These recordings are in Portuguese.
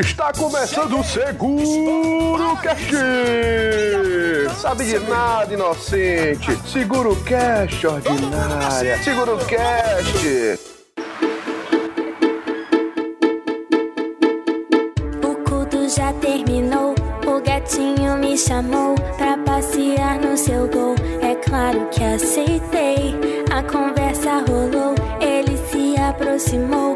Está começando o Seguro Cast! Sabe de nada, inocente! Seguro Cast, ordinária! Seguro Cast! O culto já terminou. O gatinho me chamou pra passear no seu gol. É claro que aceitei. A conversa rolou, ele se aproximou.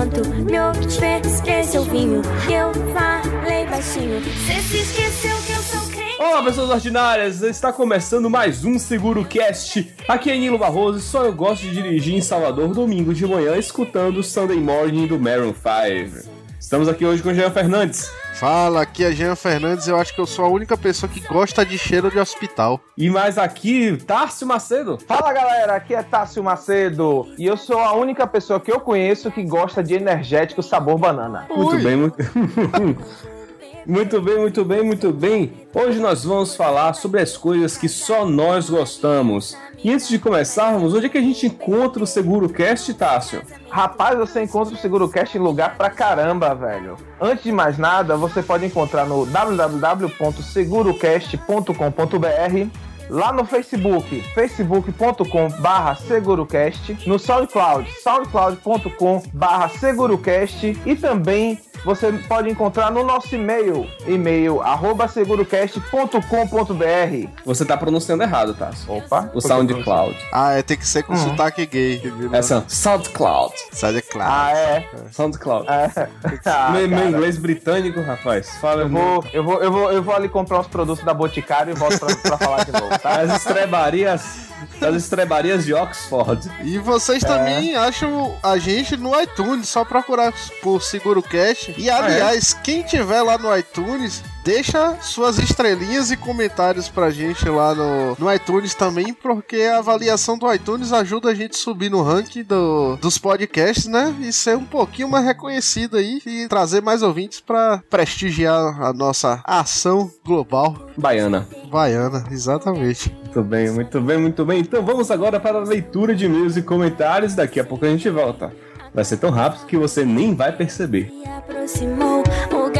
Me ofereceu vinho. Eu falei baixinho. Cê se esqueceu que eu sou. Olá, pessoas ordinárias! Está começando mais um Seguro Cast. Aqui é Nilo Barroso e só eu gosto de dirigir em Salvador domingo de manhã escutando o Sunday Morning do Maroon 5. Estamos aqui hoje com o Jean Fernandes. Fala, aqui é Jean Fernandes. Eu acho que eu sou a única pessoa que gosta de cheiro de hospital. E mais aqui, Tárcio Macedo. Fala galera, aqui é Tássio Macedo e eu sou a única pessoa que eu conheço que gosta de energético sabor banana. Muito Ui. bem, muito... muito bem, muito bem, muito bem. Hoje nós vamos falar sobre as coisas que só nós gostamos. E antes de começarmos, onde é que a gente encontra o Seguro Cast, Tássio? Rapaz, você encontra o SeguroCast em lugar pra caramba, velho. Antes de mais nada, você pode encontrar no www.segurocast.com.br Lá no Facebook, facebook.com barra segurocast, no SoundCloud, soundcloud.com barra segurocast e também você pode encontrar no nosso e-mail, e-mail arroba segurocast.com.br. Você tá pronunciando errado, Tássio. Opa, O SoundCloud. Ah, é, tem que ser com sotaque gay. Essa SoundCloud. Sai de claro. Ah, é? SoundCloud. é. Ah, meu, meu cara. inglês britânico, rapaz. Fala Eu vou, eu, vou, eu, vou, eu vou ali comprar uns produtos da Boticário e volto pra, pra falar de novo, tá? As estrebarias. As estrebarias de Oxford. E vocês também acham a gente no iTunes, só procurar por Seguro Cash. E aliás, quem tiver lá no iTunes, deixa suas estrelinhas e comentários pra gente lá no, no iTunes também, porque a avaliação do iTunes ajuda a gente a subir no ranking do, dos podcasts, né? E ser um pouquinho mais reconhecido aí e trazer mais ouvintes pra prestigiar a nossa ação global Baiana. baiana, exatamente. Muito bem, muito bem, muito bem. Então vamos agora para a leitura de e-mails e comentários. Daqui a pouco a gente volta. Vai ser tão rápido que você nem vai perceber. Se aproximou, o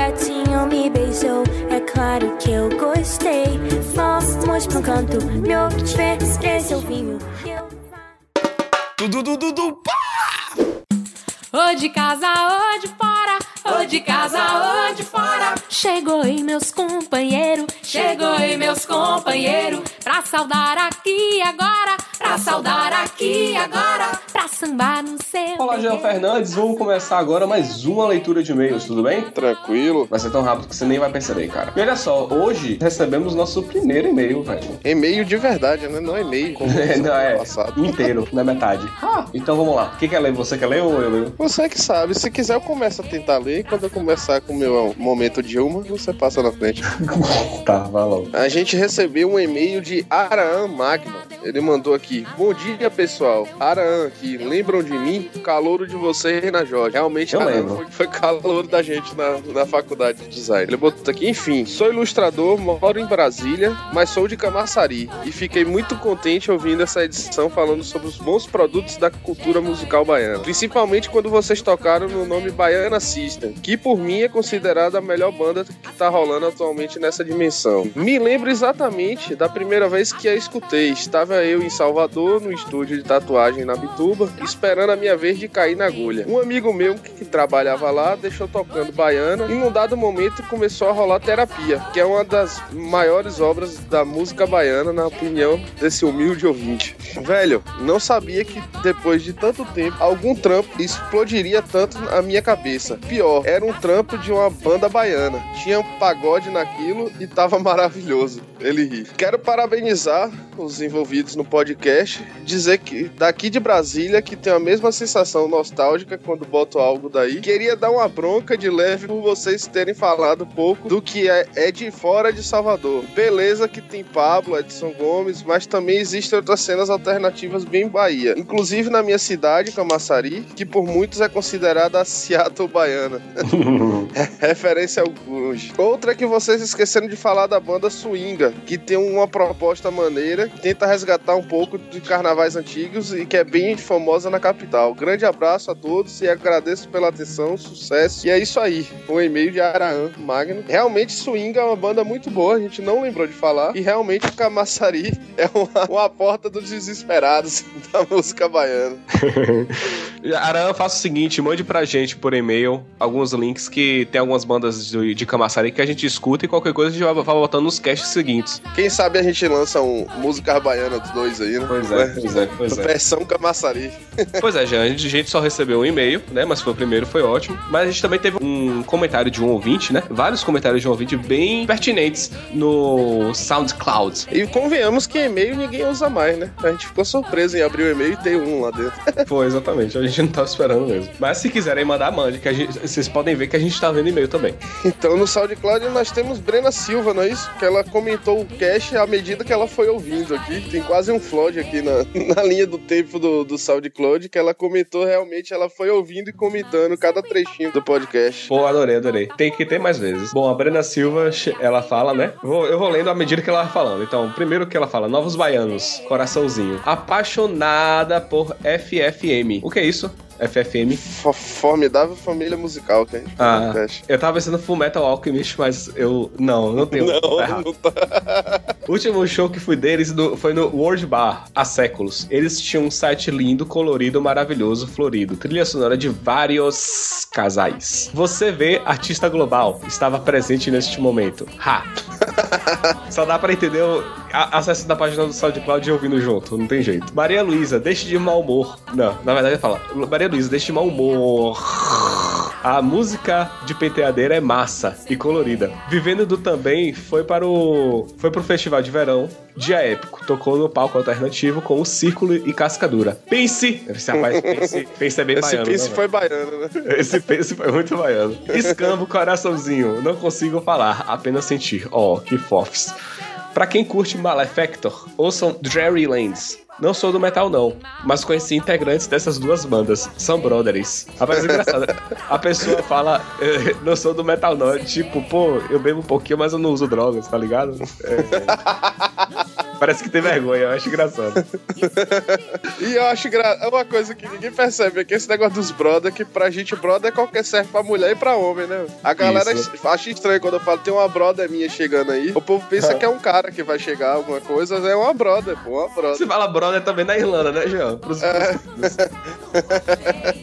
claro que eu gostei. Fomos pro canto, me ofereceu vinho. Eu Ô de casa, ô de fora, ô de casa, ô de fora. Chegou aí meus companheiros, chegou aí meus companheiros. Pra saudar aqui agora, pra saudar aqui agora. Pra sambar no seu. Olá, Jean. Fernandes. Vamos começar agora mais uma leitura de e-mails, tudo bem? Tranquilo. Vai ser tão rápido que você nem vai perceber, cara. E olha só, hoje recebemos nosso primeiro e-mail, velho. E-mail de verdade, né? Não e-mail. Como Não, é passado. inteiro, na metade. Então vamos lá. Quem quer ler? Você quer ler ou eu leio? Você que sabe, se quiser eu começo a tentar ler e quando eu começar com o meu momento de uma, você passa na frente. Tá, vai logo. A gente recebeu um e-mail de Araan Magma. Ele mandou aqui: Bom dia, pessoal. Araan aqui. Lembram de mim? Calouro de vocês, Reina Jorge. Realmente, Eu lembro. Foi, foi calouro da gente na, na faculdade de design. Ele botou aqui: Enfim, sou ilustrador, moro em Brasília, mas sou de Camaçari. E fiquei muito contente ouvindo essa edição falando sobre os bons produtos da cultura musical baiana. Principalmente quando vocês tocaram no nome Baiana System, que por mim é considerada a melhor banda que tá rolando atualmente nessa dimensão. Me lembro exatamente da primeira vez que a escutei. Estava eu em Salvador, no estúdio de tatuagem na Bituba, esperando a minha vez de cair na agulha. Um amigo meu que, que trabalhava lá deixou tocando baiana e num dado momento começou a rolar terapia, que é uma das maiores obras da música baiana, na opinião desse humilde ouvinte. Velho, não sabia que depois de tanto tempo, algum trampo explodiria tanto na minha cabeça. Pior, era um trampo de uma banda baiana. Tinha um pagode naquilo e tava maravilhoso. Ele ri. Quero parabenizar os envolvidos no podcast, dizer que daqui de Brasília que tem a mesma sensação nostálgica quando boto algo daí. Queria dar uma bronca de leve por vocês terem falado pouco do que é, é de fora de Salvador. Beleza que tem Pablo, Edson Gomes, mas também existem outras cenas alternativas bem Bahia. Inclusive na minha cidade, Camaçari, que por muitos é considerada a Seattle baiana. Referência ao grunge. Outra é que vocês esqueceram de falar da banda Swinga, que tem uma proposta maneira, que tenta resgatar um pouco de carnavais antigos e que é bem famosa na capital. Grande abraço a todos e agradeço pela atenção, sucesso. E é isso aí, o e-mail de Araã Magno. Realmente Swing é uma banda muito boa, a gente não lembrou de falar. E realmente o Camaçari é uma, uma porta dos desesperados da música baiana. Araã, faça o seguinte, mande pra gente por e-mail alguns links que tem algumas bandas de, de Camaçari que a gente escuta e qualquer coisa a gente vai, vai botando nos casts seguintes. Quem sabe a gente lança um música baiana dos dois aí, né? Pois é, pois é, pois é. Versão Camaçari. Pois é, já, a gente, a gente só recebeu um e-mail, né? Mas foi o primeiro, foi ótimo. Mas a gente também teve um comentário de um ouvinte, né? Vários comentários de um ouvinte bem pertinentes no SoundCloud. E convenhamos que e-mail ninguém usa mais, né? A gente ficou surpreso em abrir o e-mail e ter um lá dentro. Foi, exatamente. A gente não tava esperando mesmo. Mas se quiserem mandar, mande, que a gente, vocês podem ver que a gente tá vendo e-mail também. Então no SoundCloud nós temos Brena Silva, não é isso? Que ela comentou o cast à medida que ela foi ouvindo aqui. Tem quase um flood aqui na, na linha do tempo do, do SoundCloud, que ela comentou realmente, ela foi ouvindo e comentando cada trechinho do podcast. Pô, adorei, adorei. Tem que ter mais vezes. Bom, a Brena Silva, ela fala, né? Vou- eu vou lendo à medida que ela vai falando. Então, primeiro que ela fala, Novos Baianos, coraçãozinho. Apaixonada por FFM. O que é isso? FFM? Fo- Formidável família musical que a gente Ah, eu tava pensando Full Metal Alchemist, mas eu. Não, não tenho. Não, tá não tá. O último show que fui deles no- foi no World Bar, há séculos. Eles tinham um site lindo, colorido, maravilhoso, florido. Trilha sonora de vários casais. Você vê, artista global, estava presente neste momento. Ha! Só dá pra entender o acesso da página do SoundCloud e ouvindo junto, não tem jeito. Maria Luísa, deixe de mau humor. Não, na verdade fala, Maria Luísa, deixe de mau humor. A música de penteadeira é massa e colorida. Vivendo do também foi para o foi pro festival de verão, dia épico. Tocou no palco alternativo com o Círculo e Cascadura. Pense, esse rapaz pense, pense é bem Esse baiano, Pince né, foi baiano, né? esse pense foi muito baiano. Escambo, coraçãozinho. Não consigo falar, apenas sentir. Ó, que fofs. Pra quem curte Malefactor, ouçam Dreary Lands. Não sou do metal, não, mas conheci integrantes dessas duas bandas. São brothers. Rapaz, é engraçado. A pessoa fala, eh, não sou do metal, não. É Tipo, pô, eu bebo um pouquinho, mas eu não uso drogas, tá ligado? É. Parece que tem vergonha, eu acho engraçado. E eu acho gra... é uma coisa que ninguém percebe é que esse negócio dos brother, que pra gente brother é qualquer serve pra mulher e pra homem, né? A galera Isso. acha estranho quando eu falo tem uma brother minha chegando aí. O povo pensa que é um cara que vai chegar, alguma coisa, é uma brother, pô, uma brother. Você fala brother também na Irlanda, né, Jean? Pros... Ah,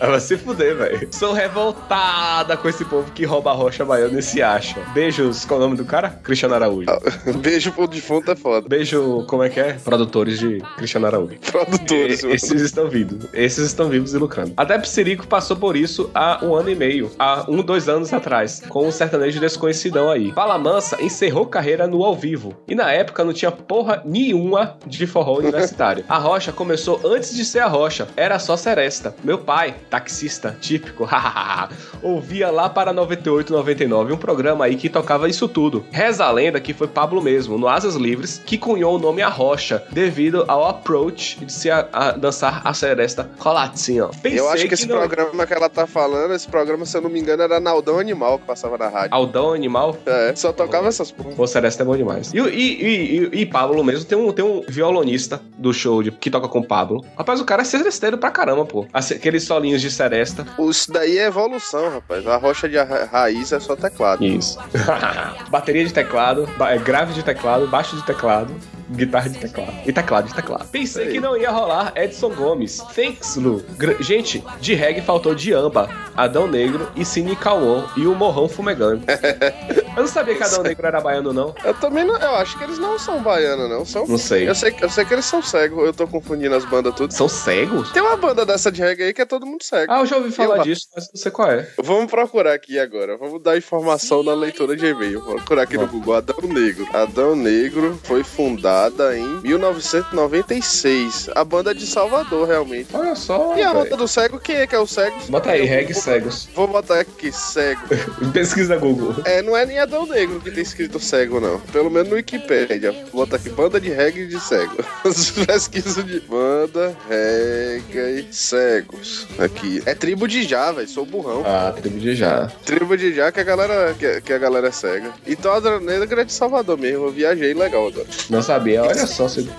vai se fuder, velho. Sou revoltada com esse povo que rouba a rocha baiana e se acha. Beijos, qual é o nome do cara? Cristiano Araújo. Beijo pro defunto é foda. Beijo, como é que é? Produtores de Cristiano Araújo. Produtores, E- Esses estão vivos. Esses estão vivos e lucrando. Até Psirico passou por isso há um ano e meio, há um, dois anos atrás, com um sertanejo desconhecidão aí. Fala Mansa encerrou carreira no ao vivo. E na época não tinha porra nenhuma de forró universitário. A rocha começou antes de ser a rocha. Era só seresta. Meu pai, taxista típico, ouvia lá para 98, 99 um programa aí que tocava isso tudo. Reza a lenda que foi Pablo mesmo, no Asas Livres, que cunhou o nome A Rocha, devido ao approach de se a, a dançar a seresta colatinha. Pensei Eu acho que esse não- programa que ela tá falando, esse programa, se eu não me engano, era Naldão Animal que passava na rádio. Aldão Animal, É, só tocava essas porra. Pô, Seresta é bom demais. E, e, e, e, Pablo mesmo, tem um, tem um violonista do show de, que toca com o Pablo. Rapaz, o cara é seresteiro pra caramba, pô. Aqueles solinhos de Seresta. Isso daí é evolução, rapaz. A rocha de ra- raiz é só teclado. Isso. Bateria de teclado, é, grave de teclado, baixo de teclado, guitarra de teclado. E teclado de teclado. Pensei que não ia rolar Edson Gomes. Thanks, Lu. Gra- Gente, de reggae faltou Diamba, Adão Negro e Cine Cauã e o Morrão Fumegando. Eu não sabia que Adão Negro era baiano, não. Eu também não. Eu acho que eles não são baianos, não. São. Não sei. Eu sei, eu sei que eles são cegos. Eu tô confundindo as bandas tudo. São cegos? Tem uma banda dessa de reggae aí que é todo mundo cego. Ah, eu já ouvi falar Eu- disso, mas não sei qual é. Vamos procurar aqui agora. Vamos dar informação na leitura de e-mail. Vou procurar aqui no Google. Adão Negro. Adão Negro foi fundada em 1996. A banda é de Salvador, realmente. Olha só. E a banda do cego, quem é que é o cego? Bota aí, Eu reggae vou- cegos. Vou botar aqui, cego. Pesquisa Google. É, não é nem Adão Negro que tem escrito cego, não. Pelo menos no Wikipedia. Bota aqui, banda de reggae de cego. Pesquisa de banda, reggae, cegos. Aqui. É tribo de Já, velho. Sou burrão. Ah, tribo de já. Tribo de Já que a galera, que, que a galera é cega. Então a Adão Negro é de Salvador mesmo. Eu viajei legal agora. Não sabia. Sabia. Olha só, se...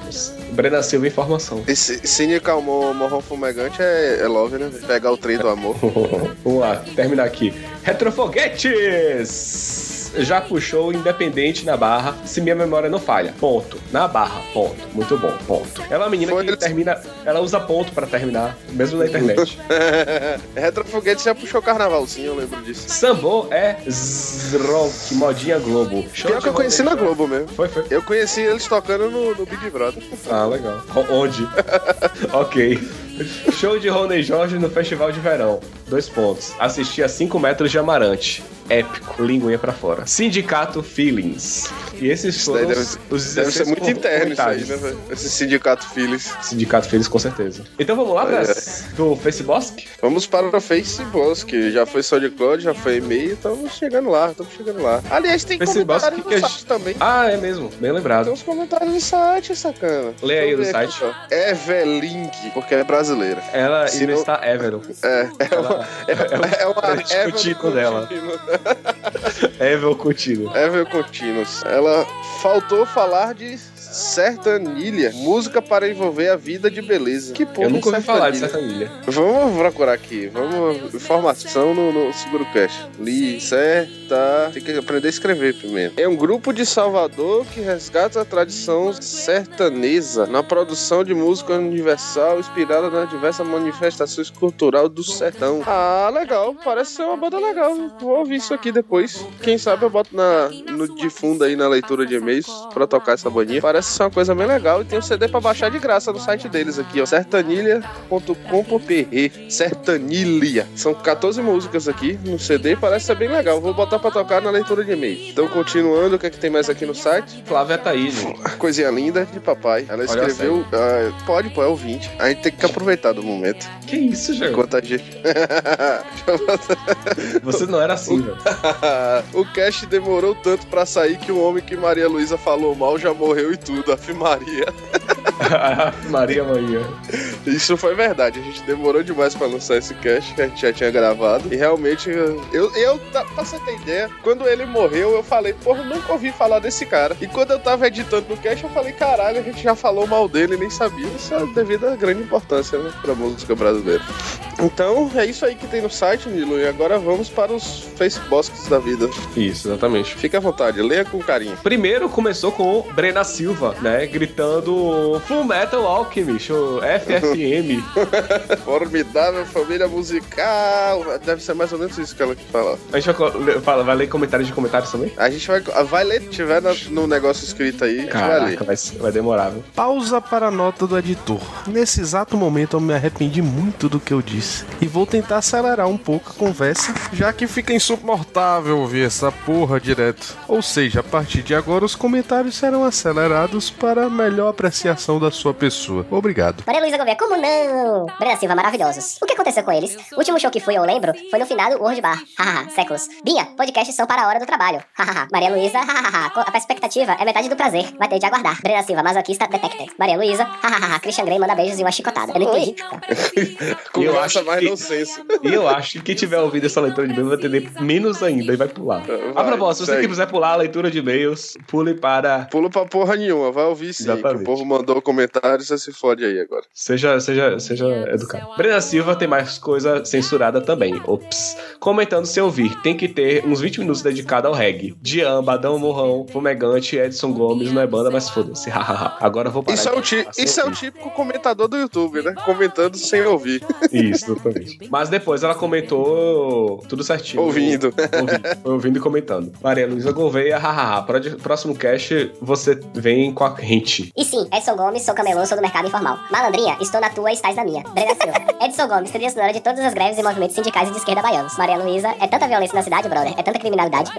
Brena Silva informação. Esse Cine Calmon Morrão Fumegante é, é love, né? Pegar o trem do amor. Vamos lá, terminar aqui. Retrofoguetes! Já puxou Independente na barra, se minha memória não falha. Ponto. Na barra, ponto. Muito bom, ponto. Ela é uma menina Foi que ele- termina. Ela usa ponto pra terminar, mesmo na internet. Retrofoguete já puxou carnavalzinho, eu lembro disso. Sambo é Zrock, modinha Globo. Show Pior que eu conheci na. Globo mesmo. Foi, foi. Eu conheci eles tocando no, no Big Brother. Ah, legal. Onde? ok. Show de Rony Jorge no Festival de Verão. Dois pontos. Assisti a 5 metros de Amarante. Épico. Linguinha pra fora. Sindicato Feelings. E esses foram deve, os, os deve 16 ser muito interno isso aí, né, velho? Esse sindicato Phillies. Sindicato Feelings, com certeza. Então vamos lá, É. Brás, pro Facebook? Vamos para o Facebook, já foi SoundCloud, já foi e-mail, estamos chegando lá, estamos chegando lá. Aliás, tem Facebook, comentários que no site também. Ah, é mesmo. Bem Tem lembrado. uns comentários no site, sacana. Lê aí do ver site. aqui. Evelink, porque é brasileira. Ela Se ainda não- está Everon. É, é Ela- uma, é, uma presente Evel contínuo dela. Contínuo. Evel contigo. Evel Continuous. Ela faltou falar de sertanilha, música para envolver a vida de beleza. Que porra Eu nunca ouvi falar de sertanilha? Vamos procurar aqui. Vamos. Informação no, no Seguro Cash. Li, certa. Tem que aprender a escrever primeiro. É um grupo de Salvador que resgata a tradição sertanesa na produção de música universal inspirada nas diversas manifestações culturais do sertão. Ah, legal. Parece ser uma banda legal. Vou ouvir isso aqui depois. Quem sabe eu boto na, no de fundo aí na leitura de e-mails pra tocar essa bandinha. Parece ser uma coisa bem legal. E tem um CD pra baixar de graça no site deles aqui, ó. sertanilha.com.br Sertanilha. São 14 músicas aqui no CD. Parece ser bem legal. Vou botar pra tocar na leitura de e-mails. Então, continuando, o que é que tem mais aqui no site? Flávia Thaís. Coisinha linda de papai. Ela escreveu. ah, pode, pô, é ouvinte. A gente tem que aproveitar do momento. Que isso, João? Enquanto a gente. Você não era assim, velho. o cast demorou tanto pra sair que o homem que Maria Luísa falou mal já morreu e tudo. Afim Maria. Maria. Isso foi verdade. A gente demorou demais pra lançar esse cast que a gente já tinha gravado. E realmente, eu, eu tá- pra você ter ideia, quando ele morreu, eu falei, porra, nunca ouvi falar desse cara. E quando eu tava editando no cast, eu falei, caralho, a gente já falou mal dele e nem sabia. Isso é devido à grande importância, né, pra música brasileira. Então, é isso aí que tem no site, Nilo. E agora vamos para os Facebooks da vida. Isso, exatamente. Fique à vontade, leia com carinho. Primeiro começou com Brena Silva, né? Gritando Full Metal Alchemist, o FFM. Formidável família musical. Deve ser mais ou menos isso que ela fala. A gente vai, fala- vai ler comentários de comentários também? A gente vai, vai ler, se tiver na- no negócio escrito aí, a gente vai ler. Caraca, vai, vai demorar, viu? Pausa para a nota do editor. Nesse exato momento eu me arrependi muito do que eu disse. E vou tentar acelerar um pouco a conversa, já que fica insuportável ouvir essa porra direto. Ou seja, a partir de agora os comentários serão acelerados para melhor apreciação da sua pessoa. Obrigado. Maria Luísa Gouveia, como não? Brena Silva, maravilhosos. O que aconteceu com eles? O último show que fui, eu lembro, foi no final do World Bar. Hahaha, séculos. Binha, podcasts são para a hora do trabalho. Hahaha. Maria Luísa, hahaha. A expectativa é metade do prazer. Vai ter de aguardar. Brena Silva, masoquista, detector. Maria Luísa, hahaha. Christian Grey manda beijos e uma chicotada. Eu não entendi. Conversa acho mais que- no senso. E eu acho que quem tiver ouvido essa leitura de e-mails vai entender menos ainda e vai pular. Vai, a propósito, se você quiser pular a leitura de e-mails, pule para. Pula pra porra nenhuma, vai ouvir sim. O povo mandou comentário, você se fode aí agora. Seja, seja, seja educado. Brena Silva tem mais coisa censurada também. Ops. Comentando sem ouvir, tem que ter uns 20 minutos dedicado ao reggae. Dian, Badão Morrão, Fumegante, Edson Gomes, não é banda, mas foda-se. hahaha. Agora eu vou parar. Isso, é o, ti- isso é o típico comentador do YouTube, né? Comentando sem ouvir. Isso, exatamente. Mas depois ela comentou tudo certinho. Ouvindo. Ouvindo, foi ouvindo e comentando. Maria Luísa Gouveia, hahaha. Pró- Próximo cast, você vem com a gente. E sim, Edson Gomes, sou camelô, sou do mercado informal. Malandrinha, estou na tua, estás na minha. Brena Silva. Edson Gomes, trilha sonora de todas as greves e movimentos sindicais e de esquerda baianos. Maria Luísa, é tanta violência na cidade, brother, é tanta criminalidade.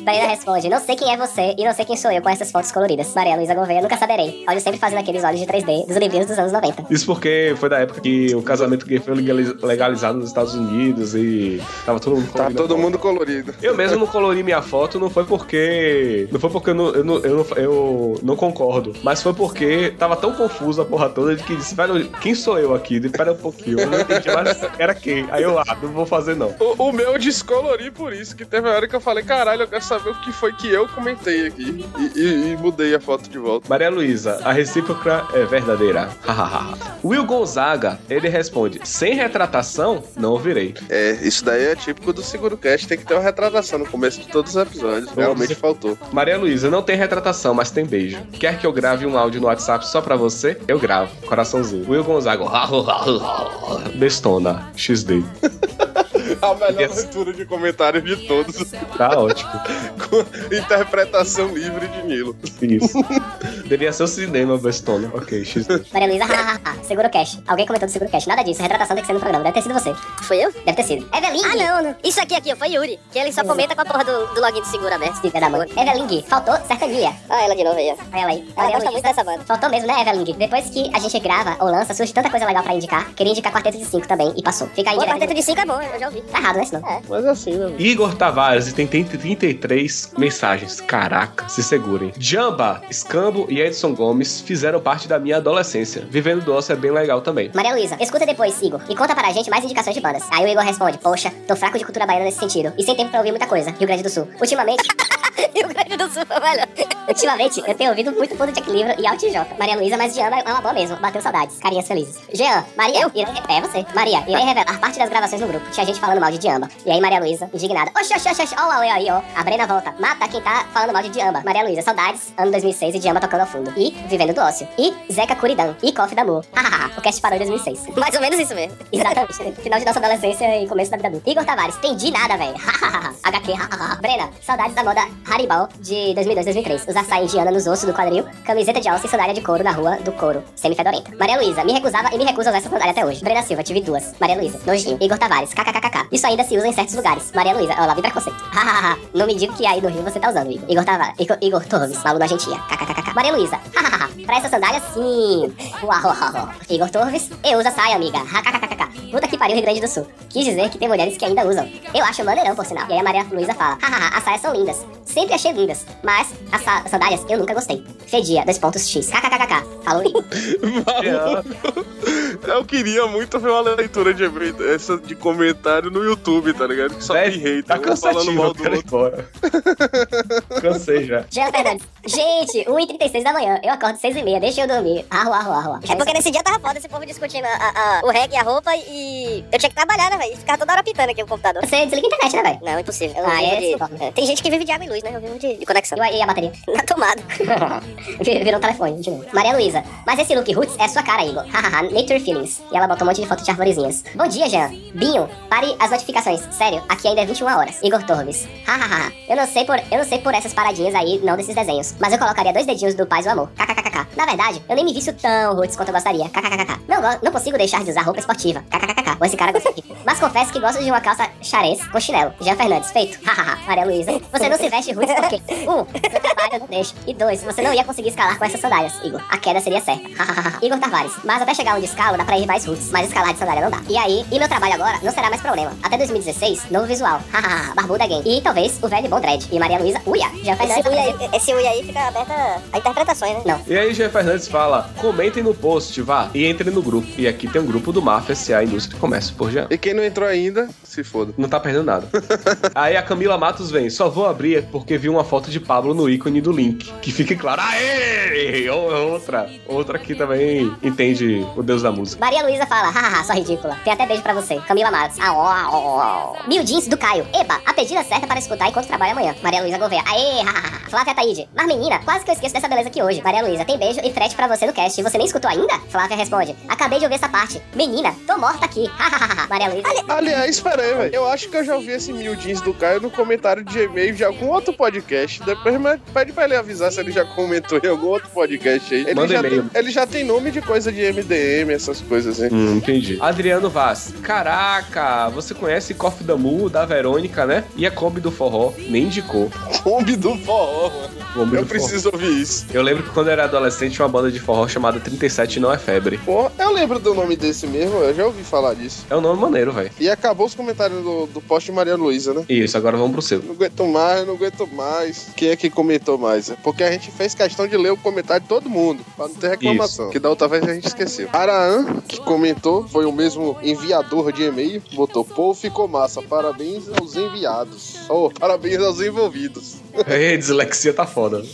Brena responde, não sei quem é você e não sei quem sou eu com essas fotos coloridas. Maria Luísa Gouveia, nunca saberei. Olho sempre fazendo aqueles olhos de 3D dos livrinhos dos anos 90. Isso porque foi da época que o casamento gay foi legaliz- legalizado nos Estados Unidos e tava todo mundo Tá colorindo a todo mundo colorido. Eu mesmo não colori minha foto, não foi porque. Não foi porque eu não, eu não, eu não, eu não concordo. Mas foi porque tava tão confuso a porra toda de que disse, velho, quem sou eu aqui? Espera um pouquinho. Eu não entendi mais era quem. Aí eu, ah, não vou fazer não. O, o meu eu descolori por isso, que teve uma hora que eu falei, caralho, eu quero saber o que foi que eu comentei aqui. E, e- e mudei a foto de volta. Maria Luísa, a recíproca é verdadeira. Will Gonzaga, ele responde: sem retratação, não ouvirei. É, isso daí é típico do Seguro Cast, tem que ter uma retratação no começo de todos os episódios. Realmente faltou. Maria Luísa, não tem retratação, mas tem beijo. Quer que eu grave um áudio no WhatsApp só pra você? Eu gravo. Coraçãozinho. Will Gonzaga, bestona, XD. A melhor Yes. leitura de comentários de todos. Tá ótimo. Com interpretação livre de Nilo. Isso. Deveria ser o cinema, bestona. Ok, XD. Maria Luísa, seguro cash. Alguém comentou do seguro cash. Nada disso, retratação tem que ser no programa. Deve ter sido você. Foi eu? Deve ter sido. Evelyn Ah, não, não. Isso aqui, aqui, ó, foi Yuri. Que ele só comenta com a porra do, do login do Segura aberto. Filha da mãe. Evelyn. Faltou sertania. Ah, ela de novo aí, ó. Olha ela aí. Ela Maria gosta muito dessa banda. Faltou mesmo, né, Evelyn? Depois que a gente grava ou lança, surge tanta coisa legal pra indicar. Queria indicar Quarteto de 5 também e passou. Fica aí quarteto de 5 é bom, eu já ouvi. Tá errado, né, senão? É. Mas assim, né? Igor Tavares tem 30 33 mensagens. Caraca, se segurem. Jamba, Scambo e Edson Gomes fizeram parte da minha adolescência. Vivendo do Osso é bem legal também. Maria Luísa, escuta depois, Igor, e conta para a gente mais indicações de bandas. Aí o Igor responde, poxa, tô fraco de cultura baiana nesse sentido, e sem tempo pra ouvir muita coisa, Rio Grande do Sul. Ultimamente, Rio Grande velho. ultimamente, eu tenho ouvido muito fundo de equilíbrio e Alt J. Maria Luísa, mas Diana é uma boa mesmo, bateu saudades, carinhas felizes. Jean, Maria, irei, é você. Maria, irei revelar parte das gravações no grupo, tinha gente falando mal de Diamba. E aí Maria Luísa, indignada, oxe, oxe, oxe, ó o Aue aí, ó. A Brena volta, mata quem tá falando mal de Diamba. Maria Luísa, saudades, ano 2006 e Diamba tocando ao fundo. E Vivendo do Ócio. E Zeca Curidão. E Coffee da Amor. Hahaha, o cast parou em 2006. Mais ou menos isso mesmo. Exatamente. Final de nossa adolescência e começo da vida adulta. Igor Tavares, entendi nada, velho. HQ, Brena, saudades da moda Haribal de 2002, 2003. Usar saia indiana nos ossos do quadril, camiseta de alça e sandália de couro na rua do couro, semi-fedorenta. Maria Luísa, me recusava e me recusa usar essa sandália até hoje. Brena Silva, tive duas. Maria Luísa, nojinho. Igor Tavares, kkkk. Isso ainda se usa em certos lugares. Maria Luísa, olha lá, vi preconceito. Hahaha, não me diga que aí no Rio você tá usando, Igor. Igor Tavares, Igor, Igor Torres, maluco da gentia. Kkkk. Maria Luísa, hahaha, pra essa sandália sim. Uau, uau. Igor Torres, eu uso a saia, amiga. HKKK. Puta que pariu, Rio Grande do Sul. Quis dizer que tem mulheres que ainda usam. Eu acho maneirão, por sinal. E aí a Maria Luísa fala, hahaha, as saias são lindas. Sempre achei lindas, mas as sa- sandálias eu nunca gostei. Fedia, dois pontos X. KKKK. Falou. Eu queria muito ver uma leitura de, essa de comentário no YouTube, tá ligado? Que só tem hate. Tá um falando cansativo, mal do outro. embora. Cansei já. Jean Fernandes. Gente, 1h36 da manhã. Eu acordo 6h30, deixa eu dormir. Arro, arro, arro. É porque nesse dia tava foda esse povo discutindo a- a- a- o reggae e a roupa e eu tinha que trabalhar, né, velho? Ficava toda hora pitando aqui o computador. Você desliga a internet, né, velho? Não, impossível. Eu Ah, é, de- é, Tem gente que vive de água e luz, né? Eu vivo de, de conexão. E a- bateria? Na tomada. Vir- Virou um telefone de novo. Maria Luísa, mas esse look roots é sua cara, Igor. Hahaha, Nature Feelings. E ela botou um monte de foto de arvorezinhas. Bom dia, Jean. Binho, pare as notificações. Sério, aqui ainda é 21 horas. Igor Torres. Hahaha, eu não sei por eu não sei por essas paradinhas aí, não desses desenhos. Mas eu colocaria dois dedinhos do Paz do Amor. KKKK. Na verdade, eu nem me visto tão roots quanto eu gostaria. KKKK. Não, não consigo deixar de usar roupa esportiva. KKKK. Ou esse cara gosta. Mas confesso que gosto de uma calça xarês com chinelo. Jean Fernandes, feito. Hahaha. Maria Luísa, você não se veste roots porque, um, seu trabalho não deixa. E dois, você não ia conseguir escalar com essas sandálias, Igor. A queda seria certa. Igor Tavares, mas até chegar onde escalo dá pra ir mais roots, mas escalar de sandália não dá. E aí, e meu trabalho agora não será mais problema. Até 2016, novo visual. Barbuda game. E talvez o velho bom dread. E Maria Luísa, uia. Jean Esse Fernandes, ui, aí, esse ui aí fica aberta a interpretações, né? Não. E aí, Jean Fernandes fala: comentem no post, vá, e entrem no grupo. E aqui tem um grupo do MAF SA Indústria e Comércio por Jean. E quem não entrou ainda, se foda. Não tá perdendo nada. aí a Camila Matos vem, só vou abrir porque vi uma foto de Pablo no ícone do link. Que fique claro. Aê! Ou- Outra. Outra que também entende o deus da música. Maria Luísa fala, hahaha, só ridícula. Tem até beijo pra você. Camila Matos. Ah, ó, ó, ó. Mil jeans do Caio. Eba, a pedida certa para escutar enquanto trabalha amanhã. Maria Luísa Gouveia. Aê, hahaha. Flávia Taíde. Mas menina, quase que eu esqueço dessa beleza aqui hoje. Maria Luísa, tem beijo e frete pra você no cast. E você nem escutou ainda? Flávia responde. Acabei de ouvir essa parte. Menina, tô morta aqui. Hahaha. Maria Luísa. Aliás, espera aí, velho. Eu acho que eu já ouvi esse mil jeans do Caio no comentário de e-mail de algum outro podcast. Depois me- pede pra ele avisar se ele já comentou em algum outro podcast aí. Ele, Manda já tem, ele já tem nome de coisa de MDM, essas coisas assim. Hum, entendi. Adriano Vaz. Caraca, você conhece Coffee da Mu, da Verônica, né? E a Kombi do Forró. Nem indicou. Kombi do forró, mano. Kombi Eu do forró. preciso ouvir isso. Eu lembro que quando eu era adolescente tinha uma banda de forró chamada 37 Não É Febre. Pô, eu lembro do nome desse mesmo, eu já ouvi falar disso. É um nome maneiro, velho. E acabou os comentários do, do post de Maria Luísa, né? Isso, agora vamos pro seu. Não aguento mais, não aguento mais. Quem é que comentou mais? Porque a gente fez questão de ler o comentário de todo mundo, pra não ter reclamação. Que da outra vez a gente esqueceu. Araan, que comentou, foi o mesmo enviador de e-mail, botou, pô, ficou massa, parabéns aos enviados. Oh, parabéns aos envolvidos. Ei, dislexia tá foda.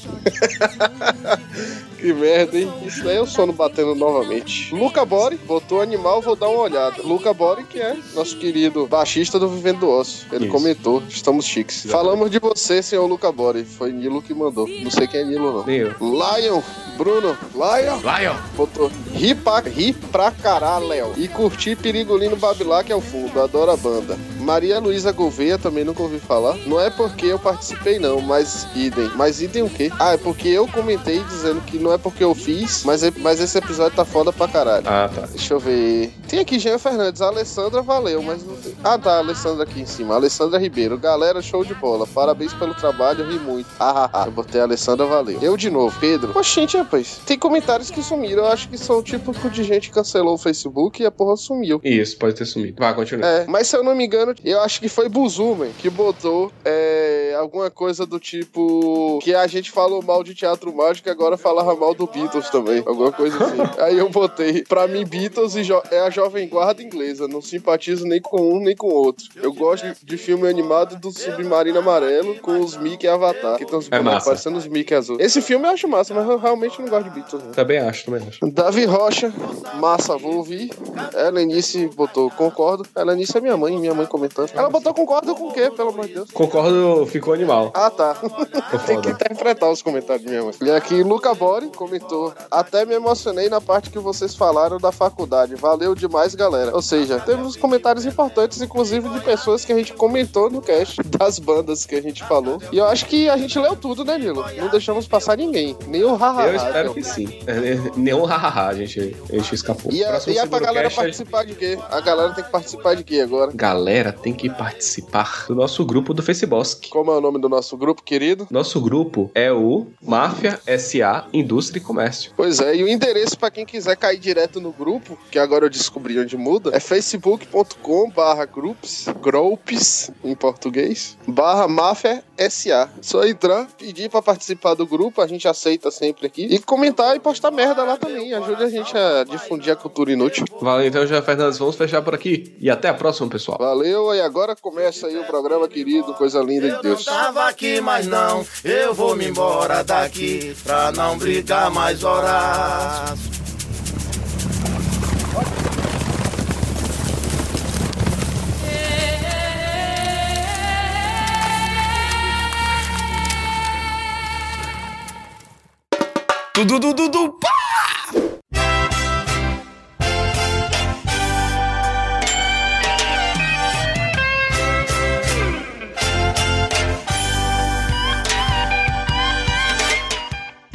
Que merda, hein? Isso daí é o sono batendo novamente. Luca Bori, botou animal, vou dar uma olhada. Luca Bori, que é nosso querido baixista do Vivendo do Osso. Ele Isso. comentou, estamos chiques. Falamos de você, senhor Luca Bori. Foi Nilo que mandou. Não sei quem é Nilo, não. Nem eu. Lion, Bruno, Lion. Lion. Botou ri pra, ri pra caralho, Léo. E curti Perigolino Babilá, que é o fundo. Adoro a banda. Maria Luísa Gouveia, também nunca ouvi falar. Não é porque eu participei, não, mas idem. Mas idem o quê? Ah, é porque eu comentei dizendo que não é porque eu fiz, mas, é- mas esse episódio tá foda pra caralho. Ah, tá. Deixa eu ver. Tem aqui Jean Fernandes. A Alessandra valeu, mas não tem. Ah, tá. A Alessandra aqui em cima. Alessandra Ribeiro. Galera, show de bola. Parabéns pelo trabalho. Ri muito. Ah, ah, ah. Eu botei a Alessandra, valeu. Eu de novo. Pedro. Oxente, rapaz. Tem comentários que sumiram. Eu acho que são tipo de gente que cancelou o Facebook e a porra sumiu. Isso, pode ter sumido. Vai, continua. É, mas se eu não me engano, eu acho que foi Buzumen que botou é, alguma coisa do tipo que a gente falou mal de teatro mágico e agora falava mal do Beatles também. Alguma coisa assim. Aí eu botei, pra mim, Beatles e é a jovem guarda inglesa. Não simpatizo nem com um nem com o outro. Eu gosto de, filme animado do Submarino Amarelo com os Mickey e Avatar. Que estão É parecendo os Mickey azul. Esse filme eu acho massa, mas eu realmente não gosto de Beatles. Não. Também acho, também acho. Davi Rocha, massa, vou ouvir. Helenice botou concordo. Helenice é minha mãe, minha mãe comentando. Ela botou concordo com o quê, pelo amor de Deus? Concordo, ficou animal. Ah, tá. Tem que interpretar os comentários de minha mãe. E aqui, Luca Bori comentou. Até me emocionei na parte que vocês falaram da faculdade. Valeu demais, galera. Ou seja, temos comentários importantes, inclusive de pessoas que a gente comentou no cast, das bandas que a gente falou. E eu acho que a gente leu tudo, né, Nilo? Não deixamos passar ninguém. Nem o haha. Eu espero que sim. É, Nenhum hahaha, a gente, a gente escapou. E, a, e a pra galera participar de quê? A galera tem que participar de quê agora? Galera tem que participar do nosso grupo do Facebook. Como é o nome do nosso grupo, querido? Nosso grupo é o Máfia SA Indústria e Comércio. Pois é, e o endereço pra quem quiser cair direto no grupo, que agora eu descobri onde muda, é facebook.com barra groups, groups em português, barra máfia SA. Só entrar, pedir pra participar do grupo, a gente aceita sempre aqui, e comentar e postar merda lá também, ajuda a gente a difundir a cultura inútil. Valeu, então, Jean Fernandes, vamos fechar por aqui. E até a próxima, pessoal. Valeu, e agora começa aí o programa, querido, coisa linda de Deus. Tava aqui, mas não, eu vou me embora daqui pra não brigar mais horas. Dudu, dudu, pá!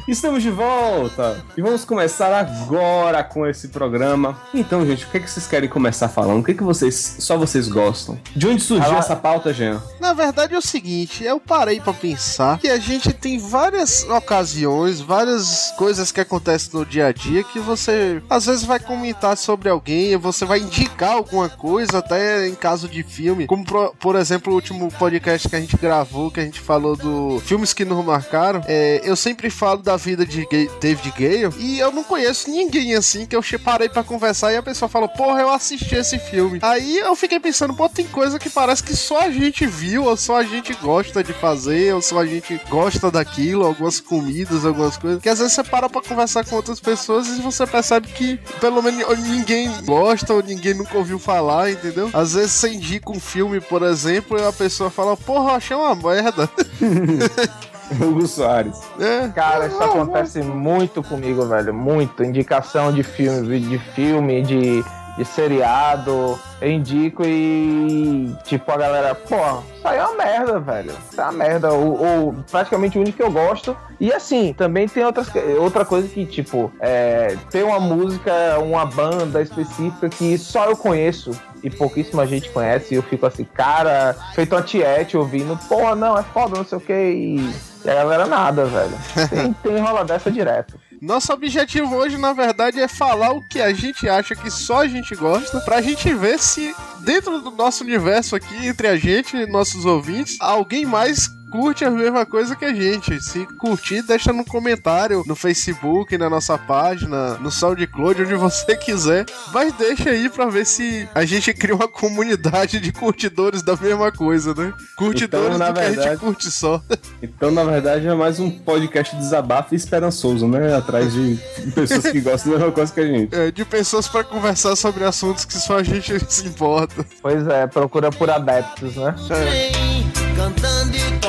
Estamos de volta e vamos começar agora com esse programa. Então, gente, o que, é que vocês querem começar falando? O que, é que vocês só vocês gostam? De onde surgiu Ela- essa pauta, Jean? Na verdade é o seguinte, eu parei pra pensar que a gente tem várias ocasiões, várias coisas que acontecem no dia a dia que você às vezes vai comentar sobre alguém, você vai indicar alguma coisa, até em caso de filme, como por, por exemplo o último podcast que a gente gravou, que a gente falou do filmes que nos marcaram. É, eu sempre falo da vida de David Gale e eu não conheço ninguém assim que eu parei pra conversar e a pessoa falou, porra, eu assisti esse filme. Aí eu fiquei pensando, pô, tem coisa que parece que só a gente viu, ou só a gente gosta de fazer, ou só a gente gosta daquilo, algumas comidas, algumas coisas. Que às vezes você para pra conversar com outras pessoas e você percebe que pelo menos ninguém gosta ou ninguém nunca ouviu falar, entendeu? Às vezes você indica um filme, por exemplo, e a pessoa fala, porra, achei uma merda. Hugo Soares. É. Cara, isso acontece muito comigo, velho. Muito. Indicação de filme, de filme, de, de seriado. Eu indico e. Tipo, a galera, pô, isso aí é uma merda, velho. Isso é uma merda. Ou, praticamente o único que eu gosto. E assim, também tem outras, outra coisa que, tipo, é, tem uma música, uma banda específica que só eu conheço e pouquíssima gente conhece. E eu fico assim, cara, feito uma tiete ouvindo, porra, não, é foda, não sei o que. E, e a galera nada, velho. Tem, tem rola dessa direto. Nosso objetivo hoje, na verdade, é falar o que a gente acha que só a gente gosta, pra gente ver se dentro do nosso universo aqui, entre a gente e nossos ouvintes, alguém mais curte a mesma coisa que a gente. Se curtir, deixa no comentário, no Facebook, na nossa página, no SoundCloud, onde você quiser. Mas deixa aí pra ver se a gente cria uma comunidade de curtidores da mesma coisa, né? Curtidores Então, na do que a gente verdade- curte só. Então, na verdade, é mais um podcast desabafo e esperançoso, né? Atrás de pessoas que gostam da mesma coisa que a gente. É, de pessoas pra conversar sobre assuntos que só a gente se importa. Pois é, procura por adeptos, né? Vem, cantando e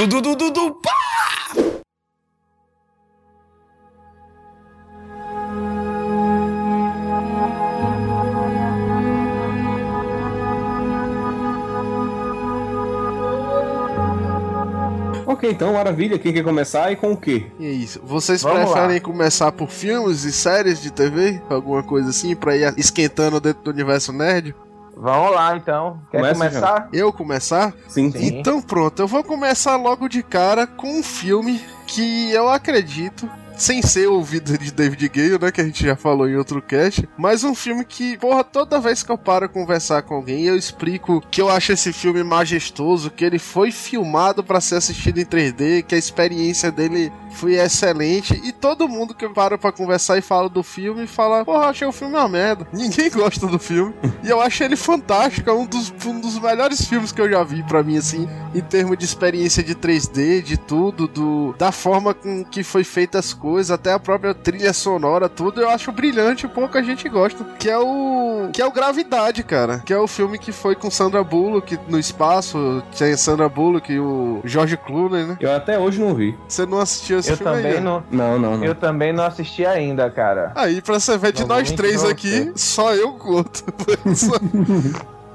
Tudo, tudo, tudo, pá! Ok, então, maravilha. Quem quer começar e com o quê? E é isso. Vocês Vamos preferem começar por filmes e séries de TV? Alguma coisa assim, pra ir esquentando dentro do universo nerd? Vamos lá, então. Quer Começa, começar? Eu começar? Sim, Sim. Então pronto, eu vou começar logo de cara com um filme que eu acredito. Sem ser o vida de David Gale, né? Que a gente já falou em outro cast. Mas um filme que, porra, toda vez que eu paro conversar com alguém, eu explico que eu acho esse filme majestoso, que ele foi filmado pra ser assistido em 3D, que a experiência dele foi excelente. E todo mundo que eu paro pra conversar e fala do filme, fala, porra, achei o filme uma merda. Ninguém gosta do filme. E eu acho ele fantástico, é um dos, um dos melhores filmes que eu já vi pra mim, assim, em termos de experiência de 3D, de tudo, do, da forma com que foi feita as coisas, até a própria trilha sonora, tudo, eu acho brilhante, pouca gente gosta. Que é o. Que é o Gravidade, cara. Que é o filme que foi com Sandra Bullock no espaço. Tem Sandra Bullock e o George Clooney, né? Eu até hoje não vi. Você não assistiu esse Eu filme também aí, não. Não, não, não. Eu também não assisti ainda, cara. Aí, pra você ver, de Não nós três aqui, só eu conto. só,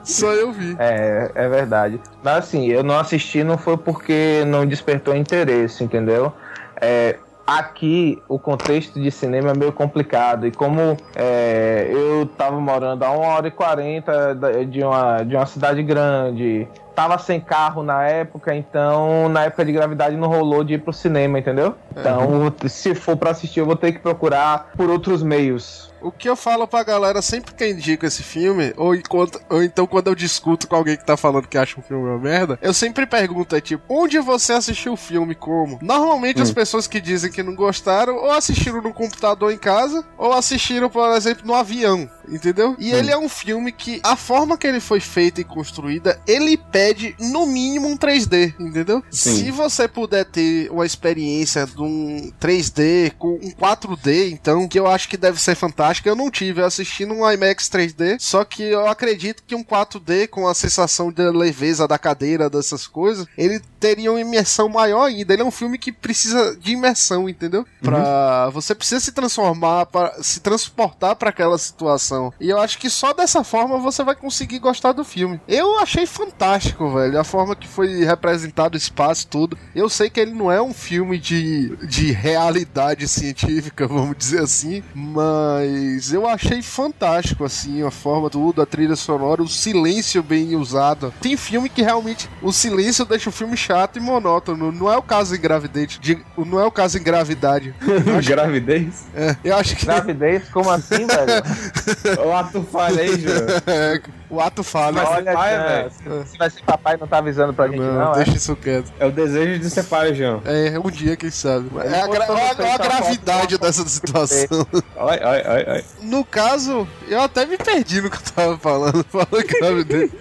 só eu vi. É, é verdade. Mas assim, eu não assisti não foi porque não despertou interesse, entendeu? É, aqui o contexto de cinema é meio complicado. E como é, eu tava morando a 1 hora e 40 da- de uma, de uma cidade grande, tava sem carro na época, então na época de gravidade não rolou de ir pro cinema, entendeu? Então, se for pra assistir, eu vou ter que procurar por outros meios. O que eu falo pra galera sempre que eu indico esse filme, ou, enquanto, ou então quando eu discuto com alguém que tá falando que acha um filme uma merda, eu sempre pergunto, é tipo, onde você assistiu o filme, como? Normalmente as pessoas que dizem que não gostaram, ou assistiram no computador em casa, ou assistiram, por exemplo, no avião, entendeu? E ele é um filme que, a forma que ele foi feito e construída, ele pede, no mínimo, um 3D, entendeu? Sim. Se você puder ter uma experiência de um 3D com um 4D, então, que eu acho que deve ser fantástico. Eu não tive, eu assisti num IMAX 3D, só que eu acredito que um 4D com a sensação de leveza da cadeira, dessas coisas, ele teria uma imersão maior ainda. Ele é um filme que precisa de imersão, entendeu? Pra você precisa se transformar, para se transportar para aquela situação. E eu acho que só dessa forma você vai conseguir gostar do filme. Eu achei fantástico, velho, a forma que foi representado o espaço, tudo. Eu sei que ele não é um filme de, de realidade científica, vamos dizer assim, mas eu achei fantástico, assim, a forma, tudo, a trilha sonora, o silêncio bem usado. Tem filme que realmente o silêncio deixa o filme chato e monótono. Não é o caso em gravidez, de- não é o caso em gravidade. Gravidez? é, eu acho que Gravidez, como assim, velho? O ato falha aí, Júlio. é, o ato falha. Mas- Olha, pai, velho. se- vai ser papai não tá avisando pra gente, Não, não, é? deixa isso quieto. É o desejo de ser pai, João. É, um dia, quem sabe. É a, olha a- olha gravidade dessa situação. Ai, ai, ai. No caso, eu até me perdi no que eu tava falando, falando gravidez.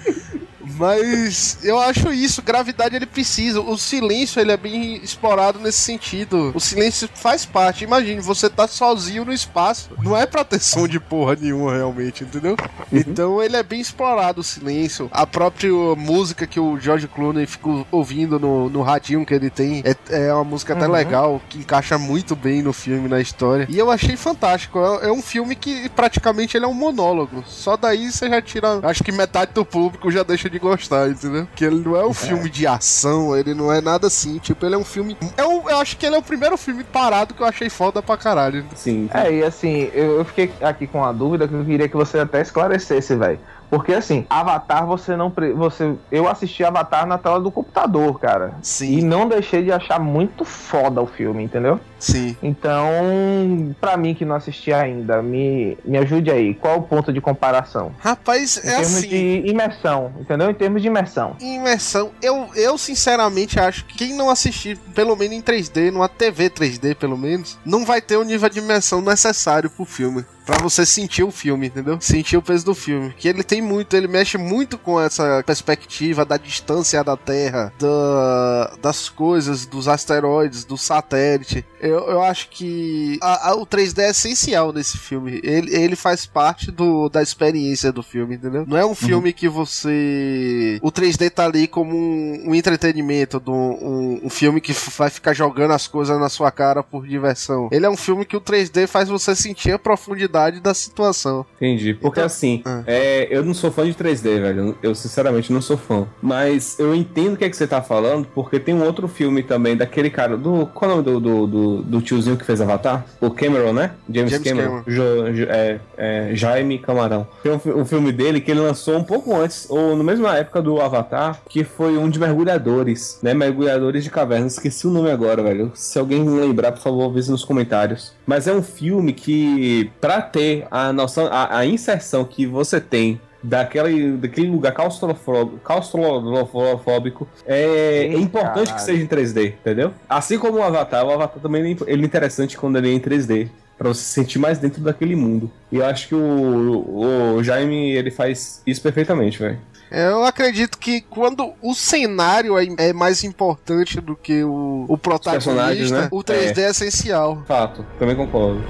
Mas eu acho isso, gravidade ele precisa. O silêncio ele é bem explorado nesse sentido. O silêncio faz parte. Imagine, você tá sozinho no espaço. Não é pra ter som de porra nenhuma, realmente, entendeu? Então ele é bem explorado o silêncio. A própria música que o George Clooney fica ouvindo no, no radinho que ele tem é, é uma música até legal, que encaixa muito bem no filme, na história. E eu achei fantástico. É, é um filme que praticamente ele é um monólogo. Só daí você já tira. Acho que metade do público já deixa de gostar, entendeu? Que ele não é um filme de ação, ele não é nada assim. Tipo, ele é um filme. É um, eu acho que ele é o primeiro filme parado que eu achei foda pra caralho. Sim. É, e assim, eu, eu fiquei aqui com uma dúvida que eu queria que você até esclarecesse, velho. Porque assim, Avatar você não. pre- Você, eu assisti Avatar na tela do computador, cara. Sim. E não deixei de achar muito foda o filme, entendeu? Sim. Então, pra mim que não assisti ainda, me, me ajude aí. Qual o ponto de comparação? Rapaz, Em é termos assim. de imersão, entendeu? Em termos de imersão. Imersão, eu, eu sinceramente acho que quem não assistir, pelo menos em 3D, numa TV 3D pelo menos, não vai ter o nível de imersão necessário pro filme. Pra você sentir o filme, entendeu? Sentir o peso do filme. Que ele tem muito, ele mexe muito com essa perspectiva da distância da Terra, da, das coisas, dos asteroides, do satélite. Eu, eu acho que a- a- o 3D é essencial nesse filme. Ele, ele faz parte do, da experiência do filme, entendeu? Não é um filme que você. O 3D tá ali como um, um entretenimento, do, um, um filme que vai ficar jogando as coisas na sua cara por diversão. Ele é um filme que o 3D faz você sentir a profundidade da situação. Entendi. Porque Então- assim, Ah. é, eu não sou fã de 3D, velho. Eu sinceramente não sou fã. Mas eu entendo o que, é que você tá falando, porque tem um outro filme também daquele cara. Do, qual é o nome do, do, do, do tiozinho que fez Avatar? O Cameron, né? James, James Cameron. Jo- jo- é, é, Jaime Camarão. Tem um, um filme dele que ele lançou um pouco antes, ou na mesma época do Avatar, que foi um de mergulhadores, né? Mergulhadores de cavernas. Esqueci o nome agora, velho. Se alguém lembrar, por favor, avise nos comentários. Mas é um filme que, pra ter a noção, a, a inserção que você tem daquele, daquele lugar claustrofóbico, claustrofóbico é, é importante caralho. que seja em 3D, entendeu? Assim como o Avatar, o Avatar também ele é- ele é interessante quando ele é em 3D. Pra você se sentir mais dentro daquele mundo. E eu acho que o, o Jaime, ele faz isso perfeitamente, velho. Eu acredito que quando o cenário é, é mais importante do que o, o protagonista, né? o 3D é. essencial. Fato, também concordo.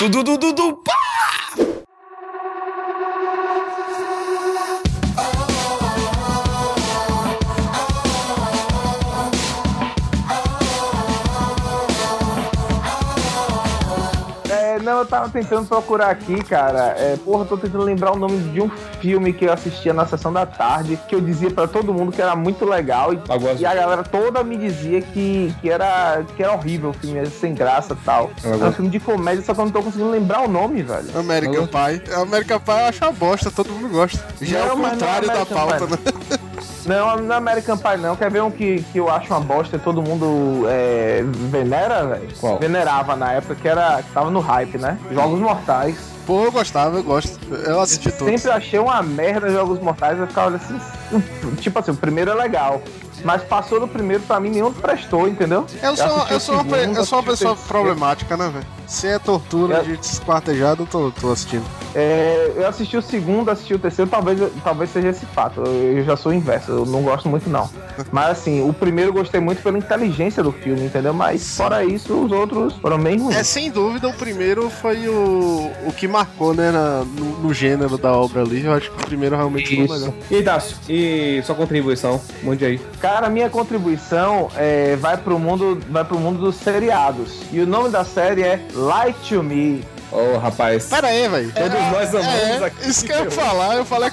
Tudo, tudo, pá! Eu tava tentando procurar aqui, cara. É, porra, eu tô tentando lembrar o nome de um filme que eu assistia na sessão da tarde, que eu dizia pra todo mundo que era muito legal. E, e a galera toda me dizia que, que, era, que era horrível o filme, era sem graça e tal. É um filme de comédia, só que eu não tô conseguindo lembrar o nome, velho. American Pie. American Pie eu acho uma bosta, todo mundo gosta. Já é Não, o mas não é contrário da pauta, Pie. né? Não, não é American Pie não. Quer ver um que, que eu acho uma bosta e todo mundo é, venera, velho? Venerava na época, que era. que tava no hype, né? Jogos Mortais. Pô, eu gostava, eu gosto. Eu assisti todos. Sempre achei uma merda Jogos Mortais, eu ficava assim. Tipo assim, o primeiro é legal. Mas passou do primeiro, pra mim, nenhum prestou, entendeu? Eu sou, eu sou, uma, pe- segundo, eu sou uma pessoa problemática, né, velho? Se é tortura Eu- de esquartejado, eu tô, tô assistindo. É, eu assisti o segundo, assisti o terceiro, talvez, talvez seja esse fato. Eu, já sou o inverso, eu não gosto muito, não. Mas assim, o primeiro eu gostei muito pela inteligência do filme, entendeu? Mas fora isso, os outros foram bem ruins. É, sem dúvida, o primeiro foi o, o que marcou, né, na- no, no gênero da obra ali. Eu acho que o primeiro realmente foi o melhor. Isso. E Dácio, e sua contribuição? Mande aí. Cara, minha contribuição é, vai, pro mundo, vai pro mundo dos seriados. E o nome da série é Light to Me. Ô, rapaz. Pera aí, velho. Todos nós amamos É, aqui. isso que eu ia falar. Eu falei,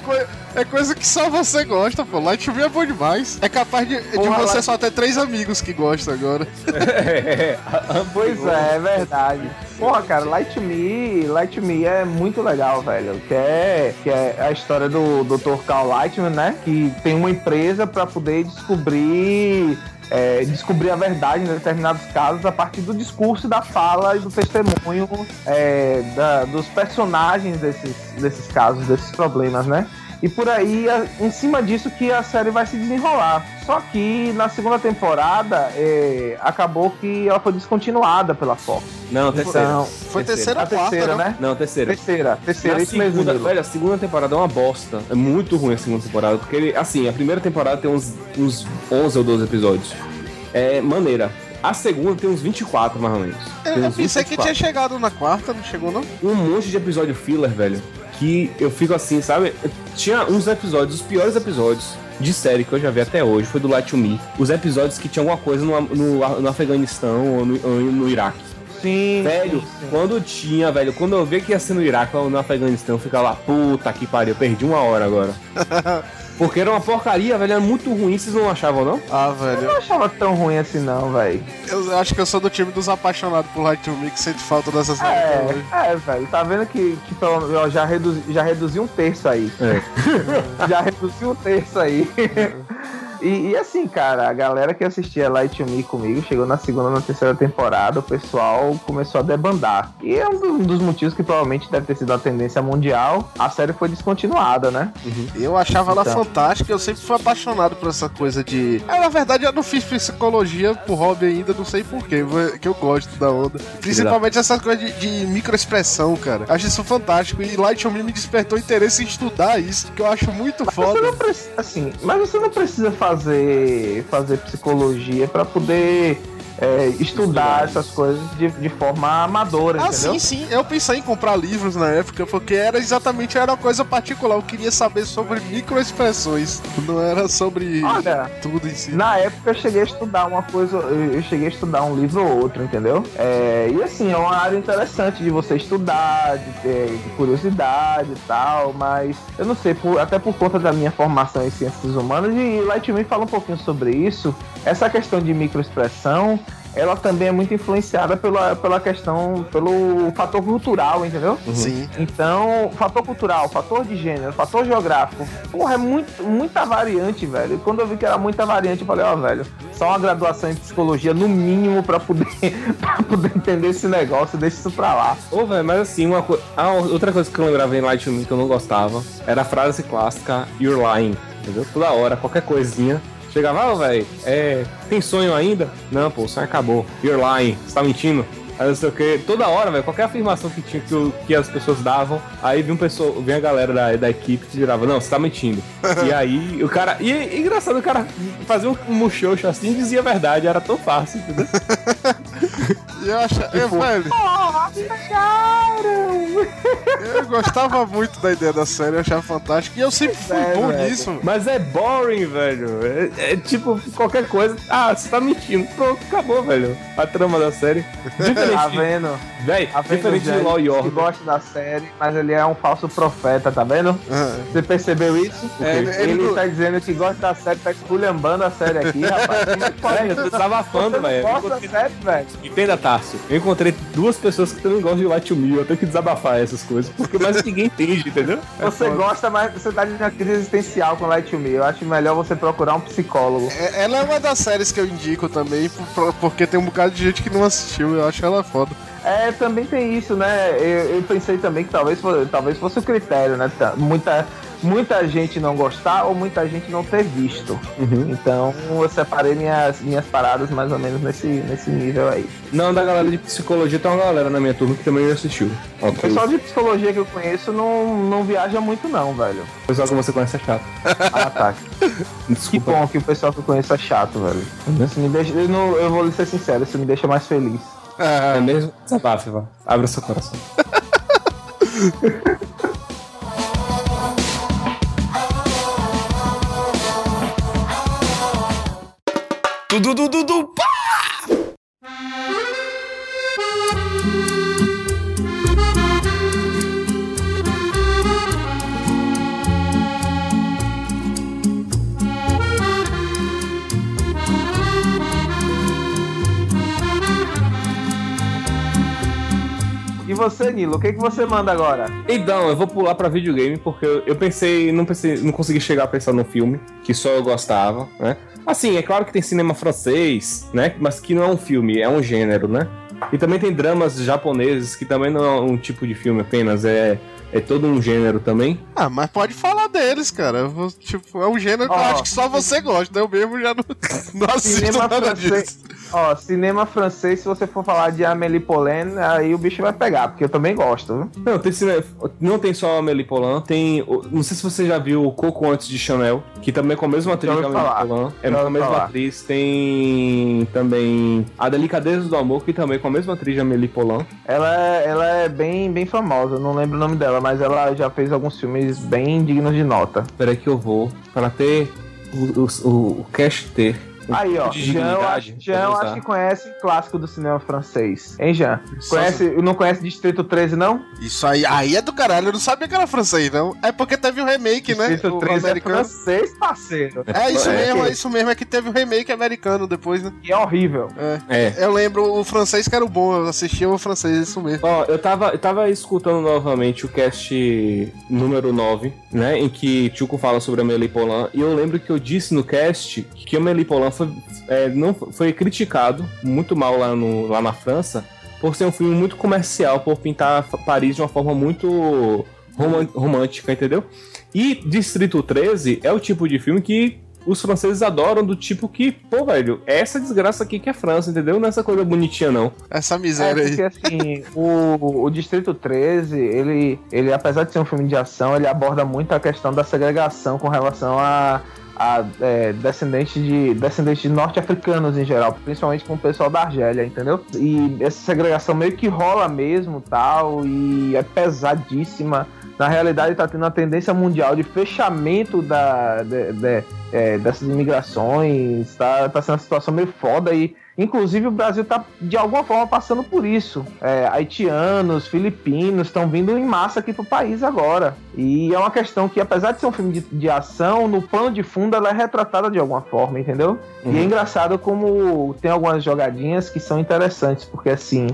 é, é coisa que só você gosta, pô. Light to Me é bom demais. É capaz de, de Porra, você Light- só ter três amigos que gostam agora. Pois é, é verdade. Porra, cara, Light to Me, Light to Me é muito legal, velho. Que é, que é a história do Dr. Carl Lightman, né? Que tem uma empresa pra poder descobrir. É, descobrir a verdade em determinados casos a partir do discurso, da fala e do testemunho é, da- dos personagens desses, desses casos, desses problemas, né? E por aí, a- em cima disso que a série vai se desenrolar. Só que na segunda temporada é, acabou que ela foi descontinuada pela Fox. Não, terceira. Então, Foi terceira a ou quarta, terceira, né? né? Não, terceira. Terceira, terceira, Na isso mesmo. segunda, Nilo. velho, a segunda temporada é uma bosta. É muito ruim a segunda temporada. Porque, ele, assim, a primeira temporada tem uns, uns 11 ou 12 episódios. É maneira. A segunda tem uns 24, mais ou menos. Eu, Tem eu pensei que 24. tinha chegado na quarta, não chegou não? um monte de episódio filler, velho. Que eu fico assim, sabe? Tinha uns episódios, os piores episódios de série que eu já vi até hoje foi do Light to Me. Os episódios que tinham alguma coisa no, no, no Afeganistão ou no, ou no Iraque. Sim. Velho, sim, sim. quando tinha, velho, quando eu vi que ia ser no Iraque ou no Afeganistão, eu ficava puta que pariu, eu perdi uma hora agora. Porque era uma porcaria, velho. Era muito ruim, vocês não achavam, não? Ah, Eu velho. não achava tão ruim assim, não, velho. Eu acho que eu sou do time dos apaixonados por Light to Me que sente falta dessa série. até hoje. É, é, velho. Tá vendo que, que pelo- eu já reduzi, já reduzi um terço aí. É. já reduzi um terço aí. E, e assim, cara, a galera que assistia Light to Me comigo chegou na segunda, na terceira temporada, o pessoal começou a debandar. E é um do- dos motivos que provavelmente deve ter sido a tendência mundial. A série foi descontinuada, né? Eu achava ela Então. fantástica, eu sempre fui apaixonado por essa coisa de. É, na verdade, eu não fiz psicologia por hobby ainda, não sei porquê, que eu gosto da onda. Principalmente essa coisa de, de microexpressão, cara. Acho isso fantástico. E Light Me me despertou interesse em estudar isso, que eu acho muito Você foda. não precisa, assim, mas você não precisa fazer, fazer psicologia pra poder é, estudar essas coisas de, de forma amadora, Ah, entendeu? sim, sim. Eu pensei em comprar livros na época, porque era exatamente era uma coisa particular. Eu queria saber sobre microexpressões. Não era sobre Olha, tudo em si. Na época eu cheguei a estudar uma coisa, eu cheguei a estudar um livro ou outro, entendeu? É, e assim, é uma área interessante de você estudar, de ter de curiosidade e tal, mas eu não sei, por- até por conta da minha formação em ciências humanas, e Light Me fala um pouquinho sobre isso, essa questão de microexpressão, ela também é muito influenciada pela, pela questão, pelo fator cultural, entendeu? Sim. Então, fator cultural, fator de gênero, fator geográfico, porra, é muito, muita variante, velho. E quando eu vi que era muita variante, eu falei, ó, velho, só uma graduação em psicologia, no mínimo, pra poder, pra poder entender esse negócio, deixa isso pra lá. Ô, velho, mas assim, uma coisa. Ah, outra coisa que eu lembrava em Light to Me que eu não gostava era a frase clássica You're lying, entendeu? Toda hora, qualquer coisinha. Chegava, ô, velho, é. Tem sonho ainda? Não, pô, o sonho acabou. You're lying, você tá mentindo? Aí não sei o que, toda hora, velho, qualquer afirmação que tinha que, o- que as pessoas davam, aí vinha um pessoa, vinha a galera da, da equipe que virava, não, você tá mentindo. e aí o cara. E, e engraçado, o cara fazia um muxoxo assim e dizia a verdade, era tão fácil, entendeu? E eu achava. eu, velho. Eu gostava muito da ideia da série, eu achava fantástico. E eu sempre fui É, bom velho. nisso. Mas é boring, velho. É, é tipo, qualquer coisa. Ah, você tá mentindo. Pronto, acabou, velho. A trama da série. Tá Diferente, de, vendo? véi, Tá vendo, diferente de Law e que gosta da série, mas ele é um falso profeta, tá vendo? Ah, Você percebeu isso? É, ele- ele, não- tá dizendo que gosta da série, tá esculhambando a série aqui, rapaz. É Véi, eu tô isso? desabafando, Você não velho. Gosta da encontrei- série, velho? Entenda, Tássio. Eu encontrei duas pessoas que também gostam de Light to Me. Eu tenho que desabafar essas coisas. Porque mais ninguém entende, entendeu? É Você foda. gosta, mas você tá de uma crise existencial com Light to Me. Eu acho melhor você procurar um psicólogo. é- Ela é uma das séries que eu indico também, por- porque tem um bocado de gente que não assistiu. Eu acho ela foda. É, também tem isso, né? Eu, eu pensei também que talvez, talvez fosse o critério, né? Tá- Muita, muita gente não gostar ou muita gente não ter visto. Uhum. Então eu separei minhas, minhas paradas mais ou menos nesse, nesse nível aí. Não, da galera de psicologia tem uma galera na minha turma que também assistiu. O pessoal de psicologia que eu conheço não, não viaja muito, não, velho. O pessoal que você conhece é chato. Ah, tá. Que Desculpa. bom que o pessoal que eu conheço é chato, velho. Isso me deixa, eu, não- eu vou ser sincero, isso me deixa mais feliz. É mesmo? Desabafe, vá. Abra seu coração. Tudo, tudo, tudo, pá! Você, Nilo, o que, que você manda agora? Então, eu vou pular pra videogame porque eu, pensei, não pensei, não consegui chegar a pensar num filme que só eu gostava, né? Assim, é claro que tem cinema francês, né? Mas que não é um filme, é um gênero, né? E também tem dramas japoneses que também não é um tipo de filme apenas, é, é todo um gênero também. Ah, mas pode falar deles, cara. Vou- Tipo, é um gênero que eu acho que só você gosta. Eu mesmo já não, não assisto Cinema nada francês. disso. Ó, cinema francês, se você for falar de Amélie Poulain, aí o bicho vai pegar, porque eu também gosto, viu? Não, tem cine... não tem só Amélie Poulain, tem. Não sei se você já viu o Coco antes de Chanel, que também é com a mesma atriz que Amélie. Poulain. É com a mesma falar. atriz. Tem também A Delicadeza do Amor, que também é com a mesma atriz de Amélie Poulain. Ela é, ela é bem, bem famosa, eu não lembro o nome dela, mas ela já fez alguns filmes bem dignos de nota. Espera aí que eu vou. Para ter o, o, o cast ter Aí, ó, de Jean, eu dignidade acho, Jean, acho que conhece clássico do cinema francês. Hein, Jean? Conhece, não conhece Distrito 13, não? Isso aí, aí é do caralho. Eu não sabia que era francês, não. É porque teve um remake, né? Distrito O 13 é americano. francês, parceiro. É isso É, mesmo, que- é isso mesmo. É que teve o remake americano depois, né? Que é horrível. É. Eu lembro o francês que era o bom. Eu assistia o francês, isso mesmo. Ó, eu tava, eu tava escutando novamente o cast número 9, né? Em que Chuco fala sobre a Amélie Poulain. E eu lembro que eu disse no cast que a Amélie Poulain foi, é, não, foi criticado muito mal lá, no, lá na França por ser um filme muito comercial, por pintar Paris de uma forma muito romântica, entendeu? E Distrito 13 é o tipo de filme que os franceses adoram, do tipo que, pô, velho, é essa desgraça aqui que é França, entendeu? Não é essa coisa bonitinha, não. Essa É, miséria aí. porque assim, o, o Distrito 13, ele, ele, apesar de ser um filme de ação, ele aborda muito a questão da segregação com relação a, a é, descendentes de, descendentes de norte-africanos em geral, principalmente com o pessoal da Argélia, entendeu? E essa segregação meio que rola mesmo tal, e é pesadíssima. Na realidade, tá tendo uma tendência mundial de fechamento da, de- de- é, dessas imigrações, tá, tá sendo uma situação meio foda e Inclusive, o Brasil está, de alguma forma, passando por isso. É, haitianos, filipinos estão vindo em massa aqui pro país agora. E é uma questão que, apesar de ser um filme de, de ação, no plano de fundo ela é retratada de alguma forma, entendeu? E é engraçado como tem algumas jogadinhas que são interessantes, porque assim.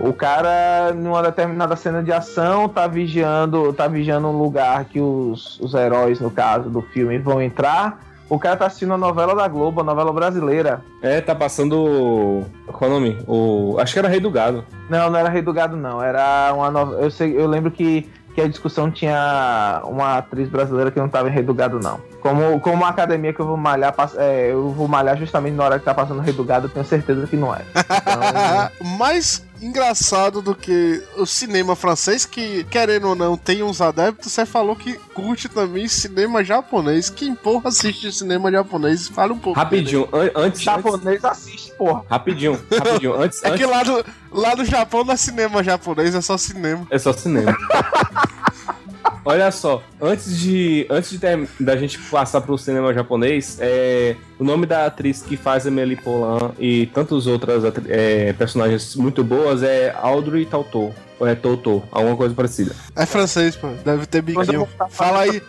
O cara, numa determinada cena de ação, tá vigiando, tá vigiando um lugar que os, os heróis, no caso do filme, vão entrar. O cara tá assistindo a novela da Globo, a novela brasileira. É, tá passando. Qual é o nome? O... Acho que era Rei do Gado. Não, não era Rei do Gado, não. Era uma novela. Eu, sei, eu lembro que, que a discussão tinha uma atriz brasileira que não tava em Rei do Gado, não. Como, como uma academia que eu vou malhar, é, eu vou malhar justamente na hora que tá passando Rei do Gado, eu tenho certeza que não é. Mais engraçado do que o cinema francês, que, querendo ou não, tem uns adeptos, você falou que curte também cinema japonês. Quem porra assiste cinema japonês? Fala um pouco. Rapidinho, an- antes. Japonês assiste, porra. Rapidinho, rapidinho. Antes, É que antes- lá no, lá no Japão não é cinema japonês, é só cinema. É só cinema. Olha só, antes de antes de ter- da gente passar pro cinema japonês, é, o nome da atriz que faz a Poulain e tantas outras é, personagens muito boas é Audrey Tautou. Ou é Tautou, alguma coisa parecida. É francês, pô. Deve ter biquinho. Fala aí.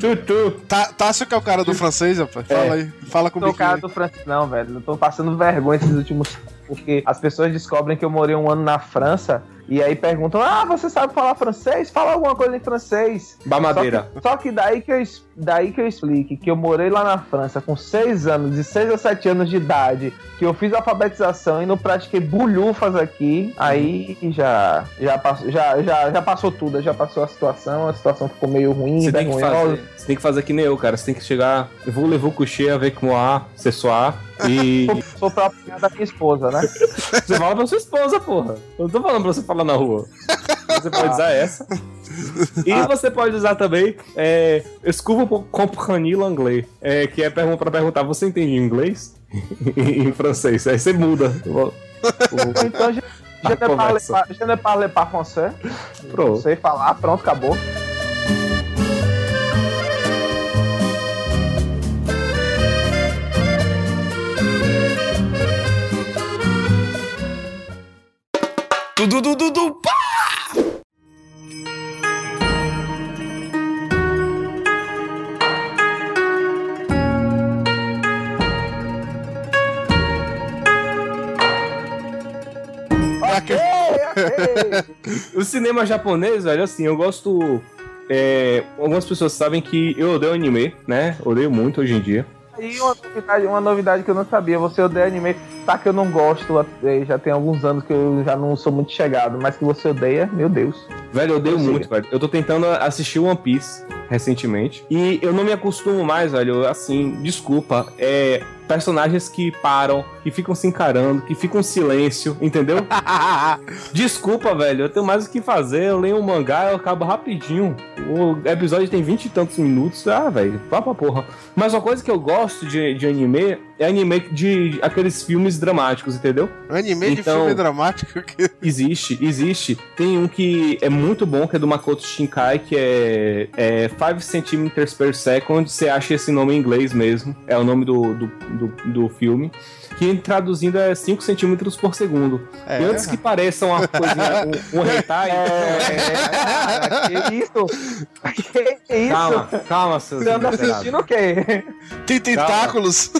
Tutu. Tá, Tássio que é o cara do francês, rapaz. Fala É. aí. Fala com o biquinho. cara do francês, não, velho. Eu tô passando vergonha esses últimos porque as pessoas descobrem que eu morei um ano na França e aí perguntam: Ah, você sabe falar francês? Fala alguma coisa em francês. Bamadeira. Só que, só que daí, que eu, daí que eu explique que eu morei lá na França com 6 anos, de 6 a 7 anos de idade, que eu fiz alfabetização e não pratiquei bulhufas aqui, aí já, já, passou, já, já, já passou tudo, já passou a situação, a situação ficou meio ruim, Você tem, que fazer, você tem que fazer que nem eu, cara. Você tem que chegar. Eu vou levar o coucher avec moi, ce soir. E. Sou apanhar da minha esposa, né? Você fala pra sua esposa, porra. Eu não tô falando pra você falar na rua. Você pode usar essa. E você pode usar também é, escuva pour comprendre l'anglais. É, que é pra perguntar, você entende inglês? em francês. Aí você muda. o- o- Ou então, je, ne parle pas, je ne parle pas français. Não Pronto. sei falar, pronto, acabou. Tudo, tudo, tudo, pá! Ok. O cinema japonês, velho, assim, eu gosto. é, algumas pessoas sabem que eu odeio anime, né? Odeio muito hoje em dia. E uma novidade, uma novidade que eu não sabia, você odeia anime, tá que eu não gosto, eh, já tem alguns anos que eu já não sou muito chegado, mas que você odeia, meu Deus. Velho, eu odeio Prossiga. muito, velho. Eu tô tentando assistir One Piece recentemente. E eu não me acostumo mais, velho. Assim, desculpa. É. Personagens que param, que ficam se encarando, que ficam em silêncio, entendeu? Desculpa, velho. Eu tenho mais o que fazer. Eu leio um mangá, eu acabo rapidinho. O episódio tem vinte e tantos minutos. Ah, velho, vá pra porra. Mas uma coisa que eu gosto de, de anime é anime de aqueles filmes dramáticos, entendeu? Anime de Então- filme dramático que. Existe, existe. Tem um que é muito bom, que é do Makoto Shinkai, que é, é 5 cm per second. Você acha esse nome em inglês mesmo. É o nome do, do, do, do filme. Que traduzindo é 5 centímetros por segundo. É. E antes que pareça uma coisinha, um, um hentai. É, cara, que isso? Que isso? Calma, calma, seus Você anda assistindo o quê? Tem tentáculos.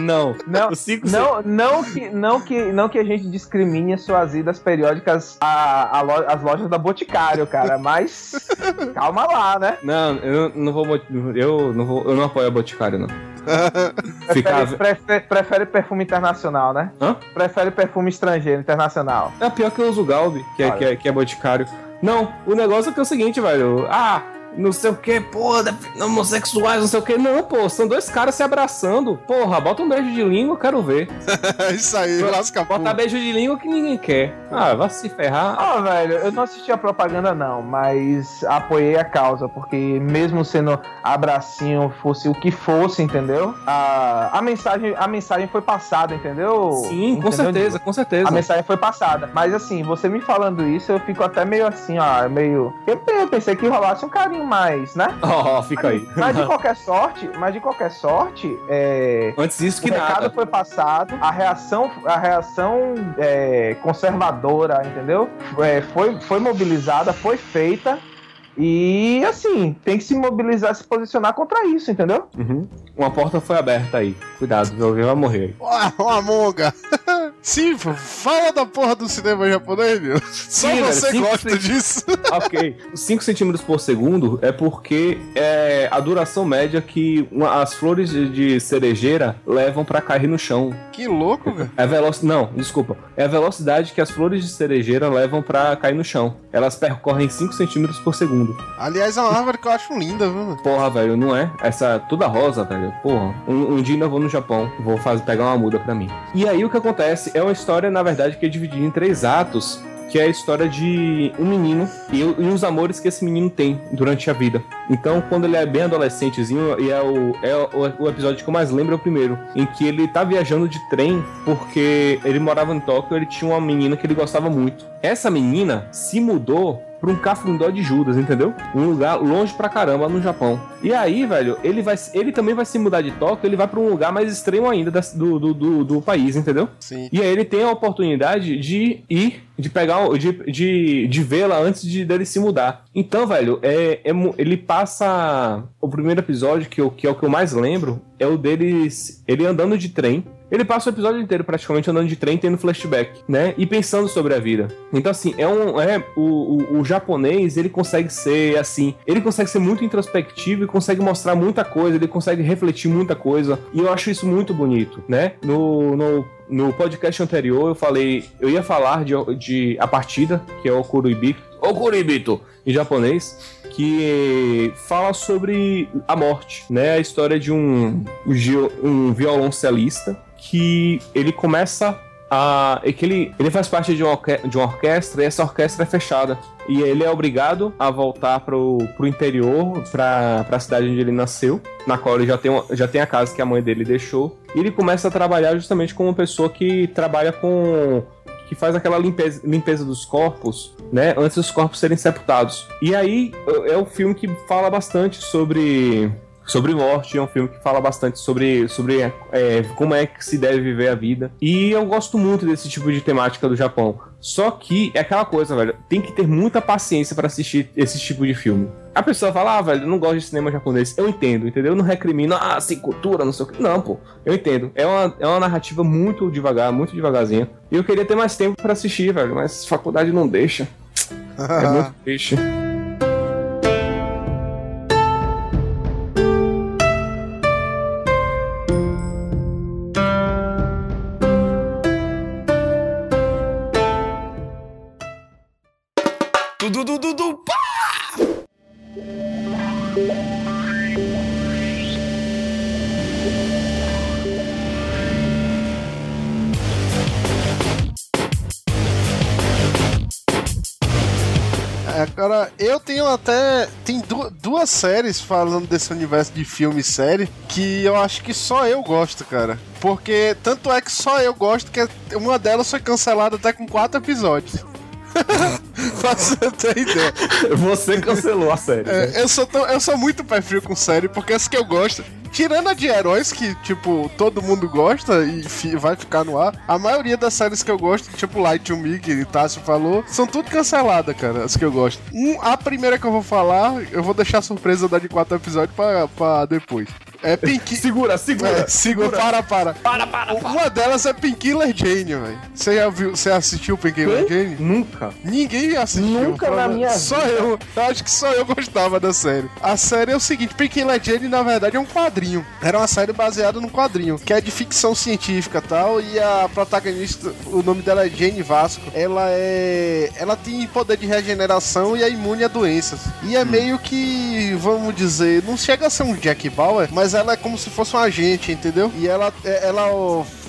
Não, Não, 5 não, não, que, não, que, não que a gente discrimine as suas idas periódicas à, à lo- às lojas da Boticário, cara, mas calma lá, né? Não, eu não vou. Eu não vou. Eu não apoio a Boticário, não. Ficar. Prefere, prefere, prefere perfume internacional, né? Hã? Prefere perfume estrangeiro, internacional. É pior que eu uso o Galbi, que é, que, é, que é boticário. Não, o negócio é que é o seguinte, velho. Ah, não sei o que, porra, homossexuais, não sei o que. Não, pô, são dois caras se abraçando. Porra, bota um beijo de língua, eu quero ver. Isso aí, lasca Bota beijo de língua que ninguém quer. Ah, vai se ferrar. Ah, velho, eu não assisti a propaganda não, mas apoiei a causa, porque mesmo sendo abracinho, fosse o que fosse, entendeu? A, a, mensagem, a mensagem foi passada, entendeu? Sim, com Entendeu? certeza, com certeza. A mensagem foi passada. Mas assim, você me falando isso, eu fico até meio assim, ó, meio. Eu, eu pensei que rolasse um carinho mais, né? Ó, fica aí. Mas de qualquer sorte, mas de qualquer sorte, é. Antes disso O que recado nada. foi passado, a reação, a reação é, conservadora, entendeu? É, foi, foi mobilizada, foi feita. E assim, tem que se mobilizar, se posicionar contra isso, entendeu? Uhum. Uma porta foi aberta aí. Cuidado, alguém vai morrer. Ó, Uma monga. Sim, fala da porra do cinema japonês, meu. Só Sim, velho, você cinco gosta cent- disso. ok. Os 5 centímetros por segundo é porque é a duração média que uma- as flores de, de cerejeira levam pra cair no chão. Que louco, velho. É a velocidade. Não, desculpa. É a velocidade que as flores de cerejeira levam pra cair no chão. Elas percorrem 5 centímetros por segundo. Aliás, é uma árvore que eu acho linda, viu? Porra, velho, não é? Essa toda rosa, velho. Porra. Um, um dia ainda vou no Japão. Vou fazer, pegar uma muda pra mim. E aí o que acontece é uma história, na verdade, que é dividida em três atos. Que é a história de um menino e, e os amores que esse menino tem durante a vida. Então, quando ele é bem adolescentezinho, e é o, é o, o episódio que eu mais lembro é o primeiro, em que ele tá viajando de trem porque ele morava em Tóquio ele tinha uma menina que ele gostava muito. Essa menina se mudou pra um cafundó de Judas, entendeu? Um lugar longe pra caramba no Japão. E aí, velho, ele vai ele também vai se mudar de Tóquio, ele vai pra um lugar mais extremo ainda das- do, do, do, do país, entendeu? Sim. E aí ele tem a oportunidade de ir, de pegar, de, de, de vê-la antes de dele se mudar. Então, velho, é, é ele passa. O primeiro episódio, que, eu, que é o que eu mais lembro, é o dele, se- ele andando de trem. Ele passa o episódio inteiro praticamente andando de trem, tendo flashback, né? E pensando sobre a vida. Então, assim, é um. É, o, o, o japonês, ele consegue ser assim. Ele consegue ser muito introspectivo e consegue mostrar muita coisa, ele consegue refletir muita coisa. E eu acho isso muito bonito, né? No, no, no podcast anterior, eu falei. Eu ia falar de, de A Partida, que é o Kuribito. Okuribito, em japonês que fala sobre a morte, né? A história de um, geo- um violoncelista que ele começa a. é que ele, ele faz parte de uma, de uma orquestra e essa orquestra é fechada. E ele é obrigado a voltar pro, pro interior, pra, pra cidade onde ele nasceu, na qual ele já tem, uma- já tem a casa que a mãe dele deixou. E ele começa a trabalhar justamente como uma pessoa que trabalha com que faz aquela limpeza, limpeza dos corpos, né? Antes dos corpos serem sepultados. E aí é um filme que fala bastante sobre sobre morte, é um filme que fala bastante sobre, sobre é, como é que se deve viver a vida. E eu gosto muito desse tipo de temática do Japão. Só que é aquela coisa, velho, tem que ter muita paciência pra assistir esse tipo de filme. A pessoa fala, ah, velho, não gosto de cinema japonês. Eu entendo, entendeu? Eu não recrimino, ah, sem cultura, não sei o que. Não, pô, eu entendo. É uma, é uma narrativa muito devagar, muito devagarzinha. E eu queria ter mais tempo pra assistir, velho, mas faculdade não deixa. É muito triste. Até. Tem du duas séries falando desse universo de filme e série que eu acho que só eu gosto, cara. Porque tanto é que só eu gosto que uma delas foi cancelada até com quatro episódios. você ter ideia. Você cancelou a série. É, né? eu, sou tão- eu sou muito pé frio com série, porque as que eu gosto. Tirando a de heróis, que, tipo, todo mundo gosta e fi- vai ficar no ar, a maioria das séries que eu gosto, tipo Light to Me, que Tássio falou, são tudo canceladas, cara, as que eu gosto. Um, a primeira que eu vou falar, eu vou deixar a surpresa da de quatro episódios pra, pra depois. É Pink... Segura, segura. É, segura, para, para. Para, para, para. Uma delas é Painkiller Jane, velho. Você já viu, você assistiu Painkiller Jane? Nunca. Ninguém assistiu. Nunca na Prova- minha Só vida. eu. Eu acho que só eu gostava da série. A série é o seguinte: Painkiller Jane, na verdade, é um quadrinho. Era uma série baseada num quadrinho, que é de ficção científica e tal. E a protagonista, o nome dela é Jane Vasco. Ela é. Ela tem poder de regeneração e é imune a doenças. E é meio que, vamos dizer, não chega a ser um Jack Bauer, mas ela é como se fosse um agente, entendeu? E ela, é- ela,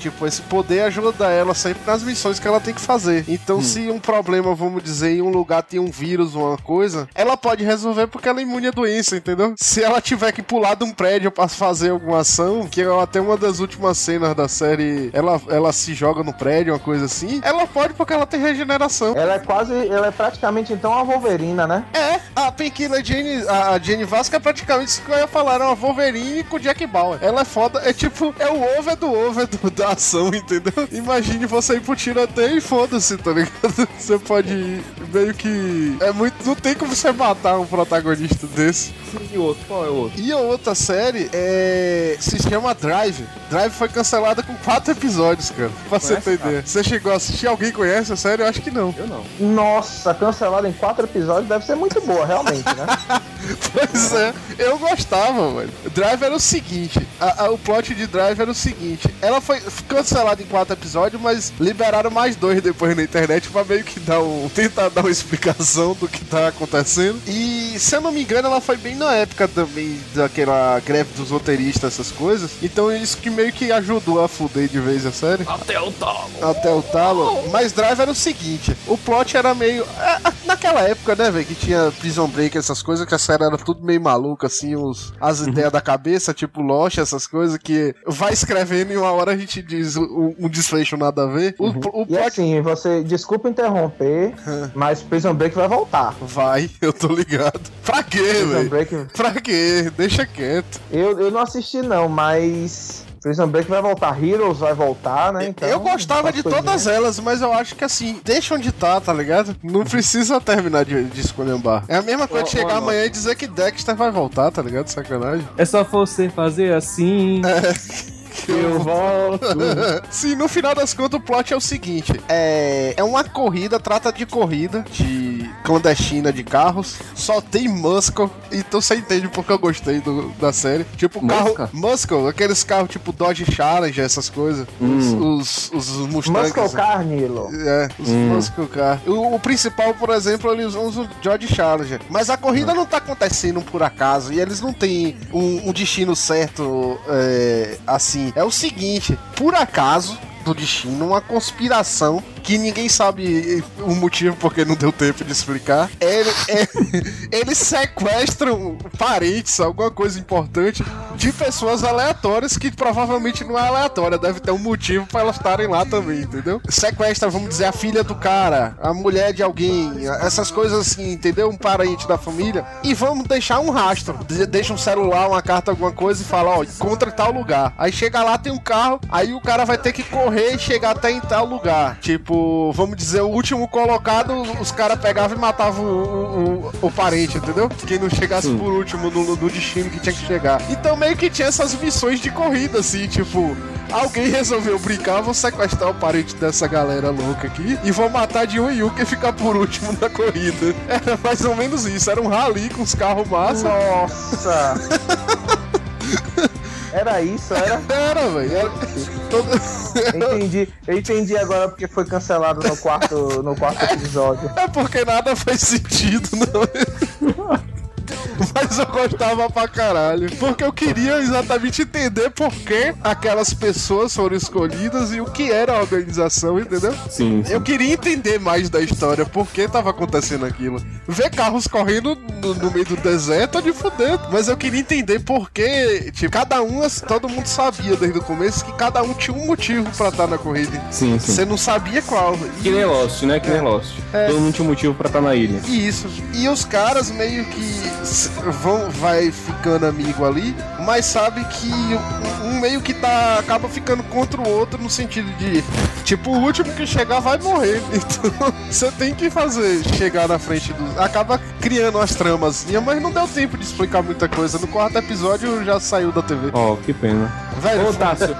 tipo, esse poder ajuda ela sempre nas missões que ela tem que fazer. Então, se um problema, vamos dizer, em um lugar tem um vírus ou uma coisa, ela pode resolver porque ela é imune à doença, entendeu? Se ela tiver que pular de um prédio pra fazer alguma ação, que é até uma das últimas cenas da série, ela, ela se joga no prédio, uma coisa assim, ela pode porque ela tem regeneração. Ela é quase. Ela é praticamente então a Wolverina, né? É, a Painkiller Jane, a Jane Vasco é praticamente isso que eu ia falar, é uma Wolverine com Jack Bauer. Ela é foda, é tipo, é o over do over do- da ação, entendeu? Imagine você ir pro tiroteio e foda-se, tá ligado? Você pode ir meio que. É muito. Não tem como você matar um protagonista desse. E o outro? Qual é o outro? E a outra série é. se chama Drive. Drive foi cancelada com quatro episódios, cara. Pra você Conhece, entender. Você chegou a assistir? Alguém conhece a série? Eu acho que não. Eu não. Nossa, cancelada em quatro episódios deve ser muito boa, realmente, né? Pois é, eu gostava, mano. Drive era o seguinte: a- a- o plot de Drive era o seguinte. Ela foi cancelada em quatro episódios, mas liberaram mais dois depois na internet pra meio que dar um. tentar dar uma explicação do que tá acontecendo. E se eu não me engano, ela foi bem na época também daquela greve dos roteiristas, essas coisas. Então isso que meio que ajudou a fuder de vez a série. Até o talo. Até o talo. Mas Drive era o seguinte: o plot era meio. é, é, Naquela época, né, velho, que tinha Prison Break, essas coisas, que a série era tudo meio maluca, assim, os, as ideias da cabeça, tipo Lost, essas coisas, que vai escrevendo e uma hora a gente diz um, um desfecho nada a ver. O, o E plot. assim, você. Desculpa interromper, mas Prison Break vai voltar. Vai, eu tô ligado. Pra quê, Prison velho? Break. Pra quê? Deixa quieto. Eu, eu não assisti, não, mas. Prison Break vai voltar, Heroes vai voltar, né? Então, eu gostava de coisinhas. todas elas, mas eu acho que assim, deixa onde tá, tá ligado? Não precisa terminar de, de escolhambar. É a mesma coisa de Ó, chegar ó, amanhã e dizer que Dexter vai voltar, tá ligado? Sacanagem. É só você fazer assim. Que Eu volto. Sim, no final das contas o plot é o seguinte: é, é uma corrida, trata de corrida de clandestina de carros. Só tem Muscle, então você entende porque eu gostei do- da série. Tipo, carro. Muscle? Muscle, aqueles carros tipo Dodge Challenger, essas coisas. Os, os, os Mustangs. Muscle Car, Nilo. É, os Muscle Car. O, o principal, por exemplo, eles usam o Dodge Challenger. Mas a corrida não tá acontecendo por acaso. E eles não têm um, um destino certo é, assim. É o seguinte: por acaso do destino, uma conspiração que ninguém sabe o motivo porque não deu tempo de explicar. Ele, é- eles sequestram parentes, alguma coisa importante, de pessoas aleatórias que provavelmente não é aleatória, deve ter um motivo pra elas estarem lá também, entendeu? Sequestra, vamos dizer, a filha do cara, a mulher de alguém, essas coisas assim, entendeu? Um parente da família. E vamos deixar um rastro. De- Deixa um celular, uma carta, alguma coisa e fala, ó, encontra tal lugar. Aí chega lá, tem um carro, aí o cara vai ter que correr e chegar até em tal lugar. Tipo, vamos dizer, o último colocado, os caras pegavam e matavam o, o- o- o parente, entendeu? Quem não chegasse por último no, no destino que tinha que chegar. Então meio que tinha essas missões de corrida, assim, tipo, alguém resolveu brincar, vou sequestrar o parente dessa galera louca aqui e vou matar de um em um que ficar por último na corrida. Era mais ou menos isso, era um rally com os carros massa. Nossa! Era isso, era? Era, velho. Era... Todo... Entendi. Eu entendi agora porque foi cancelado no quarto, no quarto episódio. É porque nada faz sentido, não. Mas eu gostava pra caralho. Porque eu queria exatamente entender por que aquelas pessoas foram escolhidas e o que era a organização, entendeu? Sim. sim. Eu queria entender mais da história, por que tava acontecendo aquilo. Ver carros correndo no, no meio do deserto é de fuder. Mas eu queria entender por que, tipo, cada um, todo mundo sabia desde o começo que cada um tinha um motivo pra estar na corrida. Sim, sim. Você não sabia qual. Que nem Lost, né? Que nem Lost. É. Todo mundo tinha um motivo pra estar na ilha. Isso. E os caras meio que vão vai ficando amigo ali, mas sabe que um- meio que tá acaba ficando contra o outro no sentido de tipo o último que chegar vai morrer. Então você tem que fazer chegar na frente do acaba criando as tramas, mas não deu tempo de explicar muita coisa. No quarto episódio já saiu da TV. Ó, que pena. Velho, Ô, Tássio,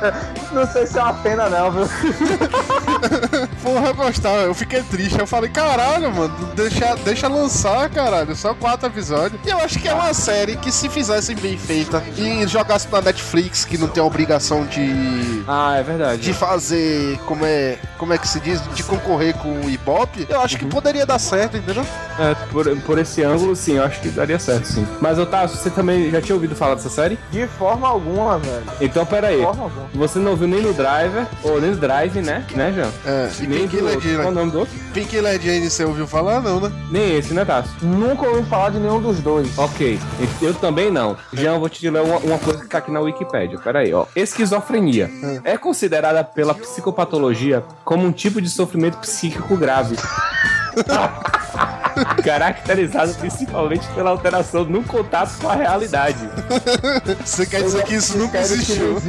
Não sei se é uma pena, não, viu? Porra, eu gostava, eu fiquei triste. Eu falei, caralho, mano, deixa, deixa lançar, caralho. Só quatro episódios. E eu acho que é uma série que, se fizessem bem feita e jogasse na Netflix, que não tem a obrigação de. Ah, é verdade. De fazer, como é, como é que se diz, de concorrer com o Ibope, eu acho que poderia dar certo, entendeu? É, por, por esse ângulo, sim, eu acho que daria certo, sim. Mas, Otávio, você também já tinha ouvido falar dessa série? De forma alguma, velho. Então, pera aí. De forma alguma. Você não ouviu nem no Driver, ou nem no Drive, né? Né, João? É, e Nem Pink do outro. Qual é o nome do outro? Pink Lady você ouviu falar, não, né? Nem esse, né, Tássio? Nunca ouvi falar de nenhum dos dois. Ok, eu também não. Jean, eu vou te ler uma, uma coisa que tá aqui na Wikipédia. Pera aí, ó. Esquizofrenia é considerada pela psicopatologia como um tipo de sofrimento psíquico grave. Caracterizado principalmente pela alteração no contato com a realidade. Você quer dizer que isso nunca existiu?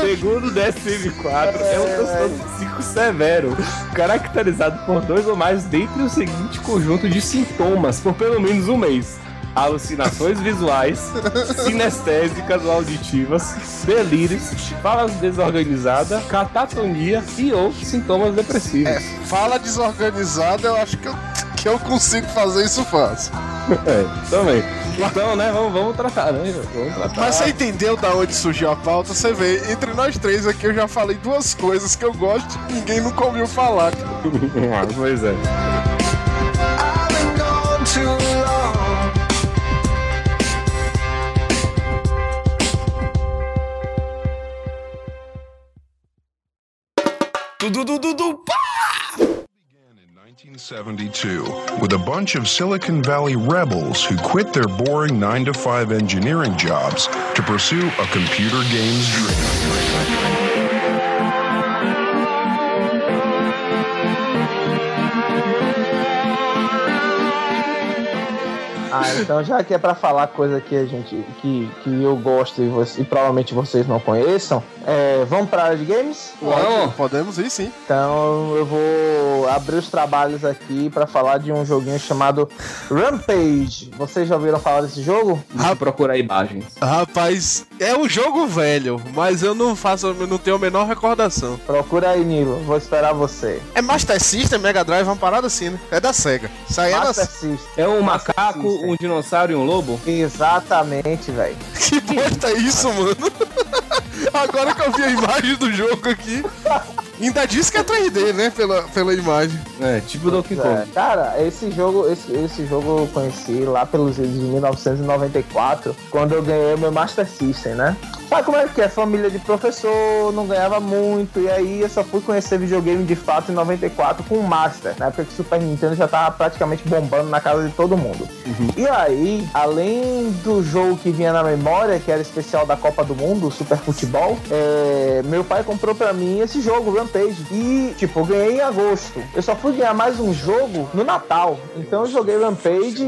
Segundo o DSM-4, é um transtorno psíquico severo, caracterizado por dois ou mais dentre o seguinte conjunto de sintomas por pelo menos um mês. Alucinações visuais, sinestésicas ou auditivas, delírios, fala desorganizada, catatonia e ou sintomas depressivos. É, fala desorganizada, eu acho que eu, que eu consigo fazer isso fácil. É, também. Então, né, vamos, vamos tratar, né? Vamos tratar. Mas você entendeu da onde surgiu a pauta? Você vê, entre nós três aqui eu já falei duas coisas que eu gosto e ninguém nunca ouviu falar. Ah, pois é. Du, du, pá! 1972 with a bunch of Silicon Valley rebels who quit their boring 9 to 5 engineering jobs to pursue a computer games dream. Ah, então já que é pra falar coisa que a gente que, que eu gosto e, você- e provavelmente vocês não conheçam, é, vamos pra área de games? Pode- Podemos ir sim. Então eu vou abrir os trabalhos aqui pra falar de um joguinho chamado Rampage. Vocês já ouviram falar desse jogo? Eu procurar imagens. Rapaz, é um jogo velho, mas eu não faço, eu não tenho a menor recordação. Procura aí, Nilo. Vou esperar você. É Master System, Mega Drive, uma parada assim, né? É da SEGA. Isso aí é da Master System. É um macaco, System. Um dinossauro e um lobo? Exatamente, velho. Que bosta é isso, mano? Agora que eu vi a imagem do jogo aqui. Ainda diz que é 3D, né? Pela, pela imagem. É, tipo Donkey Kong. É, cara, esse jogo, esse, esse jogo eu conheci lá pelos anos de 1994, quando eu ganhei o meu Master System, né? Sabe como é que é? Família de professor, não ganhava muito, e aí eu só fui conhecer videogame de fato em 94 com o Master, na época que o Super Nintendo já tava praticamente bombando na casa de todo mundo. E aí, além do jogo que vinha na memória, que era especial da Copa do Mundo, o Super Futebol, é, meu pai comprou pra mim esse jogo, Rampage. E, tipo, eu ganhei em agosto. Eu só fui ganhar mais um jogo no Natal. Então eu joguei Rampage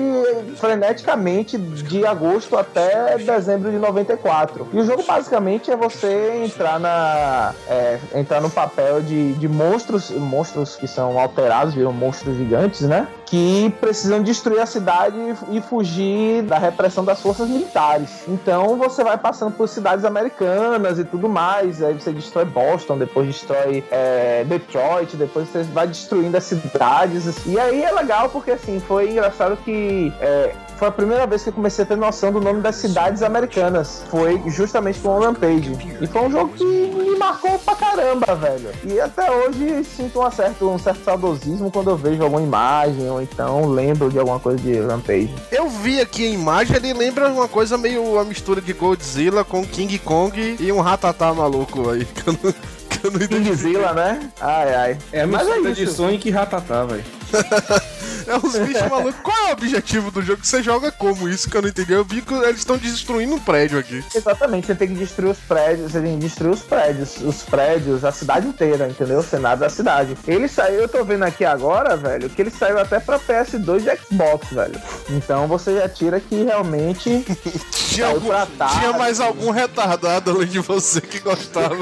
freneticamente de agosto até dezembro de 94. E o jogo basicamente é você entrar na. é, entrar no papel de, de monstros, monstros que são alterados, viram monstros gigantes, né? Que precisam destruir a cidade e fugir da repressão das forças militares. Então você vai passando por cidades americanas e tudo mais. Aí você destrói Boston, depois destrói é, Detroit, depois você vai destruindo as cidades. E aí é legal porque assim, foi engraçado que é, foi a primeira vez que eu comecei a ter noção do nome das cidades americanas. Foi justamente com o Rampage. E foi um jogo que me marcou pra caramba, velho. E até hoje sinto um certo, um certo saudosismo quando eu vejo alguma imagem ou então lembro de alguma coisa de Rampage. Eu vi aqui a imagem, ele lembra uma coisa meio uma mistura de Godzilla com King Kong e um ratatá maluco aí. Que eu não, eu não entendi. Kingzilla, né? Ai, ai. É a Mas é de. Sonic e Ratatá, velho. É uns bichos malucos. Qual é o objetivo do jogo? Você joga como isso que eu não entendi? Eu vi que eles estão destruindo um prédio aqui. Exatamente, você tem que destruir os prédios, você tem que destruir os prédios, os prédios, a cidade inteira, entendeu? O cenário da cidade. Ele saiu, eu tô vendo aqui agora, velho, que ele saiu até pra PS2 e Xbox, velho. Então você já tira que realmente Tinha, algum- tarde. tinha mais algum retardado além de você que gostava.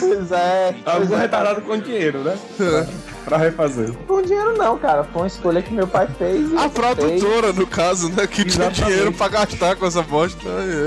Pois é. Algum Pois é. retardado com dinheiro, né? Pra refazer. Com dinheiro não, cara. Foi uma escolha que meu pai fez. e A produtora, no caso, né? Que tinha Exatamente. dinheiro pra gastar com essa bosta.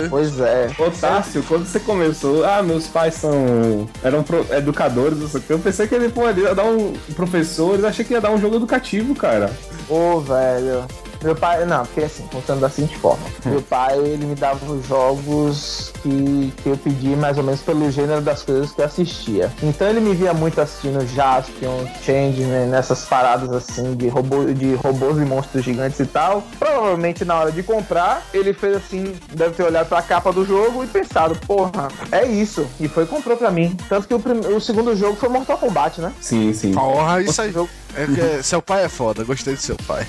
Pois é. Ô Tássio, quando você começou, ah, meus pais são. eram pro- educadores, não sei o que. Eu pensei que ele, pô, ele ia dar um professor, eu achei que ia dar um jogo educativo, cara. Ô, velho. Meu pai, não, porque assim, funciona da seguinte forma. Meu pai, ele me dava os jogos que, que eu pedi mais ou menos pelo gênero das coisas que eu assistia. Então ele me via muito assistindo Jaspion, Changeman, nessas paradas assim de, robô, de robôs e monstros gigantes e tal. Provavelmente na hora de comprar, ele fez assim, deve ter olhado pra capa do jogo e pensado, porra, é isso. E foi e comprou pra mim. Tanto que o, prim- o segundo jogo foi Mortal Kombat, né? Sim, sim. Porra, isso aí. jogo- É porque seu pai é foda, gostei do seu pai.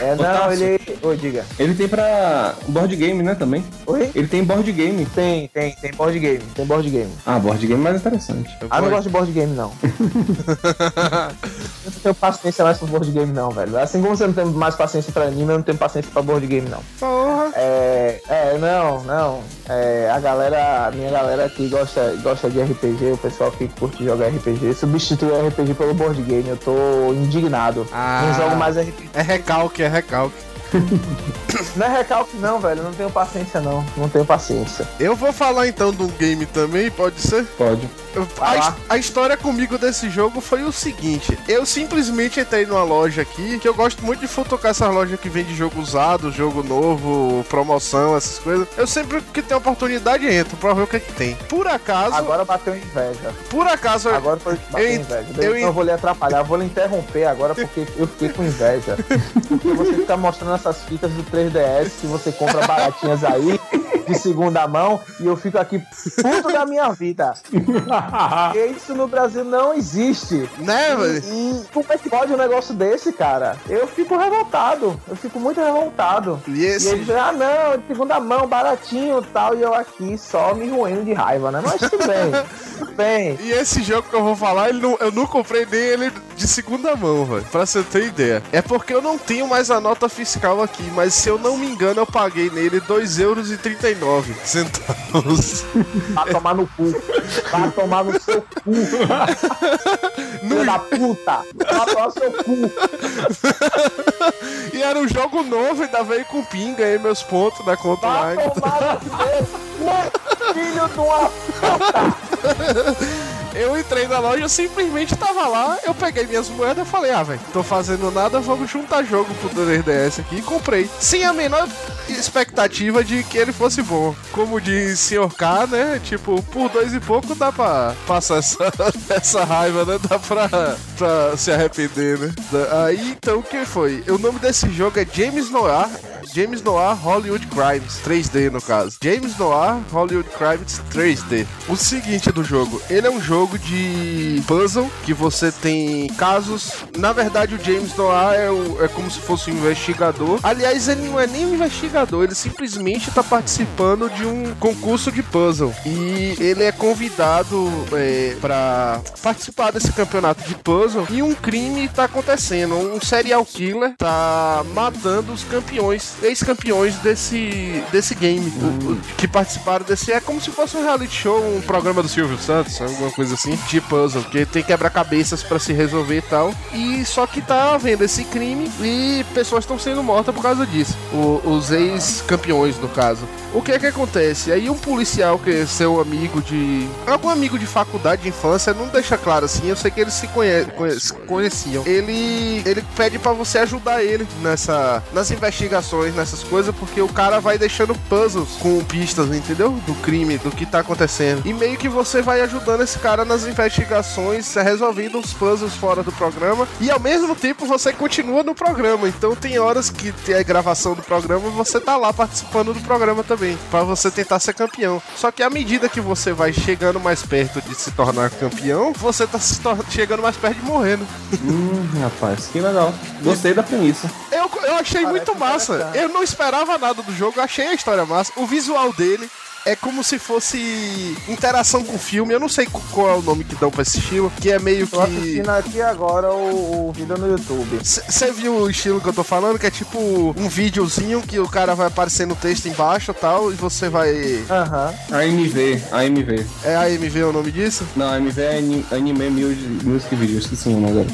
É, não, Tássio. ele. Oi, diga. Ele tem pra board game, né, também? Oi? Ele tem board game. Tem, tem, tem board game. Tem board game. Ah, board game é mais interessante. Ah, não gosto de board game, não. eu não tenho paciência mais pra board game, não, velho. Assim como você não tem mais paciência pra anime, eu não tenho paciência pra board game, não. Porra. É, é não, não. É, a galera, a minha galera que gosta, gosta de RPG, o pessoal que curte jogar RPG, substitui o RPG pelo board game. Eu tô indignado. Ah. Não jogo mais RPG. É recalque, é recalque. Não é recalque, não, velho. Eu Não tenho paciência, não. Não tenho paciência. Eu vou falar então de um game também, pode ser? Pode. Eu- a, a história comigo desse jogo foi o seguinte: eu simplesmente entrei numa loja aqui, que eu gosto muito de futucar essas lojas que vende jogo usado, jogo novo, promoção, essas coisas. Eu sempre que tenho oportunidade entro pra ver o que, é que tem. Por acaso, Agora bateu inveja. por acaso, Agora foi bateu eu- inveja. eu- Eu, não vou lhe atrapalhar, eu vou lhe interromper agora porque eu fiquei com inveja. Porque você fica mostrando essas fitas do 3DS que você compra baratinhas aí, de segunda mão, e eu fico aqui puto da minha vida. Porque isso no Brasil não existe. né, velho? E como é que pode um negócio desse, cara? Eu fico revoltado. Eu fico muito revoltado. E E esse. eles ah, não, de segunda mão, baratinho e tal, e eu aqui só me roendo de raiva, né? Mas tudo bem, tudo bem. E esse jogo que eu vou falar, não- eu não comprei nem ele de segunda mão, velho. Pra você ter ideia. É porque eu não tenho mais a nota fiscal aqui, mas se eu não me engano, eu paguei nele 2,39 centavos. Vai tomar no cu. Vai tomar no seu cu. Filho da puta. Vai tomar no seu cu. E era um jogo novo, ainda veio com PIN, ganhei meus pontos na conta Vai online. tomar no filho de uma puta. Eu entrei na loja, simplesmente tava lá, eu peguei minhas moedas e falei, ah, velho, tô fazendo nada, vamos juntar jogo pro 3DS aqui e comprei. Sem a menor expectativa de que ele fosse bom. Como diz Sr. K, né? Tipo, por dois e pouco dá pra passar essa, essa raiva, né? Dá pra, pra se arrepender, né? Aí, então, o que foi? O nome desse jogo é James Noir. James Noir Hollywood Crimes 3D no caso. James Noir Hollywood Crimes 3D. O seguinte do jogo, ele é um jogo de puzzle que você tem casos. Na verdade, o James Noir é, o- é como se fosse um investigador. Aliás, ele não é nem um investigador, ele simplesmente está participando de um concurso de puzzle e ele é convidado é, para participar desse campeonato de puzzle e um crime tá acontecendo. Um serial killer tá matando os campeões. ex-campeões desse, desse game, o- o- que participaram desse. É como se fosse um reality show, um programa do Silvio Santos, alguma coisa assim, de puzzle, que tem quebra-cabeças pra se resolver e tal. E só que tá havendo esse crime e pessoas estão sendo mortas por causa disso. O- os ex-campeões, no caso. O que é que acontece? Aí um policial que é seu amigo de. algum amigo de faculdade de infância, não deixa claro assim, eu sei que eles se conhe- conhe- conheciam. Ele. ele pede pra você ajudar ele nessa. nas investigações, nessas coisas, porque o cara vai deixando puzzles com pistas, entendeu? Do crime, do que tá acontecendo. E meio que você vai ajudando esse cara nas investigações, resolvendo os puzzles fora do programa. E ao mesmo tempo você continua no programa. Então tem horas que tem a gravação do programa, você tá lá participando do programa também, pra você tentar ser campeão. Só que à medida que você vai chegando mais perto de se tornar campeão, você tá se chegando mais perto de morrer, né? Hum, rapaz, que legal. Gostei da premissa. Eu, eu achei muito massa. Eu não esperava nada do jogo, eu achei a história massa. O visual dele é como se fosse interação com filme. Eu não sei qual é o nome que dão pra esse estilo, que é meio Tô que. assistindo aqui agora o, o vídeo no YouTube. Você viu o estilo que eu tô falando? Que é tipo um videozinho que o cara vai aparecendo o texto embaixo e tal, e você vai. Aham. AMV, AMV. É AMV o nome disso? Não, AMV é Ani- Anime Music, Video, esqueci o nome agora.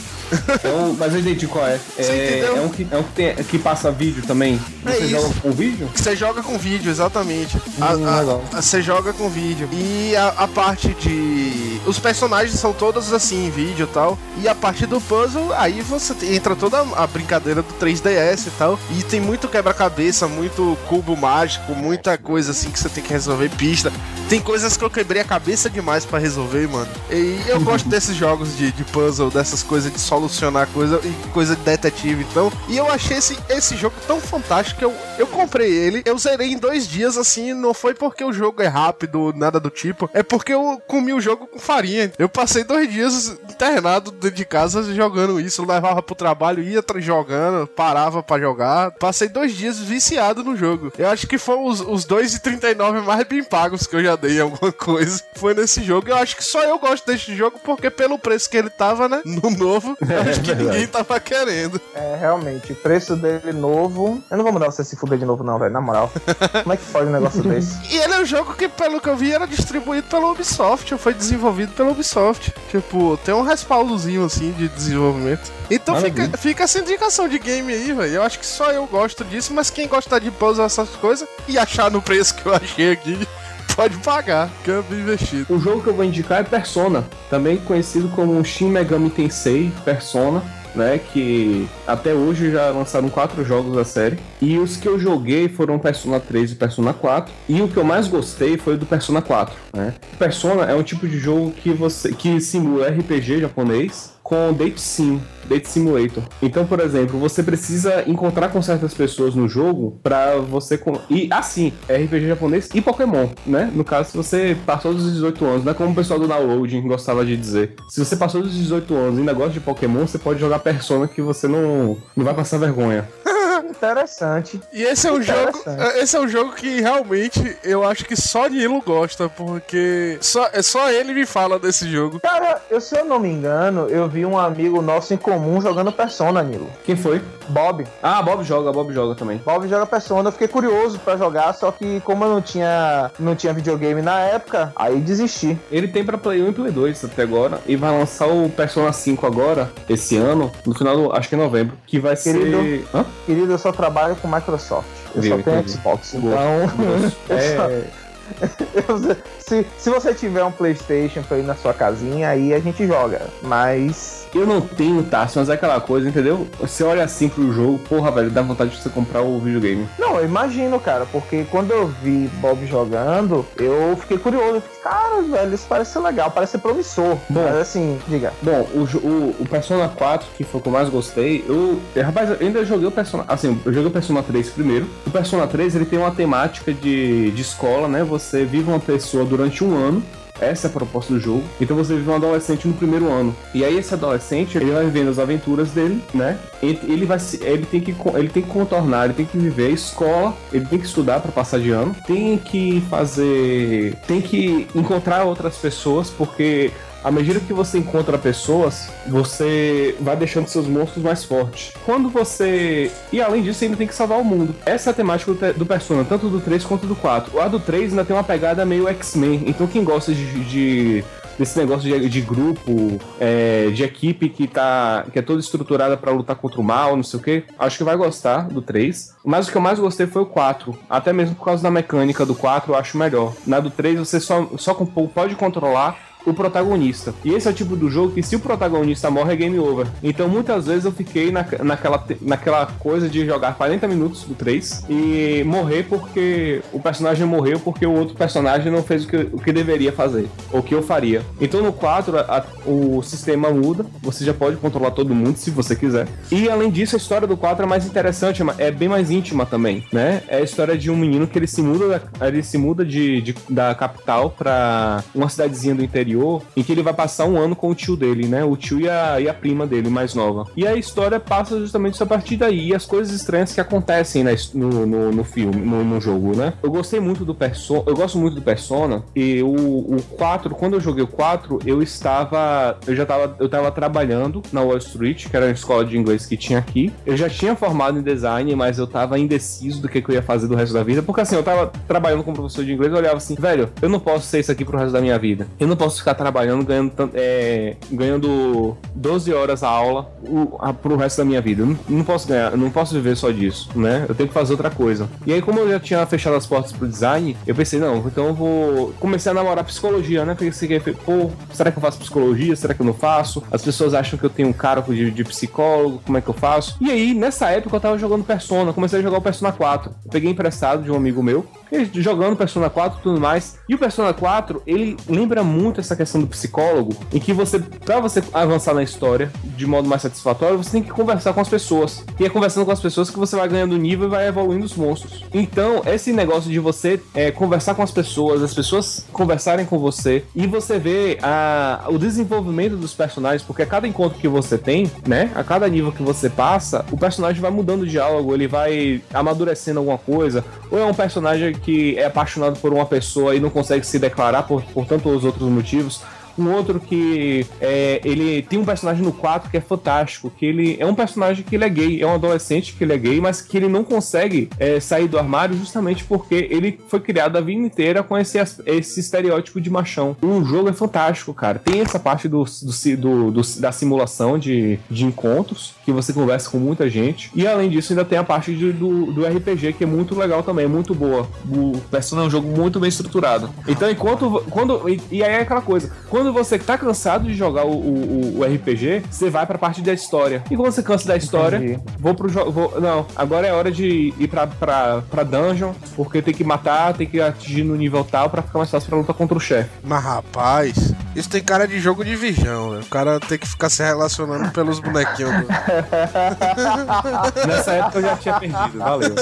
É um- mas eu entendi qual é. É, entendeu? é um, que, é um que, tem- que passa vídeo também. É Você isso. joga com vídeo? Você joga com vídeo, exatamente. Hum, a- a- Você joga com vídeo. E a, a parte de. Os personagens são todos assim em vídeo e tal. E a parte do puzzle, aí você entra toda a brincadeira do 3DS e tal. E tem muito quebra-cabeça, muito cubo mágico, muita coisa assim que você tem que resolver pista. Tem coisas que eu quebrei a cabeça demais pra resolver, mano. E eu gosto desses jogos de, de puzzle, dessas coisas de solucionar coisa e coisa de detetive, então. E eu achei esse, esse jogo tão fantástico que eu, eu comprei ele. Eu zerei em dois dias, assim. Não foi porque o jogo é rápido, nada do tipo. É porque eu comi o jogo com farinha. Eu passei dois dias internado dentro de casa jogando isso. Eu levava pro trabalho, ia jogando, parava pra jogar. Passei dois dias viciado no jogo. Eu acho que foram os, os 2,39 mais bem pagos que eu já dei em alguma coisa. Foi nesse jogo. Eu acho que só eu gosto desse jogo porque pelo preço que ele tava, né? No novo, eu acho que verdade. ninguém tava querendo. É, realmente, o preço dele novo. Eu não vou mandar você se fuder de novo, não, velho, na moral. Como é que pode um negócio desse? E ele é um jogo que, pelo que eu vi, era distribuído pela Ubisoft, ou foi desenvolvido pela Ubisoft. Tipo, tem um respaldozinho assim de desenvolvimento. Então Maravilha. fica, fica essa indicação de game aí, velho. Eu acho que só eu gosto disso, mas quem gosta de puzzle, essas coisas, e achar no preço que eu achei aqui, pode pagar, que é investido. O jogo que eu vou indicar é Persona, também conhecido como Shin Megami Tensei Persona, né? Que até hoje já lançaram quatro jogos da série. E os que eu joguei foram Persona 3 e Persona 4. E o que eu mais gostei foi do Persona 4, né? Persona é um tipo de jogo que você que simula RPG japonês com date sim, date simulator. Então, por exemplo, você precisa encontrar com certas pessoas no jogo pra você e assim, é RPG japonês e Pokémon, né? No caso, se você passou dos 18 anos, não é como o pessoal do downloading gostava de dizer. Se você passou dos 18 anos e ainda gosta de Pokémon, você pode jogar Persona que você não não vai passar vergonha. Interessante. E esse é um jogo. Interessante. Esse é um jogo que realmente eu acho que só Nilo gosta, porque só, é só ele me fala desse jogo. Cara, eu, se eu não me engano, eu vi um amigo nosso em comum jogando Persona, Nilo. Quem foi? Bob. Ah, Bob joga, Bob joga também. Bob joga Persona, eu fiquei curioso pra jogar, só que como eu não tinha, não tinha videogame na época, aí desisti. Ele tem pra Play 1 e Play 2 até agora. E vai lançar o Persona 5 agora, esse ano, no final do. acho que é novembro. Que vai Querido. ser. Hã? Querido, eu só trabalho com Microsoft. Eu Viu, só tenho entendi. Xbox, então. É, eu- se, se você tiver um PlayStation pra ir na sua casinha, aí a gente joga. Mas. Eu não tenho, Tarso, mas é aquela coisa, entendeu? Você olha assim pro jogo, porra, velho, dá vontade de você comprar o videogame. Não, eu imagino, cara, porque quando eu vi Bob jogando, eu fiquei curioso. Eu fiquei, cara, velho, isso parece ser legal, parece ser promissor. Bom. Mas assim, diga. Bom, o, o, o Persona 4, que foi o que eu mais gostei, eu- Rapaz, eu ainda joguei o Persona. Assim, eu joguei o Persona 3 primeiro. O Persona 3 ele tem uma temática de, de escola, né? Você vive uma pessoa durante um ano. Essa é a proposta do jogo. Então você vive um adolescente no primeiro ano. E aí esse adolescente, ele vai vivendo as aventuras dele, né? Ele vai se- ele tem que ele tem que contornar, ele tem que viver a escola, ele tem que estudar para passar de ano, tem que fazer, tem que encontrar outras pessoas porque à medida que você encontra pessoas, você vai deixando seus monstros mais fortes. Quando você. E além disso, ainda tem que salvar o mundo. Essa é a temática do, do Persona, tanto do 3 quanto do 4. A do 3 ainda tem uma pegada meio X-Men. Então quem gosta de. de- Desse negócio de, de grupo, é, de equipe que tá. que é toda estruturada pra lutar contra o mal, não sei o que. Acho que vai gostar do 3. Mas o que eu mais gostei foi o 4. Até mesmo por causa da mecânica do 4, eu acho melhor. Na do 3 você só, só pode controlar o protagonista. E esse é o tipo do jogo que se o protagonista morre é game over. Então muitas vezes eu fiquei na, naquela, naquela coisa de jogar 40 minutos do 3 e morrer porque o personagem morreu porque o outro personagem não fez o que, o que deveria fazer, ou o que eu faria. Então no 4 a- o sistema muda, você já pode controlar todo mundo se você quiser. E além disso, a história do 4 é mais interessante, é bem mais íntima também, né? É a história de um menino que ele se muda, da- ele se muda de, de- da capital pra uma cidadezinha do interior, em que ele vai passar um ano com o tio dele, né? O tio e a, e a prima dele, mais nova. E a história passa justamente a partir daí, e as coisas estranhas que acontecem no, no, no filme, no, no jogo, né? Eu gostei muito do Persona, eu gosto muito do Persona, e o, o 4, quando eu joguei o 4, eu estava, eu já tava, eu tava trabalhando na Wall Street, que era a escola de inglês que tinha aqui. Eu já tinha formado em design, mas eu tava indeciso do que, que eu ia fazer do resto da vida, porque assim, eu tava trabalhando como professor de inglês, eu olhava assim, velho, eu não posso ser isso aqui pro resto da minha vida. Eu não posso ficar trabalhando, ganhando, é, ganhando 12 horas a aula o, a, pro resto da minha vida. Não, não posso ganhar, não posso viver só disso, né? Eu tenho que fazer outra coisa. E aí, como eu já tinha fechado as portas pro design, eu pensei, não, então eu vou. Comecei a namorar psicologia, né? Pensei, pô, será que eu faço psicologia? Será que eu não faço? As pessoas acham que eu tenho um cara de, de psicólogo, como é que eu faço? E aí, nessa época, eu tava jogando Persona, comecei a jogar o Persona 4. Eu peguei emprestado de um amigo meu, jogando Persona 4 e tudo mais. E o Persona 4, ele lembra muito essa questão do psicólogo, em que você, pra você avançar na história de modo mais satisfatório, você tem que conversar com as pessoas. E é conversando com as pessoas que você vai ganhando nível e vai evoluindo os monstros. Então, esse negócio de você é, conversar com as pessoas, as pessoas conversarem com você, e você vê a, o desenvolvimento dos personagens, porque a cada encontro que você tem, né, a cada nível que você passa, o personagem vai mudando o diálogo, ele vai amadurecendo alguma coisa, ou é um personagem que é apaixonado por uma pessoa e não consegue se declarar por, por tantos outros motivos. motivos Um outro que é, ele tem um personagem no 4 que é fantástico, que ele é um personagem que ele é gay, é um adolescente que ele é gay, mas que ele não consegue é, sair do armário justamente porque ele foi criado a vida inteira com esse, esse estereótipo de machão. O jogo é fantástico, cara. Tem essa parte do, do, do- do- da simulação de, de encontros, que você conversa com muita gente. E além disso, ainda tem a parte de- do, do RPG, que é muito legal também, é muito boa. O Persona é um jogo muito bem estruturado. Então, enquanto. Quando, e, e aí é aquela coisa: quando você tá cansado de jogar o, o- o RPG, você vai pra parte da história. E quando você cansa da história, Entendi. vou pro jogo. Não, agora é hora de ir pra, pra, pra dungeon, porque tem que matar, tem que atingir no nível tal pra ficar mais fácil pra lutar contra o chefe. Mas rapaz, isso tem cara de jogo de virgão, velho. O cara tem que ficar se relacionando pelos bonequinhos. do- Nessa época eu já tinha perdido, valeu.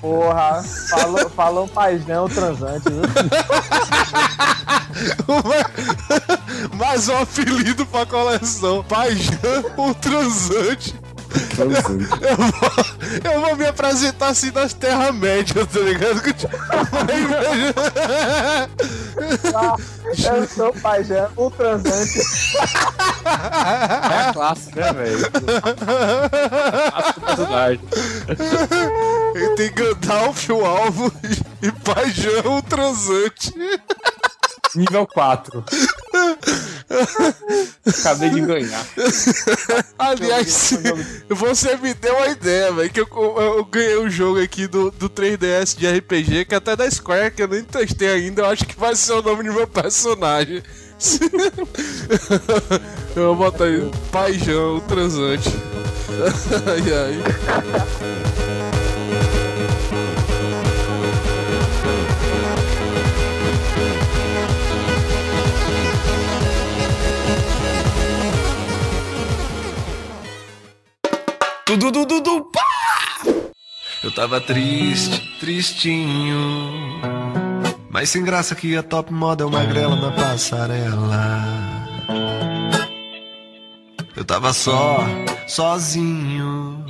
Porra, falou, falou paizão transante, viu? Mais um apelido pra coleção. Paijan, o transante. Eu vou, eu vou me apresentar assim nas Terra-média, tá ligado? Eu sou o paizão, o transante. É a classe, né, velho? Clássico. Ele tem Gandalf, o alvo, e Paijan, o transante. Nível 4. Acabei de ganhar. Aliás, você me deu uma ideia, velho, que eu, eu ganhei um jogo aqui do, do 3DS de RPG, que é até da Square, que eu nem testei ainda, eu acho que vai ser o nome do meu personagem. eu vou botar aí, Paijão, o transante. ai, ai. Pá! Eu tava triste, tristinho. Mas sem graça que a top moda é uma grela na passarela. Eu tava só, sozinho.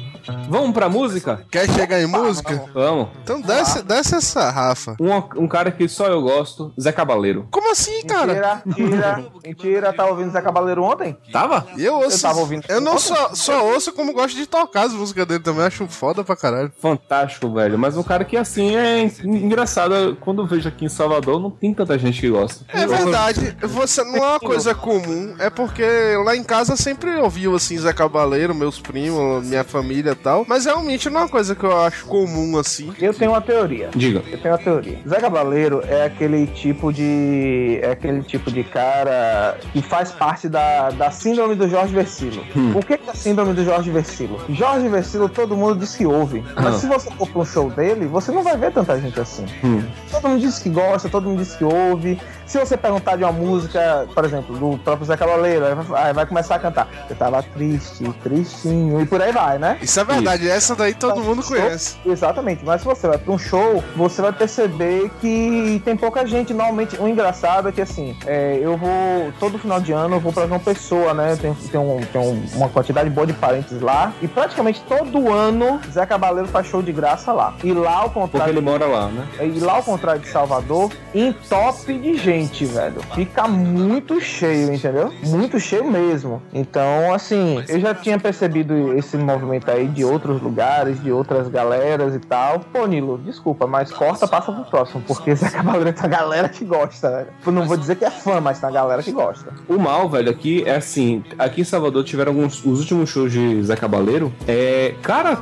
Vamos pra música? Quer chegar em música? Vamos. Então desce, desce essa, Rafa. Um, um cara que só eu gosto, Zé Cabaleiro. Como assim, cara? Mentira, mentira, mentira. Tava ouvindo Zé Cabaleiro ontem? Tava? Eu ouço. Eu tava ouvindo. Eu não só, só ouço, como gosto de tocar as músicas dele também. Acho foda pra caralho. Fantástico, velho. Mas um cara que, assim, é engraçado. Quando eu vejo aqui em Salvador, não tem tanta gente que gosta. É verdade, você não é uma coisa comum, é porque lá em casa sempre ouviu assim Zé Cabaleiro, meus primos, minha família e tal, mas realmente não é uma coisa que eu acho comum assim. Eu tenho uma teoria. Diga. Eu tenho uma teoria. Zé Cabaleiro é aquele tipo de. É aquele tipo de cara que faz parte da, da síndrome do Jorge Versilo. Hum. O que que é a síndrome do Jorge Versilo? Jorge Versilo todo mundo diz que ouve. Mas Ah. se você for pra um show dele, você não vai ver tanta gente assim. Hum. Todo mundo diz que gosta, todo mundo diz que ouve. Se você perguntar de uma música, por exemplo, do próprio Zé Cabaleiro, aí vai, começar a cantar. Eu tava triste, tristinho, e por aí vai, né? Isso é verdade, essa daí todo mundo conhece. Exatamente, mas se você vai pra um show, você vai perceber que tem pouca gente. Normalmente, o engraçado é que assim, é, eu vou, todo final de ano, eu vou pra João Pessoa, né? Tem, tem, um- tem um- uma quantidade boa de parentes lá. E praticamente todo ano, Zé Cabaleiro faz show de graça lá. E lá, ao Porque contrário. ele mora lá, né? E lá, ao contrário de Salvador, entope de gente, velho. Fica muito cheio, entendeu? Muito cheio mesmo. Então, assim, eu já tinha percebido esse movimento aí de outros lugares, de outras galeras e tal. Pô, Nilo, desculpa, mas corta, passa pro próximo, porque Zé Cabaleiro tem a galera que gosta, velho. Não vou dizer que é fã, mas tem a galera que gosta. O mal, velho, aqui é assim. Aqui em Salvador tiveram alguns. Os últimos shows de Zé Cabaleiro. É. Cara,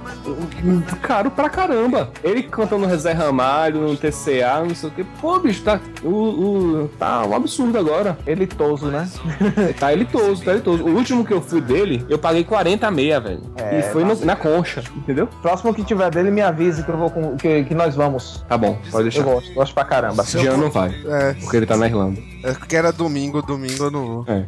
caro pra caramba. Ele cantando Zé Ramalho, no TCA, não sei o que. Pô, bicho, tá. O, o- tá um absurdo agora. Elitoso, né? Tá elitoso, tá elitoso. O último que eu fui dele, eu paguei 40 a meia, velho. É, e foi no- na concha, entendeu? Próximo que tiver dele, me avise que, eu vou com, que, que nós vamos. Tá bom, pode Eu deixar. gosto, gosto pra caramba. Jean não vai, É, porque ele tá na Irlanda. É porque era domingo, domingo eu não vou. É.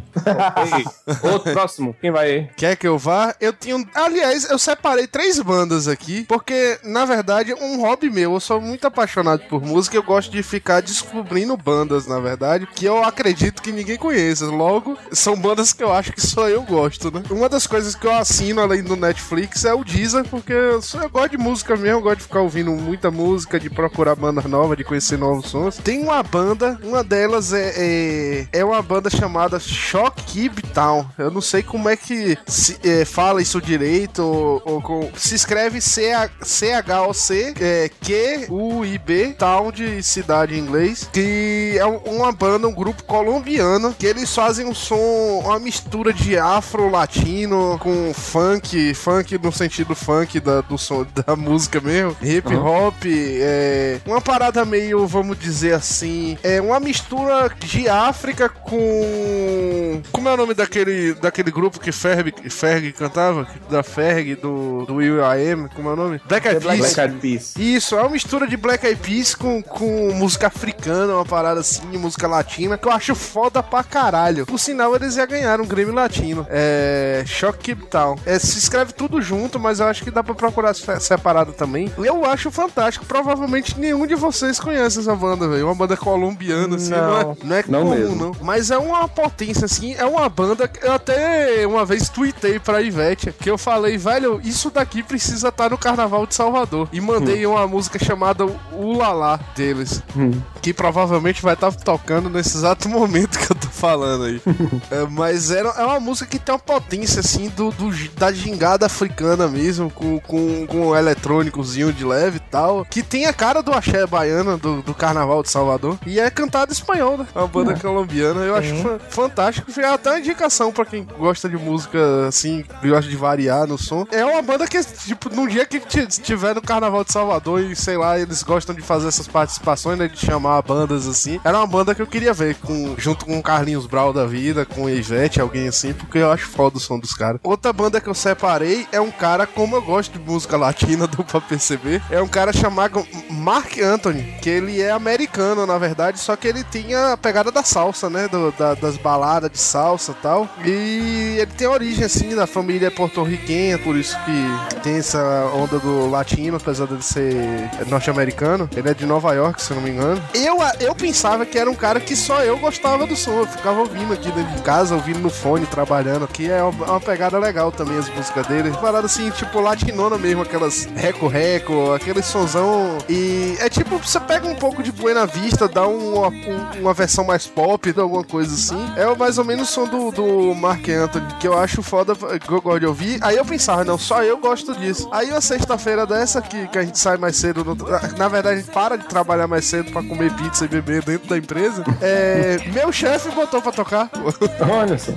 Outro próximo, quem vai aí? Quer que eu vá? Eu tinha. Aliás, eu separei três bandas aqui, porque, na verdade, é um hobby meu. Eu sou muito apaixonado por música e eu gosto de ficar descobrindo bandas, na verdade, que eu acredito que ninguém conheça. Logo, são bandas que eu acho que só eu gosto, né? Uma das coisas que eu assino além do Netflix é o Deezer, porque eu, eu gosto de música mesmo, eu gosto de ficar ouvindo muita música, de procurar bandas novas, de conhecer novos sons. Tem uma banda, uma delas é, é, é uma banda chamada Shock Town. Eu não sei como é que se, é, fala isso direito, ou, ou com- se escreve C- C-H-O-C, é, Q-U-I-B, Town de cidade em inglês, que é um- uma banda, um grupo colombiano, que eles fazem um som, uma mistura de afro-latino com funk, funk no sentido funk da, do som, da música mesmo, hip hop, é uma parada meio, vamos dizer assim, é uma mistura de África com. Como é o nome daquele, daquele grupo que Ferg, Ferg cantava? Da Ferg, do, do Will I Am, como é o nome? Black Eyed Peas. Black Eyed Peas. Isso, é uma mistura de Black Eyed Peas com, com música africana, uma parada assim, música latina, que eu acho foda pra caralho. Por sinal, eles já ganharam um Grammy Latino. É. Shock Town. É, se escreve tudo junto, mas eu acho que dá pra procurar se- separado também. Eu acho fantástico. Provavelmente nenhum de vocês conhece essa banda, velho. Uma banda colombiana, assim, não, é, não é Não comum, mesmo. não. Mas é uma potência, assim, é uma banda que eu até uma vez tuitei pra Ivete, que eu falei, velho, isso daqui precisa estar no Carnaval de Salvador. E mandei uma música chamada Ulala deles, que provavelmente vai estar tocando nesse exato momento que eu falando aí. É, mas era, é uma música que tem uma potência, assim, do, do- da gingada africana mesmo, com, com, com um eletrônicozinho de leve e tal, que tem a cara do axé baiana, do, do Carnaval de Salvador, e é cantado em espanhol, né? É uma banda colombiana, eu acho fa- fantástico. É até uma indicação pra quem gosta de música, assim, gosta de variar no som. É uma banda que, tipo, num dia que tiver no Carnaval de Salvador e, sei lá, eles gostam de fazer essas participações, né, de chamar bandas assim, era uma banda que eu queria ver, com, junto com o Carlinhos Brau da vida, com Ivete, alguém assim, porque eu acho foda o som dos caras. Outra banda que eu separei é um cara, como eu gosto de música latina, deu pra perceber, é um cara chamado Mark Anthony, que ele é americano, na verdade, só que ele tem a pegada da salsa, né, do- da- das baladas de salsa e tal, e ele tem origem, assim, da família porto-riquenha, por isso que tem essa onda do latino, apesar dele ser norte-americano, ele é de Nova York, se não me engano. Eu, eu pensava que era um cara que só eu gostava do som, ficava ouvindo aqui dentro de casa, ouvindo no fone, trabalhando, que é uma, uma pegada legal também as músicas dele. Parada assim, tipo latinona mesmo, aquelas reco-reco, aquele sonzão. E é tipo, você pega um pouco de Buena Vista, dá um- uma, um- uma versão mais pop, alguma coisa assim. É mais ou menos o som do, do Mark Anthony, que eu acho foda, que eu gosto de ouvir. Aí eu pensava, não, só eu gosto disso. Aí uma sexta-feira dessa, que, que a gente sai mais cedo, no- na verdade a gente para de trabalhar mais cedo pra comer pizza e beber dentro da empresa, é, meu chefe botou pra tocar. Olha só.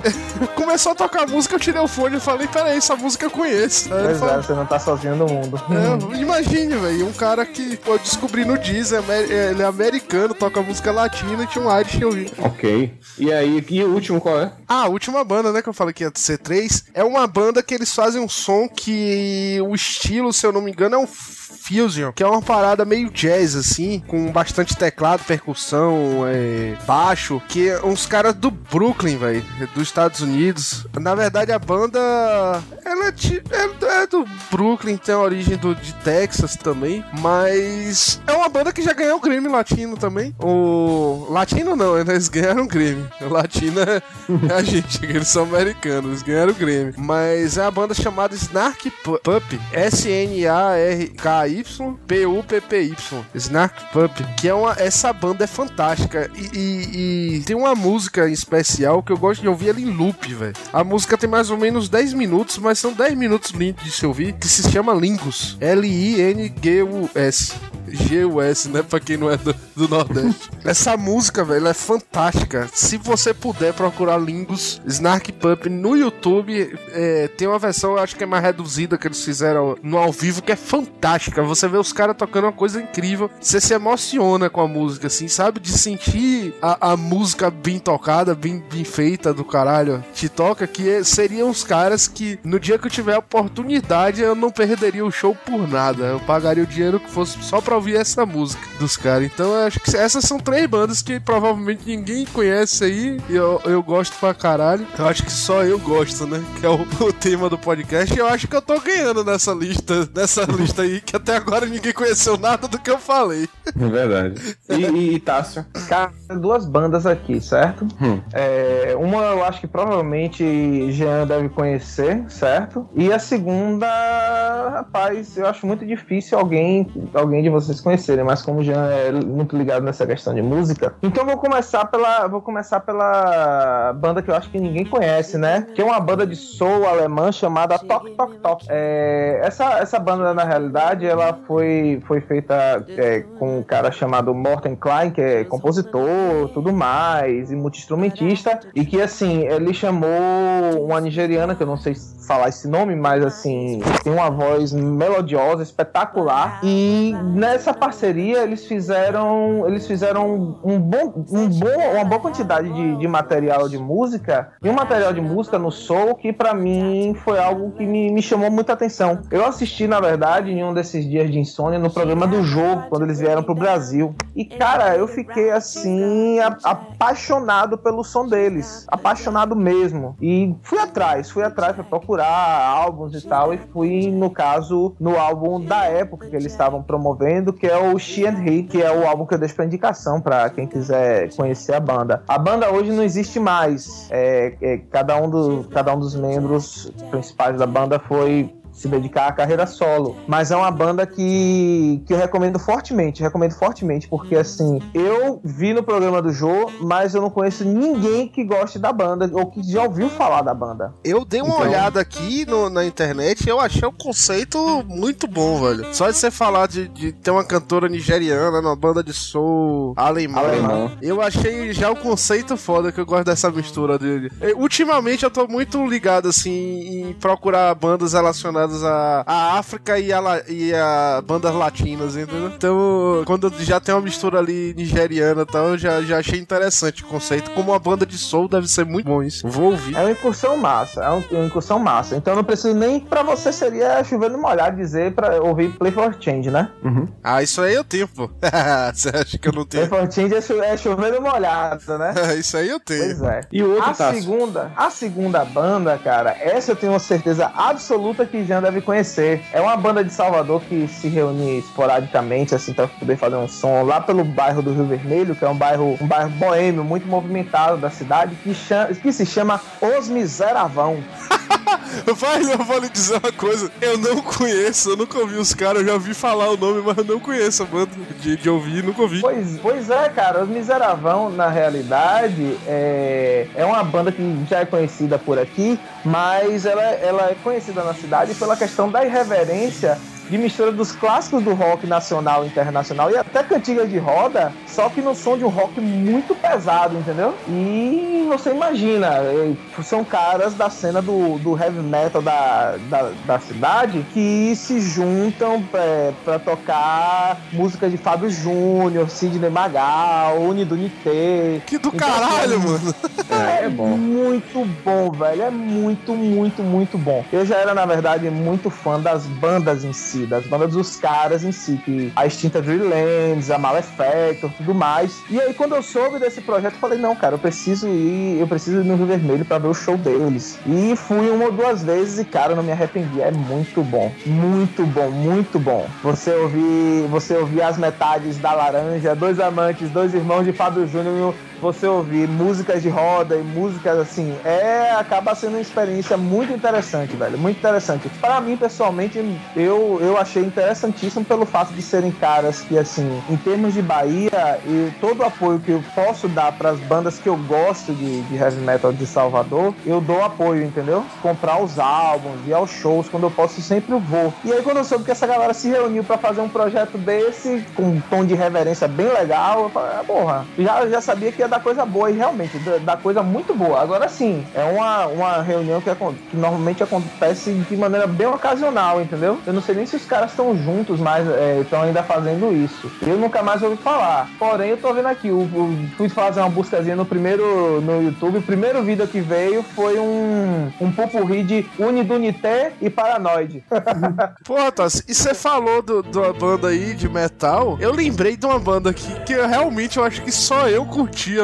Começou a tocar música, eu tirei o fone e falei, peraí, essa música eu conheço. Aí Pois é, você não tá sozinho no mundo. é, imagine, velho, um cara que eu descobri no Deezer, amer- ele é americano, toca música latina e tinha um Irish eu vi. Ok. E aí, e o último qual é? Ah, a última banda, né, que eu falei que ia ser três, é uma banda que eles fazem um som que o estilo, se eu não me engano, é um fusion, que é uma parada meio jazz, assim, com bastante teclado, percussão, é, baixo, que é uns caras do Brooklyn, velho, dos Estados Unidos. Na verdade, a banda, ela é, é- é do Brooklyn, tem a origem do, de Texas também, mas é uma banda que já ganhou o Grammy Latino também. O latino não, eles ganharam o Grammy. O latino é, a gente, eles são americanos, eles ganharam o Grammy. Mas é a banda chamada Snark Pu- Puppy, Snark Puppy, que é uma, essa banda é fantástica e, e- e tem uma música em especial que eu gosto de ouvir ela em loop, velho. A música tem mais ou menos 10 minutos, mas são 10 minutos lindos de se ouvir, que se chama Lingus, L-I-N-G-U-S. G-U-S, né? Pra quem não é do, do Nordeste. Essa música, velho, é fantástica. Se você puder procurar Lingus Snark Pup no YouTube, é, tem uma versão, eu acho que é mais reduzida que eles fizeram no ao vivo, que é fantástica. Você vê os caras tocando uma coisa incrível. Você se emociona com a música, assim, sabe? De sentir a, a música bem tocada, bem, bem feita do caralho. Te toca que é- seriam os caras que no dia que eu tiver a oportunidade eu não perderia o show por nada. Eu pagaria o dinheiro que fosse só pra ouvir essa música dos caras. Então eu acho que essas são três bandas que provavelmente ninguém conhece aí. E eu, eu gosto pra caralho. Eu acho que só eu gosto, né? Que é o, o tema do podcast. E eu acho que eu tô ganhando nessa lista, nessa lista aí, que até agora ninguém conheceu nada do que eu falei. É verdade. E, e, e Tássio? Cara, duas bandas aqui, certo? Hum. É, uma eu acho que provavelmente Jean deve conhecer, certo? E a segunda, rapaz, eu acho muito difícil alguém, alguém de vocês conhecerem, mas como o Jean é muito ligado nessa questão de música, então eu vou começar pela, vou começar pela banda que eu acho que ninguém conhece, né? Que é uma banda de soul alemã chamada Tok Tok Tok. É, essa, essa banda, na realidade, ela foi, foi feita é, com um cara chamado Morten Klein, que é compositor, tudo mais, e multi-instrumentista, e que, assim, ele chamou uma nigeriana, que eu não sei falar esse nome, mas, assim, tem uma voz melodiosa, espetacular, e nessa parceria eles fizeram, eles fizeram um bom, um bom, uma boa quantidade de, de material de música, e um material de música no soul que, pra mim, foi algo que me, me chamou muita atenção. Eu assisti, na verdade, em um desses dias de insônia, no programa do jogo, quando eles vieram pro Brasil. E, cara, eu fiquei assim, apaixonado pelo som deles. Apaixonado mesmo. E fui atrás, fui atrás pra procurar álbuns e tal. E fui, no caso, no álbum da época que eles estavam promovendo, que é o She and He, que é o álbum que eu deixo pra indicação pra quem quiser conhecer a banda. A banda hoje não existe mais. É, é, cada, um do, cada um dos membros principais da banda foi se dedicar à carreira solo. Mas é uma banda que, que eu recomendo fortemente, recomendo fortemente, porque assim, eu vi no programa do Jô, mas eu não conheço ninguém que goste da banda ou que já ouviu falar da banda. Eu dei uma Então- olhada aqui no- na internet e eu achei o conceito muito bom, velho. Só de você falar de, de ter uma cantora nigeriana numa banda de soul alemã, Alemã. eu achei já o conceito foda que eu gosto dessa mistura dele. Ultimamente eu tô muito ligado, assim, em procurar bandas relacionadas à, à África e a, e a bandas latinas, entendeu? Então, quando já tem uma mistura ali nigeriana e tal, eu já, já achei interessante o conceito. Como uma banda de soul deve ser muito bom isso. Vou ouvir. É uma incursão massa, é um- uma incursão massa. Então não preciso nem pra você seria chover no molhado dizer pra ouvir Play for Change, né? Ah, isso aí eu tenho, pô. Você acha que eu não Play tenho? for Change é, cho- é chover no molhado, né? isso aí eu tenho. Pois é. E o outro, a segunda, a segunda banda, cara, essa eu tenho uma certeza absoluta que já Deve conhecer. É uma banda de Salvador que se reúne esporadicamente, assim, pra poder fazer um som lá pelo bairro do Rio Vermelho, que é um bairro, um bairro boêmio, muito movimentado da cidade, que, chama, que se chama Os Miseravão. Vai, eu vou lhe dizer uma coisa. Eu não conheço, eu nunca ouvi os caras, eu já ouvi falar o nome, mas eu não conheço a banda de, de ouvir, nunca ouvi. Pois, pois é, cara, Os Miseravão, na realidade, é, é uma banda que já é conhecida por aqui, mas ela, ela é conhecida na cidade pela questão da irreverência de mistura dos clássicos do rock nacional e internacional e até cantigas de roda, só que no som de um rock muito pesado, entendeu? E você imagina, eh, são caras da cena do, do heavy metal da, da, da cidade que se juntam é, pra tocar músicas de Fábio Júnior, Sidney Magal, Unidunité. Que do caralho, mano! É, bom. muito bom, velho. É muito, muito, muito bom. Eu já era, na verdade, muito fã das bandas em si, das bandas dos caras em si, que a extinta Dreamlands, a Malefactor, tudo mais. E aí, quando eu soube desse projeto, eu falei, não, cara, eu preciso ir, eu preciso ir no Rio Vermelho pra ver o show deles. E fui uma ou duas vezes e, cara, não me arrependi. É muito bom. Muito bom, muito bom. Você ouvir, você ouvir as metades da laranja, dois amantes, dois irmãos de Fábio Júnior você ouvir músicas de roda e músicas assim, é acaba sendo uma experiência muito interessante, velho, muito interessante. Para mim, pessoalmente, eu, eu achei interessantíssimo pelo fato de serem caras que, assim, em termos de Bahia e todo o apoio que eu posso dar para as bandas que eu gosto de, de heavy metal de Salvador, eu dou apoio, entendeu? Comprar os álbuns, ir aos shows, quando eu posso, sempre vou. E aí, quando eu soube que essa galera se reuniu para fazer um projeto desse, com um tom de reverência bem legal, eu falei, ah, porra, já, já sabia que ia dar coisa boa, e realmente, da coisa muito boa. Agora sim, é uma, uma reunião que, que normalmente acontece de maneira bem ocasional, entendeu? Eu não sei nem se os caras estão juntos, mas estão é, ainda fazendo isso. Eu nunca mais ouvi falar. Porém, eu tô vendo aqui, o, o, fui fazer uma buscazinha no primeiro no YouTube. O primeiro vídeo que veio foi um, um pupurri de Unidunité e Paranoide. Pô, Tassi, e você falou do, da banda aí de metal? Eu lembrei de uma banda aqui que eu, realmente eu acho que só eu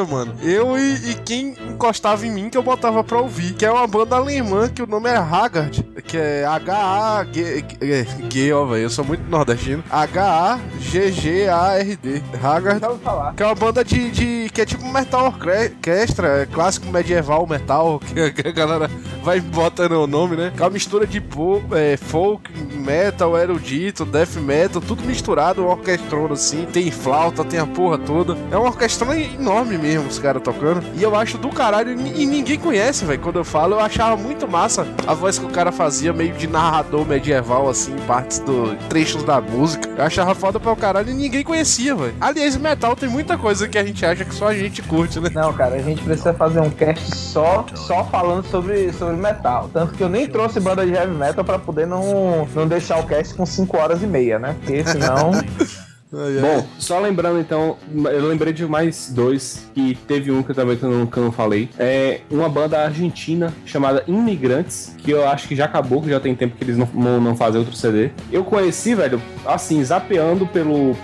mano. Eu e, e, quem encostava em mim que eu botava pra ouvir, que é uma banda alemã que o nome é Haggard, que é H-A-G, ó, velho, eu sou muito nordestino. H-A-G-G-A-R-D. Haggard. Que é uma banda de, de. que é tipo metal orquestra, é clássico medieval metal, que, a galera vai botando o nome, né? Que é uma mistura de po, é, folk, metal, erudito, death metal, tudo misturado, uma orquestrona assim. Tem flauta, tem a porra toda. É uma orquestrona enorme mesmo, os caras tocando. E eu acho do caralho, e ninguém conhece, velho. Quando eu falo, eu achava muito massa a voz que o cara fazia, meio de narrador medieval, assim, partes do trechos da música. Eu achava foda pra o caralho e ninguém conhecia, velho. Aliás, metal tem muita coisa que a gente acha que só a gente curte, né? Não, cara, a gente precisa fazer um cast só, só falando sobre, sobre metal. Tanto que eu nem trouxe banda de heavy metal pra poder não, não deixar o cast com 5 horas e meia, né? Porque senão. Ai. Bom, só lembrando então, eu lembrei de mais dois, que teve um que também que eu não, que eu não falei. É uma banda argentina chamada Imigrantes, que eu acho que já acabou, que já tem tempo que eles não, não fazem outro CD. Eu conheci, velho, assim, zapeando pelo,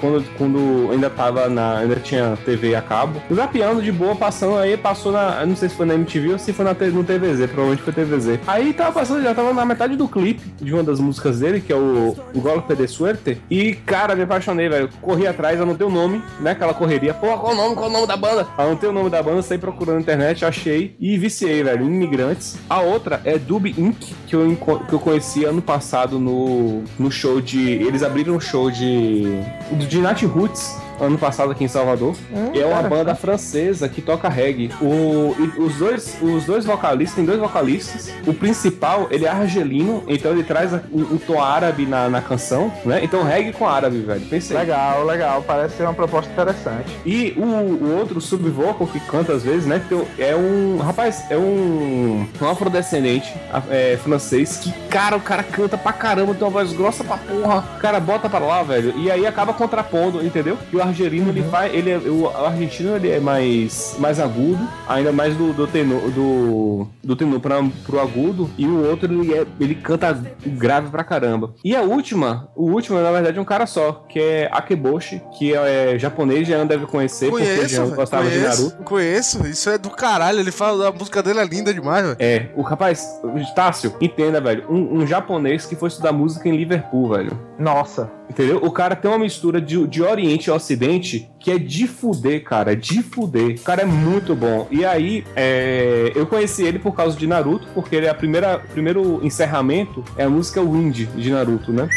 quando, quando ainda tava na. ainda tinha TV a cabo. Zapeando de boa, passando aí, passou na. Não sei se foi na MTV ou se foi na, no TVZ, provavelmente foi TVZ. Aí tava passando, já tava na metade do clipe de uma das músicas dele, que é o, Golpe de Suerte. E, cara, me apaixonei, velho. Corri atrás, anotei o nome, né? Aquela correria. Pô, qual o nome? Qual o nome da banda? Anotei o nome da banda, saí procurando na internet, achei e viciei, velho. Imigrantes. A outra é Dub Inc., que eu, que eu conheci ano passado no, no show de. Eles abriram um show de de Nat Roots ano passado aqui em Salvador. Hum, é uma cara, banda francesa que toca reggae. O, e os, dois, os dois vocalistas, tem dois vocalistas. O principal, ele é argelino, então ele traz o, o tom árabe na, na canção, né? Então reggae com árabe, velho. Pensei. Legal, legal. Parece ser uma proposta interessante. E o, o outro subvocal que canta às vezes, né? É um. Rapaz, é um. Um afrodescendente é, francês que, cara, o cara canta pra caramba, tem uma voz grossa pra porra. O cara bota pra lá, velho. E aí acaba contrapondo, entendeu? E o argelino ele vai. Ele é, o argentino ele é mais, mais agudo, ainda mais do, do tenor do, do tenor pra, pro agudo, e o outro ele, é- ele canta grave pra caramba. E a última, o último, na verdade, é um cara só, que é Akeboshi, que é, japonês, já deve conhecer, porque Conheço, já velho, gostava de conheço, Naruto. conheço. Isso é do caralho. Ele fala, a música dele é linda demais, velho. É, o rapaz, o Tássio, entenda, velho. Um, um japonês que foi estudar música em Liverpool, velho. Nossa. Entendeu? O cara tem uma mistura de, de Oriente e Ocidente que é de fuder, cara. De fuder. O cara é muito bom. E aí, é, eu conheci ele por causa de Naruto, porque ele é a primeira primeiro encerramento é a música Wind de Naruto, né?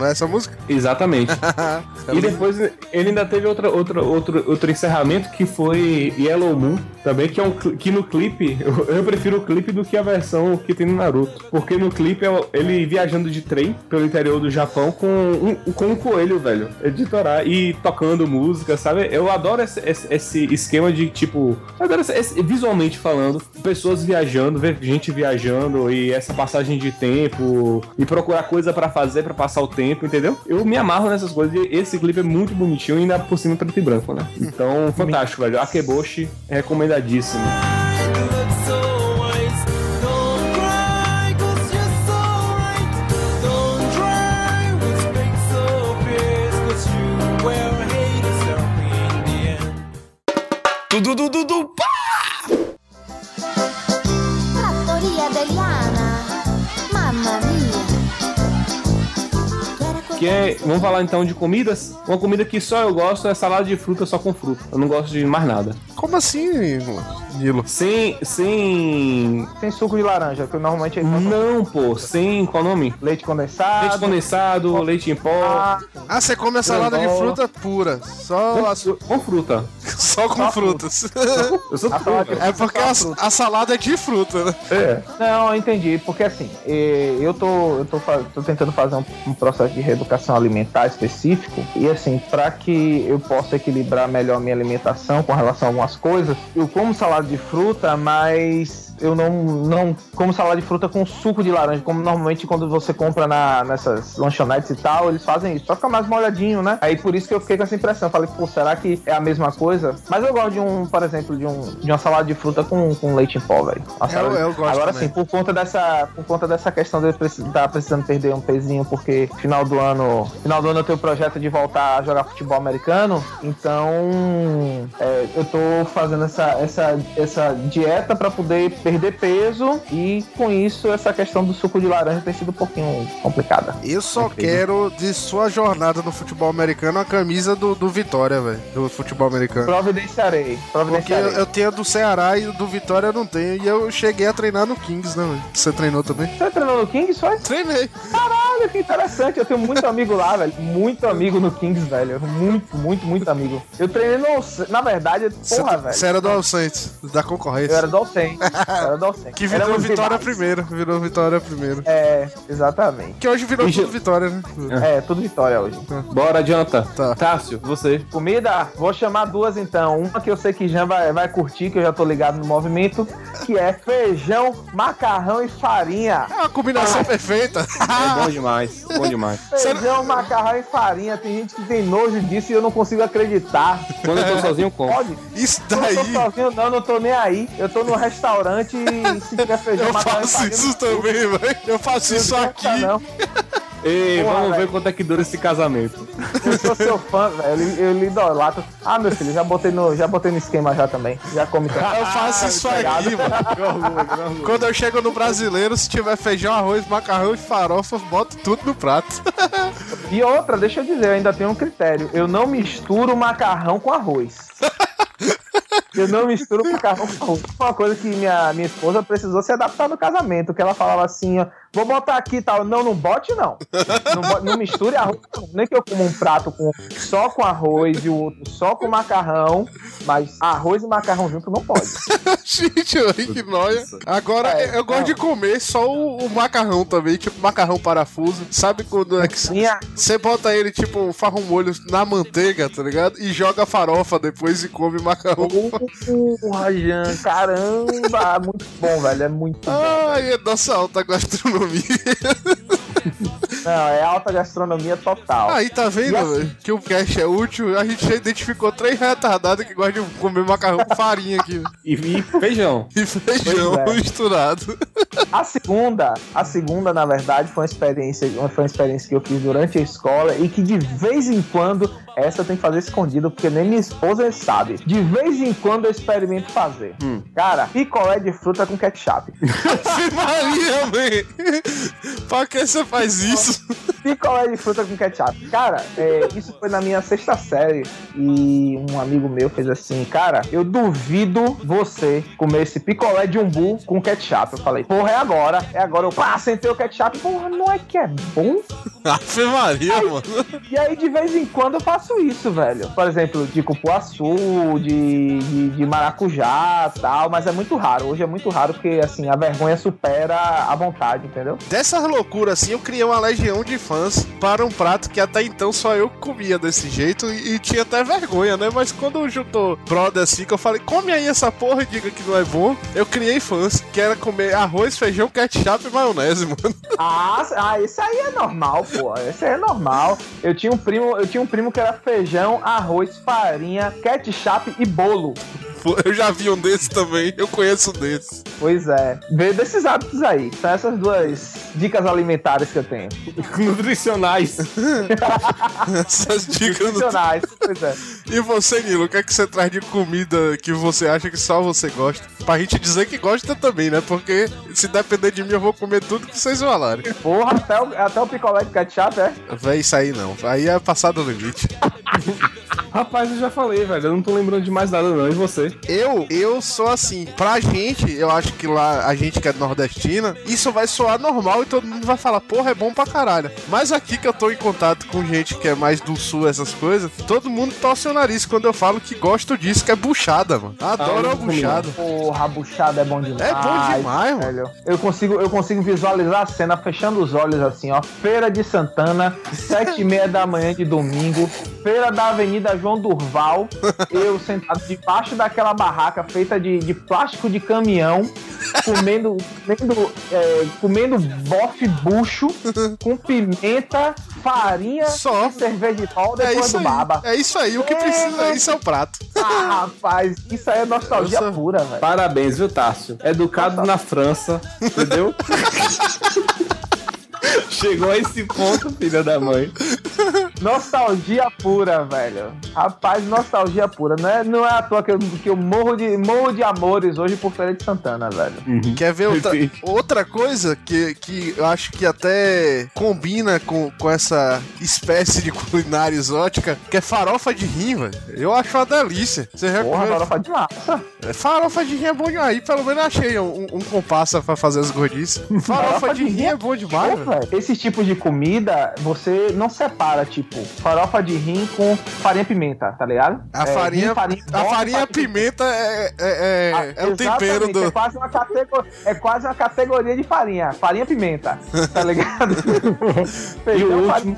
Não é essa música? Exatamente. e depois ele ainda teve outra, outra, outro, outro encerramento que foi Yellow Moon, também, que é um que no clipe, eu, eu prefiro o clipe do que a versão que tem no Naruto. Porque no clipe é ele viajando de trem pelo interior do Japão com um, com um coelho, velho. Editorar e tocando música, sabe? Eu adoro esse, esse, esse esquema de tipo. Adoro esse- esse- visualmente falando, pessoas viajando, ver gente viajando e essa passagem de tempo e procurar coisa pra fazer pra passar o tempo, entendeu? Eu me amarro nessas coisas e esse clipe é muito bonitinho e ainda por cima preto e branco, né? Então, fantástico, velho. Akeboshi, recomendadíssimo. Tudo, tudo, tudo, pá! Que é, vamos falar então de comidas. Uma comida que só eu gosto é salada de fruta só com fruta. Eu não gosto de mais nada. Como assim, Nilo? Sem. Sem. Tem suco de laranja, que normalmente ele Não, pô. Sem. Qual o nome? Leite condensado. Leite condensado, leite em pó. Ah, você come a salada de fruta pura. Só, a- Com fruta. só com frutas. Eu sou truta. É porque a, a salada é de fruta, né? É. Não, eu entendi, porque assim, eu tô, eu tô, tô tentando fazer um, um processo de reeducação alimentar específico, e assim, para que eu possa equilibrar melhor minha alimentação com relação a algumas coisas, eu como salada de fruta, mas eu não, não como salada de fruta com suco de laranja, como normalmente quando você compra na, nessas lanchonetes e tal, eles fazem isso, pra ficar mais molhadinho, né? Aí por isso que eu fiquei com essa impressão, falei, pô, será que é a mesma coisa? Mas eu gosto de um, por exemplo, de, um, de uma salada de fruta com, com leite em pó, velho. Salada- eu gosto Agora também. sim, por conta dessa, por conta dessa questão de eu estar precisando perder um pezinho, porque final do ano, final do ano eu tenho o projeto de voltar a jogar futebol americano, então é, eu tô fazendo essa, essa, essa dieta para poder perder peso e com isso essa questão do suco de laranja tem sido um pouquinho complicada. Eu só quero de sua jornada no futebol americano a camisa do, do Vitória, velho. Do futebol americano. Providenciarei, Porque providenciarei. eu, eu tenho a do Ceará e o do Vitória eu não tenho. E eu cheguei a treinar no Kings, né, velho? Você treinou também? Você treinou no Kings, foi? Treinei. Caralho, que interessante. Eu tenho muito amigo lá, velho. Muito amigo no Kings, velho. Muito, muito, muito amigo. Eu treinei no. Na verdade, porra, velho. Você era do Alcentes, da concorrência. Eu era do Alcem. Eu Que virou Éramos Vitória rivais. primeiro. Virou Vitória primeiro. É, exatamente. Que hoje virou tudo Vitória, né? É, tudo vitória hoje. Bora, adianta. Tá. Tássio, você. Comida, vou chamar duas então. Uma que eu sei que Jean vai, vai curtir, que eu já tô ligado no movimento, que é feijão, macarrão e farinha. É uma combinação perfeita. É bom demais. Bom demais. Feijão, macarrão e farinha. Tem gente que tem nojo disso e eu não consigo acreditar. Quando eu tô sozinho, como. Pode? Isso Eu daí. tô sozinho, não, não tô nem aí. Eu tô no restaurante e se tiver feijão, Eu faço isso também, velho. Eu faço isso aqui. tá, não. Ei, Porra, vamos ver velho. quanto é que dura esse casamento. Eu sou seu fã, velho. Eu, lhe- eu lhe idolatro. Ah, meu filho, já botei no, já botei no esquema já também. Já come também. Eu faço isso Obrigado. aqui, mano. Quando eu chego no brasileiro, se tiver feijão, arroz, macarrão e farofa, eu boto tudo no prato. E outra, deixa eu dizer, eu ainda tenho um critério. Eu não misturo macarrão com arroz. Eu não misturo macarrão com arroz. Foi uma coisa que minha, minha esposa precisou se adaptar no casamento, que ela falava assim, ó, vou botar aqui e tal. Não, não bote não. Não, bo- não misture arroz. não. Nem que eu como um prato com, só com arroz e o outro só com macarrão, mas arroz e macarrão junto não pode. Gente, aí que nóia. Agora, É, eu gosto não. de comer só o, o macarrão também, tipo macarrão parafuso. Sabe quando é que você bota ele, tipo, farra um molho na manteiga, tá ligado? E joga farofa depois e come macarrão. Porra, Jean, caramba, muito bom, velho, é muito bom. Ai, é nossa alta gastronomia. Não, é alta gastronomia total. Aí tá vendo assim- velho, que o cast é útil? A gente já identificou três retardados que gostam de comer macarrão com farinha aqui. E, e feijão. E feijão é. misturado. A segunda, a segunda, na verdade, foi uma experiência, foi uma experiência que eu fiz durante a escola e que de vez em quando, essa eu tenho que fazer escondido, porque nem minha esposa sabe. De vez em quando eu experimento fazer. Cara, picolé de fruta com ketchup. Maria, velho. Pra que você faz isso? Picolé de fruta com ketchup. Cara, é, isso foi na minha sexta série e um amigo meu fez assim, cara, eu duvido você comer esse picolé de umbu com ketchup. Eu falei, porra, é agora, é agora. Eu pá, sentei o ketchup, porra, não é que é bom? Ave Maria, mano. E aí, de vez em quando, eu faço isso, velho. Por exemplo, de cupuaçu, de, de, de maracujá tal, mas é muito raro. Hoje é muito raro porque, assim, a vergonha supera a vontade, entendeu? Dessas loucuras assim, eu criei uma legião de fãs para um prato que até então só eu comia desse jeito e, e tinha até vergonha, né? Mas quando juntou brother assim, que eu falei, come aí essa porra e diga que não é bom, eu criei fãs, que era comer arroz, feijão, ketchup e maionese, mano. Ah, ah, esse aí é normal, pô. Esse aí é normal. Eu tinha um primo, eu tinha um primo que era feijão, arroz, farinha, ketchup e bolo. Eu já vi um desse também, eu conheço um desse. Pois é. Veio desses hábitos aí. São essas duas dicas alimentares que eu tenho. Nutricionais. Essas dicas. Nutricionais, pois é. E você, Nilo, o que é que você traz de comida que você acha que só você gosta? Pra gente dizer que gosta também, né? Porque se depender de mim, eu vou comer tudo que vocês falarem. Porra, até o, até o picolé de ketchup, é? Véi, isso aí não. Aí é passar do limite. Rapaz, eu já falei, velho. Eu não tô lembrando de mais nada, não. E você? Eu, eu sou assim. Pra gente, eu acho que lá, a gente que é nordestina, isso vai soar normal e todo mundo vai falar, porra, é bom pra caralho. Mas aqui que eu tô em contato com gente que é mais do sul, essas coisas, todo mundo torce o nariz quando eu falo que gosto disso, que é buchada, mano. Adoro Ah, a buchada. Porra, a buchada é bom demais. É bom demais, mano. velho. Eu consigo, eu consigo visualizar a cena fechando os olhos assim, ó. Feira de Santana, sete e meia da manhã de domingo. Feira da Avenida João Durval. eu sentado debaixo daquela barraca feita de, de plástico de caminhão, comendo, comendo, é, comendo bofe bucho com pimenta, farinha Só. e cerveja de pau É isso do aí. baba. É isso aí, o que É, precisa, isso é o prato. Ah, rapaz, isso aí é nostalgia sou- pura, velho. Parabéns, viu, Tássio? Educado na França, entendeu? Chegou a esse ponto, filha da mãe. Nostalgia pura, velho. Rapaz, nostalgia pura. Não é, não é à toa que eu, que eu morro, de, morro de amores hoje por Feira de Santana, velho. Quer ver outra, outra coisa que, que eu acho que até combina com, com essa espécie de culinária exótica, que é farofa de rim, velho. Eu acho uma delícia. Você já Porra, farofa de massa. É, Farofa de rim é bom demais. Aí pelo menos eu achei um, um compassa pra fazer as gordices. Farofa de rim é bom demais, Pô, velho. Velho, Esses tipos de comida, você não separa, tipo, farofa de rim com farinha pimenta, tá ligado? A É, farinha, rim, farinha a farinha pimenta é, é, é, Ah, é o tempero do. É quase, uma catego- é quase uma categoria de farinha. Farinha pimenta, tá ligado? Feijão, farinha.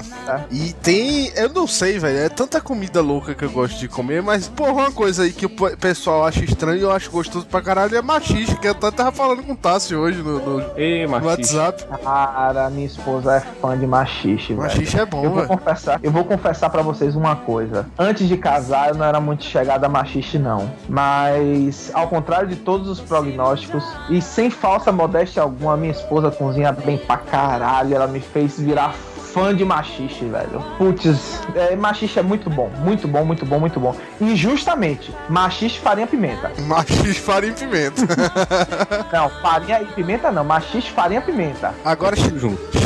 E tem. Eu não sei, velho. É tanta comida louca que eu gosto de comer, mas, porra, uma coisa aí que o pe- pessoal acha estranho e eu acho gostoso pra caralho é machixe, que eu até tava falando com o Tássio hoje no, no- Ei, no machista. WhatsApp. Cara, minha esposa é fã de machixe, velho. Machixe é bom, Eu vou confessar, eu vou confessar para vocês uma coisa. Antes de casar, eu não era muito chegada a machixe não, mas ao contrário de todos os prognósticos e sem falsa modéstia alguma, minha esposa cozinha bem pra caralho, ela me fez virar fã de machixe, velho. Putz, é, machixe é muito bom, muito bom, muito bom, muito bom. E justamente, machixe farinha pimenta. Machixe, farinha e pimenta. Não, farinha e pimenta não, machixe farinha pimenta. Agora che-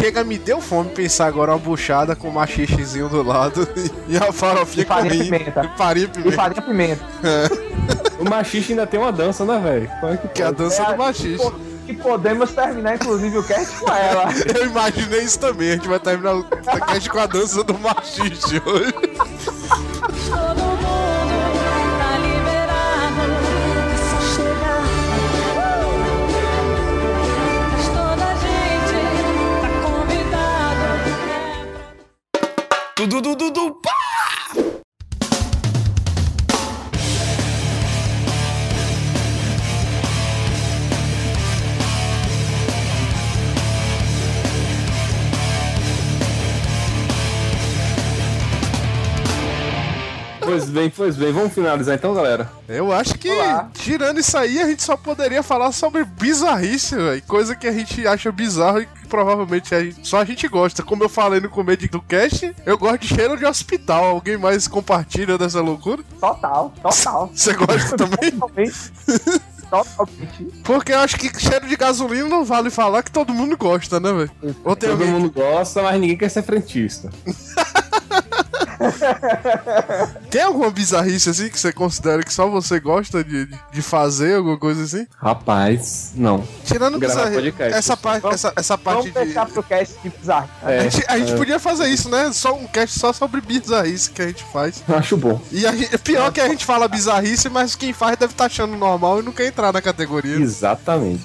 chega, me deu fome pensar agora uma buchada com machichezinho do lado e a farofinha E farinha com e pimenta. e farinha e E pimenta. farinha pimenta. O machista ainda tem uma dança, né, velho? É que Que é a dança É, do machixe. E podemos terminar, inclusive, o cast com ela. Eu imaginei isso também. A gente vai terminar o podcast com a dança do machixe hoje. Todo mundo tá liberado, é só chegar. Mas toda a gente tá convidado. Tudo, du, du, du, pá! Pois bem, pois bem. Vamos finalizar então, galera. Eu acho que, Olá. tirando isso aí, a gente só poderia falar sobre bizarrice, velho. Coisa que a gente acha bizarro e que provavelmente a gente- só a gente gosta. Como eu falei no começo do cast, eu gosto de cheiro de hospital. Alguém mais compartilha dessa loucura? Total, total. Você gosta também? Totalmente. Totalmente. Porque eu acho que cheiro de gasolina não vale falar que todo mundo gosta, né, velho? Todo alguém... mundo gosta, mas ninguém quer ser frentista. Tem alguma bizarrice assim que você considera que só você gosta de, de- fazer, alguma coisa assim? Rapaz, não. Tirando bizarrice, podcast. essa parte, Vamos- essa, essa parte Vamos de... deixar pro cast de bizarro. É, A gente, a gente é, podia fazer isso, né? Só um cast só sobre bizarrice que a gente faz. Acho bom. E a gente- pior que a gente fala bizarrice, mas quem faz deve estar achando normal e não quer entrar na categoria. Exatamente.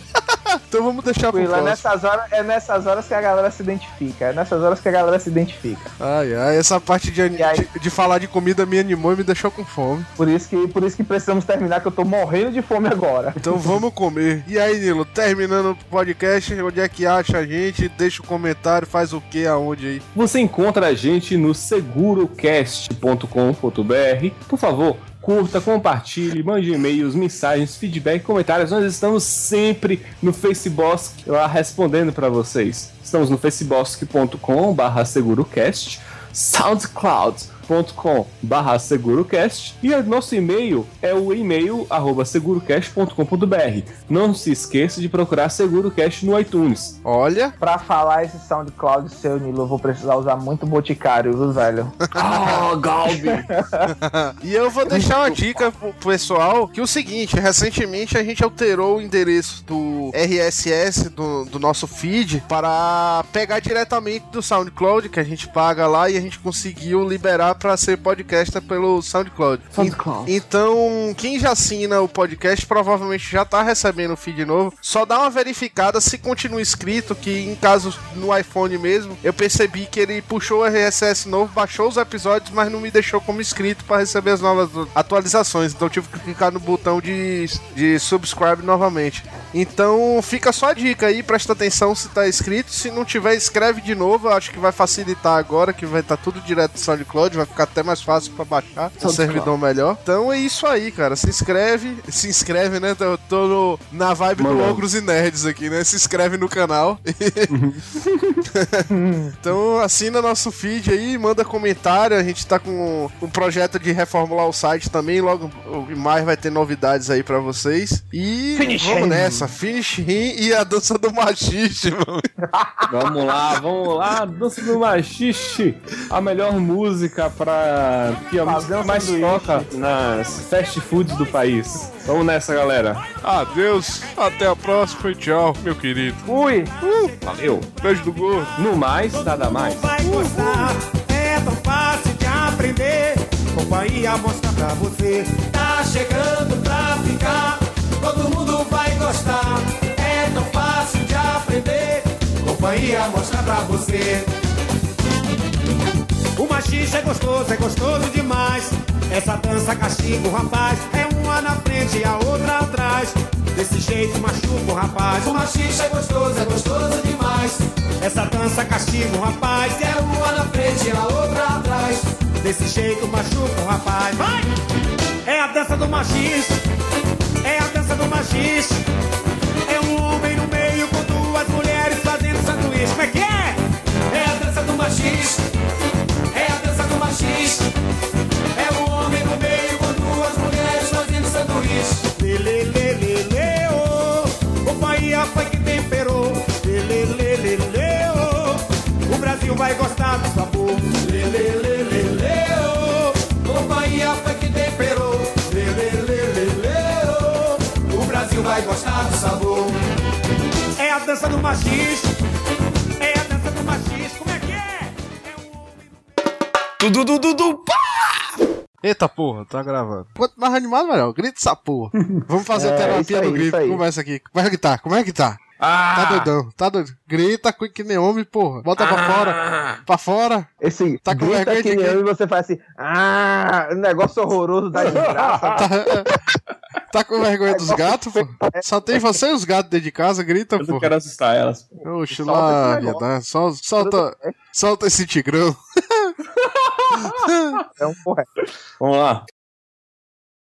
Então vamos deixar pro é próximo. nessas, horas, é nessas horas que a galera se identifica. É nessas horas que a galera se identifica. Ai, ai, essa parte de, aí? de, de falar de comida me animou e me deixou com fome. Por isso que, por isso que precisamos terminar, que eu tô morrendo de fome agora. Então vamos comer. E aí, Nilo, terminando o podcast, onde é que acha a gente? Deixa o comentário, faz o que, aonde aí? Você encontra a gente no segurocast.com.br. Por favor, curta, compartilhe, mande e-mails, mensagens, feedback, comentários. Nós estamos sempre no Facebook lá respondendo para vocês. Estamos no facebook.com/segurocast, soundcloud.com/segurocast e o nosso e-mail é o e-mail arroba segurocast.com.br. Não se esqueça de procurar Segurocast no iTunes. Olha, Pra falar esse SoundCloud seu, Nilo, eu vou precisar usar muito boticário, viu, velho? Oh, Galbi! e eu vou deixar uma dica pro pessoal, que é o seguinte, recentemente a gente alterou o endereço do RSS do, do nosso feed para pegar diretamente do SoundCloud, que a gente paga lá e a gente conseguiu liberar para ser podcaster pelo SoundCloud. SoundCloud. Então, quem já assina o podcast provavelmente já tá recebendo o feed novo. Só dá uma verificada se continua inscrito, que em caso no iPhone mesmo, eu percebi que ele puxou o RSS novo, baixou os episódios, mas não me deixou como inscrito para receber as novas atualizações. Então, tive que clicar no botão de, de subscribe novamente. Então, fica só a dica aí, presta atenção se tá inscrito. Se não tiver, escreve de novo. Eu acho que vai facilitar agora, que vai estar tudo direto do SoundCloud, vai ficar até mais fácil para baixar o SoundCloud. servidor melhor. Então é isso aí, cara. Se inscreve, se inscreve, né? Eu tô no- na vibe do Mano. Ogros e Nerds aqui, né? Se inscreve no canal. então assina nosso feed aí, manda comentário. A gente tá com um projeto de reformular o site também. Logo em mais vai ter novidades aí pra vocês. E Finish vamos him. nessa. Finish him e a dança do machiste, mano. Vamos lá, vamos lá, dança do machixe, a melhor música pra que a Fazer música um mais sanduíche. toca nas fast foods do país. Vamos nessa, galera. Adeus, até a próxima e tchau, meu querido. Fui! Valeu. Beijo do gordo. No mais, nada mais. vai gostar. É tão fácil de aprender. Companhia mostra pra você. Tá chegando pra ficar. Todo mundo vai gostar. É tão fácil de aprender. Companhia mostra pra você. O machista é gostoso, é gostoso demais. Essa dança castiga o rapaz. É uma na frente e a outra atrás. Desse jeito machuca o rapaz. O machista é gostoso, é gostoso demais. Essa dança castiga o rapaz. É uma na frente e a outra atrás. Desse jeito machuca o rapaz. Vai! É a dança do machista. É a dança do machista. É um homem no meio com duas mulheres fazendo sanduíche. Como é que é? É a dança do machista. É um homem no meio com duas mulheres fazendo sanduíche. Lê, lê, lê, lê, oh. Companhia foi que temperou. Lê, lê, lê, lê, lê, oh. O Brasil vai gostar do sabor. Lê, lê, lê, lê, lê, oh. Companhia foi que temperou. Lê, lê, lê, lê, lê, oh. O Brasil vai gostar do sabor. É a dança do machista. Dudu, dudu, dudu, pá! Eita porra, tá gravando. Quanto mais animado, melhor. Grita essa porra. Vamos fazer É, terapia aí, do grito. Conversa aqui. Como é que tá? Como é que tá? Tá doidão, tá doido. Grita com que nem homem, porra. Bota pra fora. Pra fora. Esse Tá com grita vergonha que de nem e você faz assim, ah, um negócio horroroso da desgraça. Tá com vergonha dos gatos, pô? Só tem você e os gatos dentro de casa, grita, Eu não pô. quero assustar elas. Oxe, Solta lá, esse negócio. viadão. Sol- Solta, solta esse tigrão. É um correto. Vamos lá.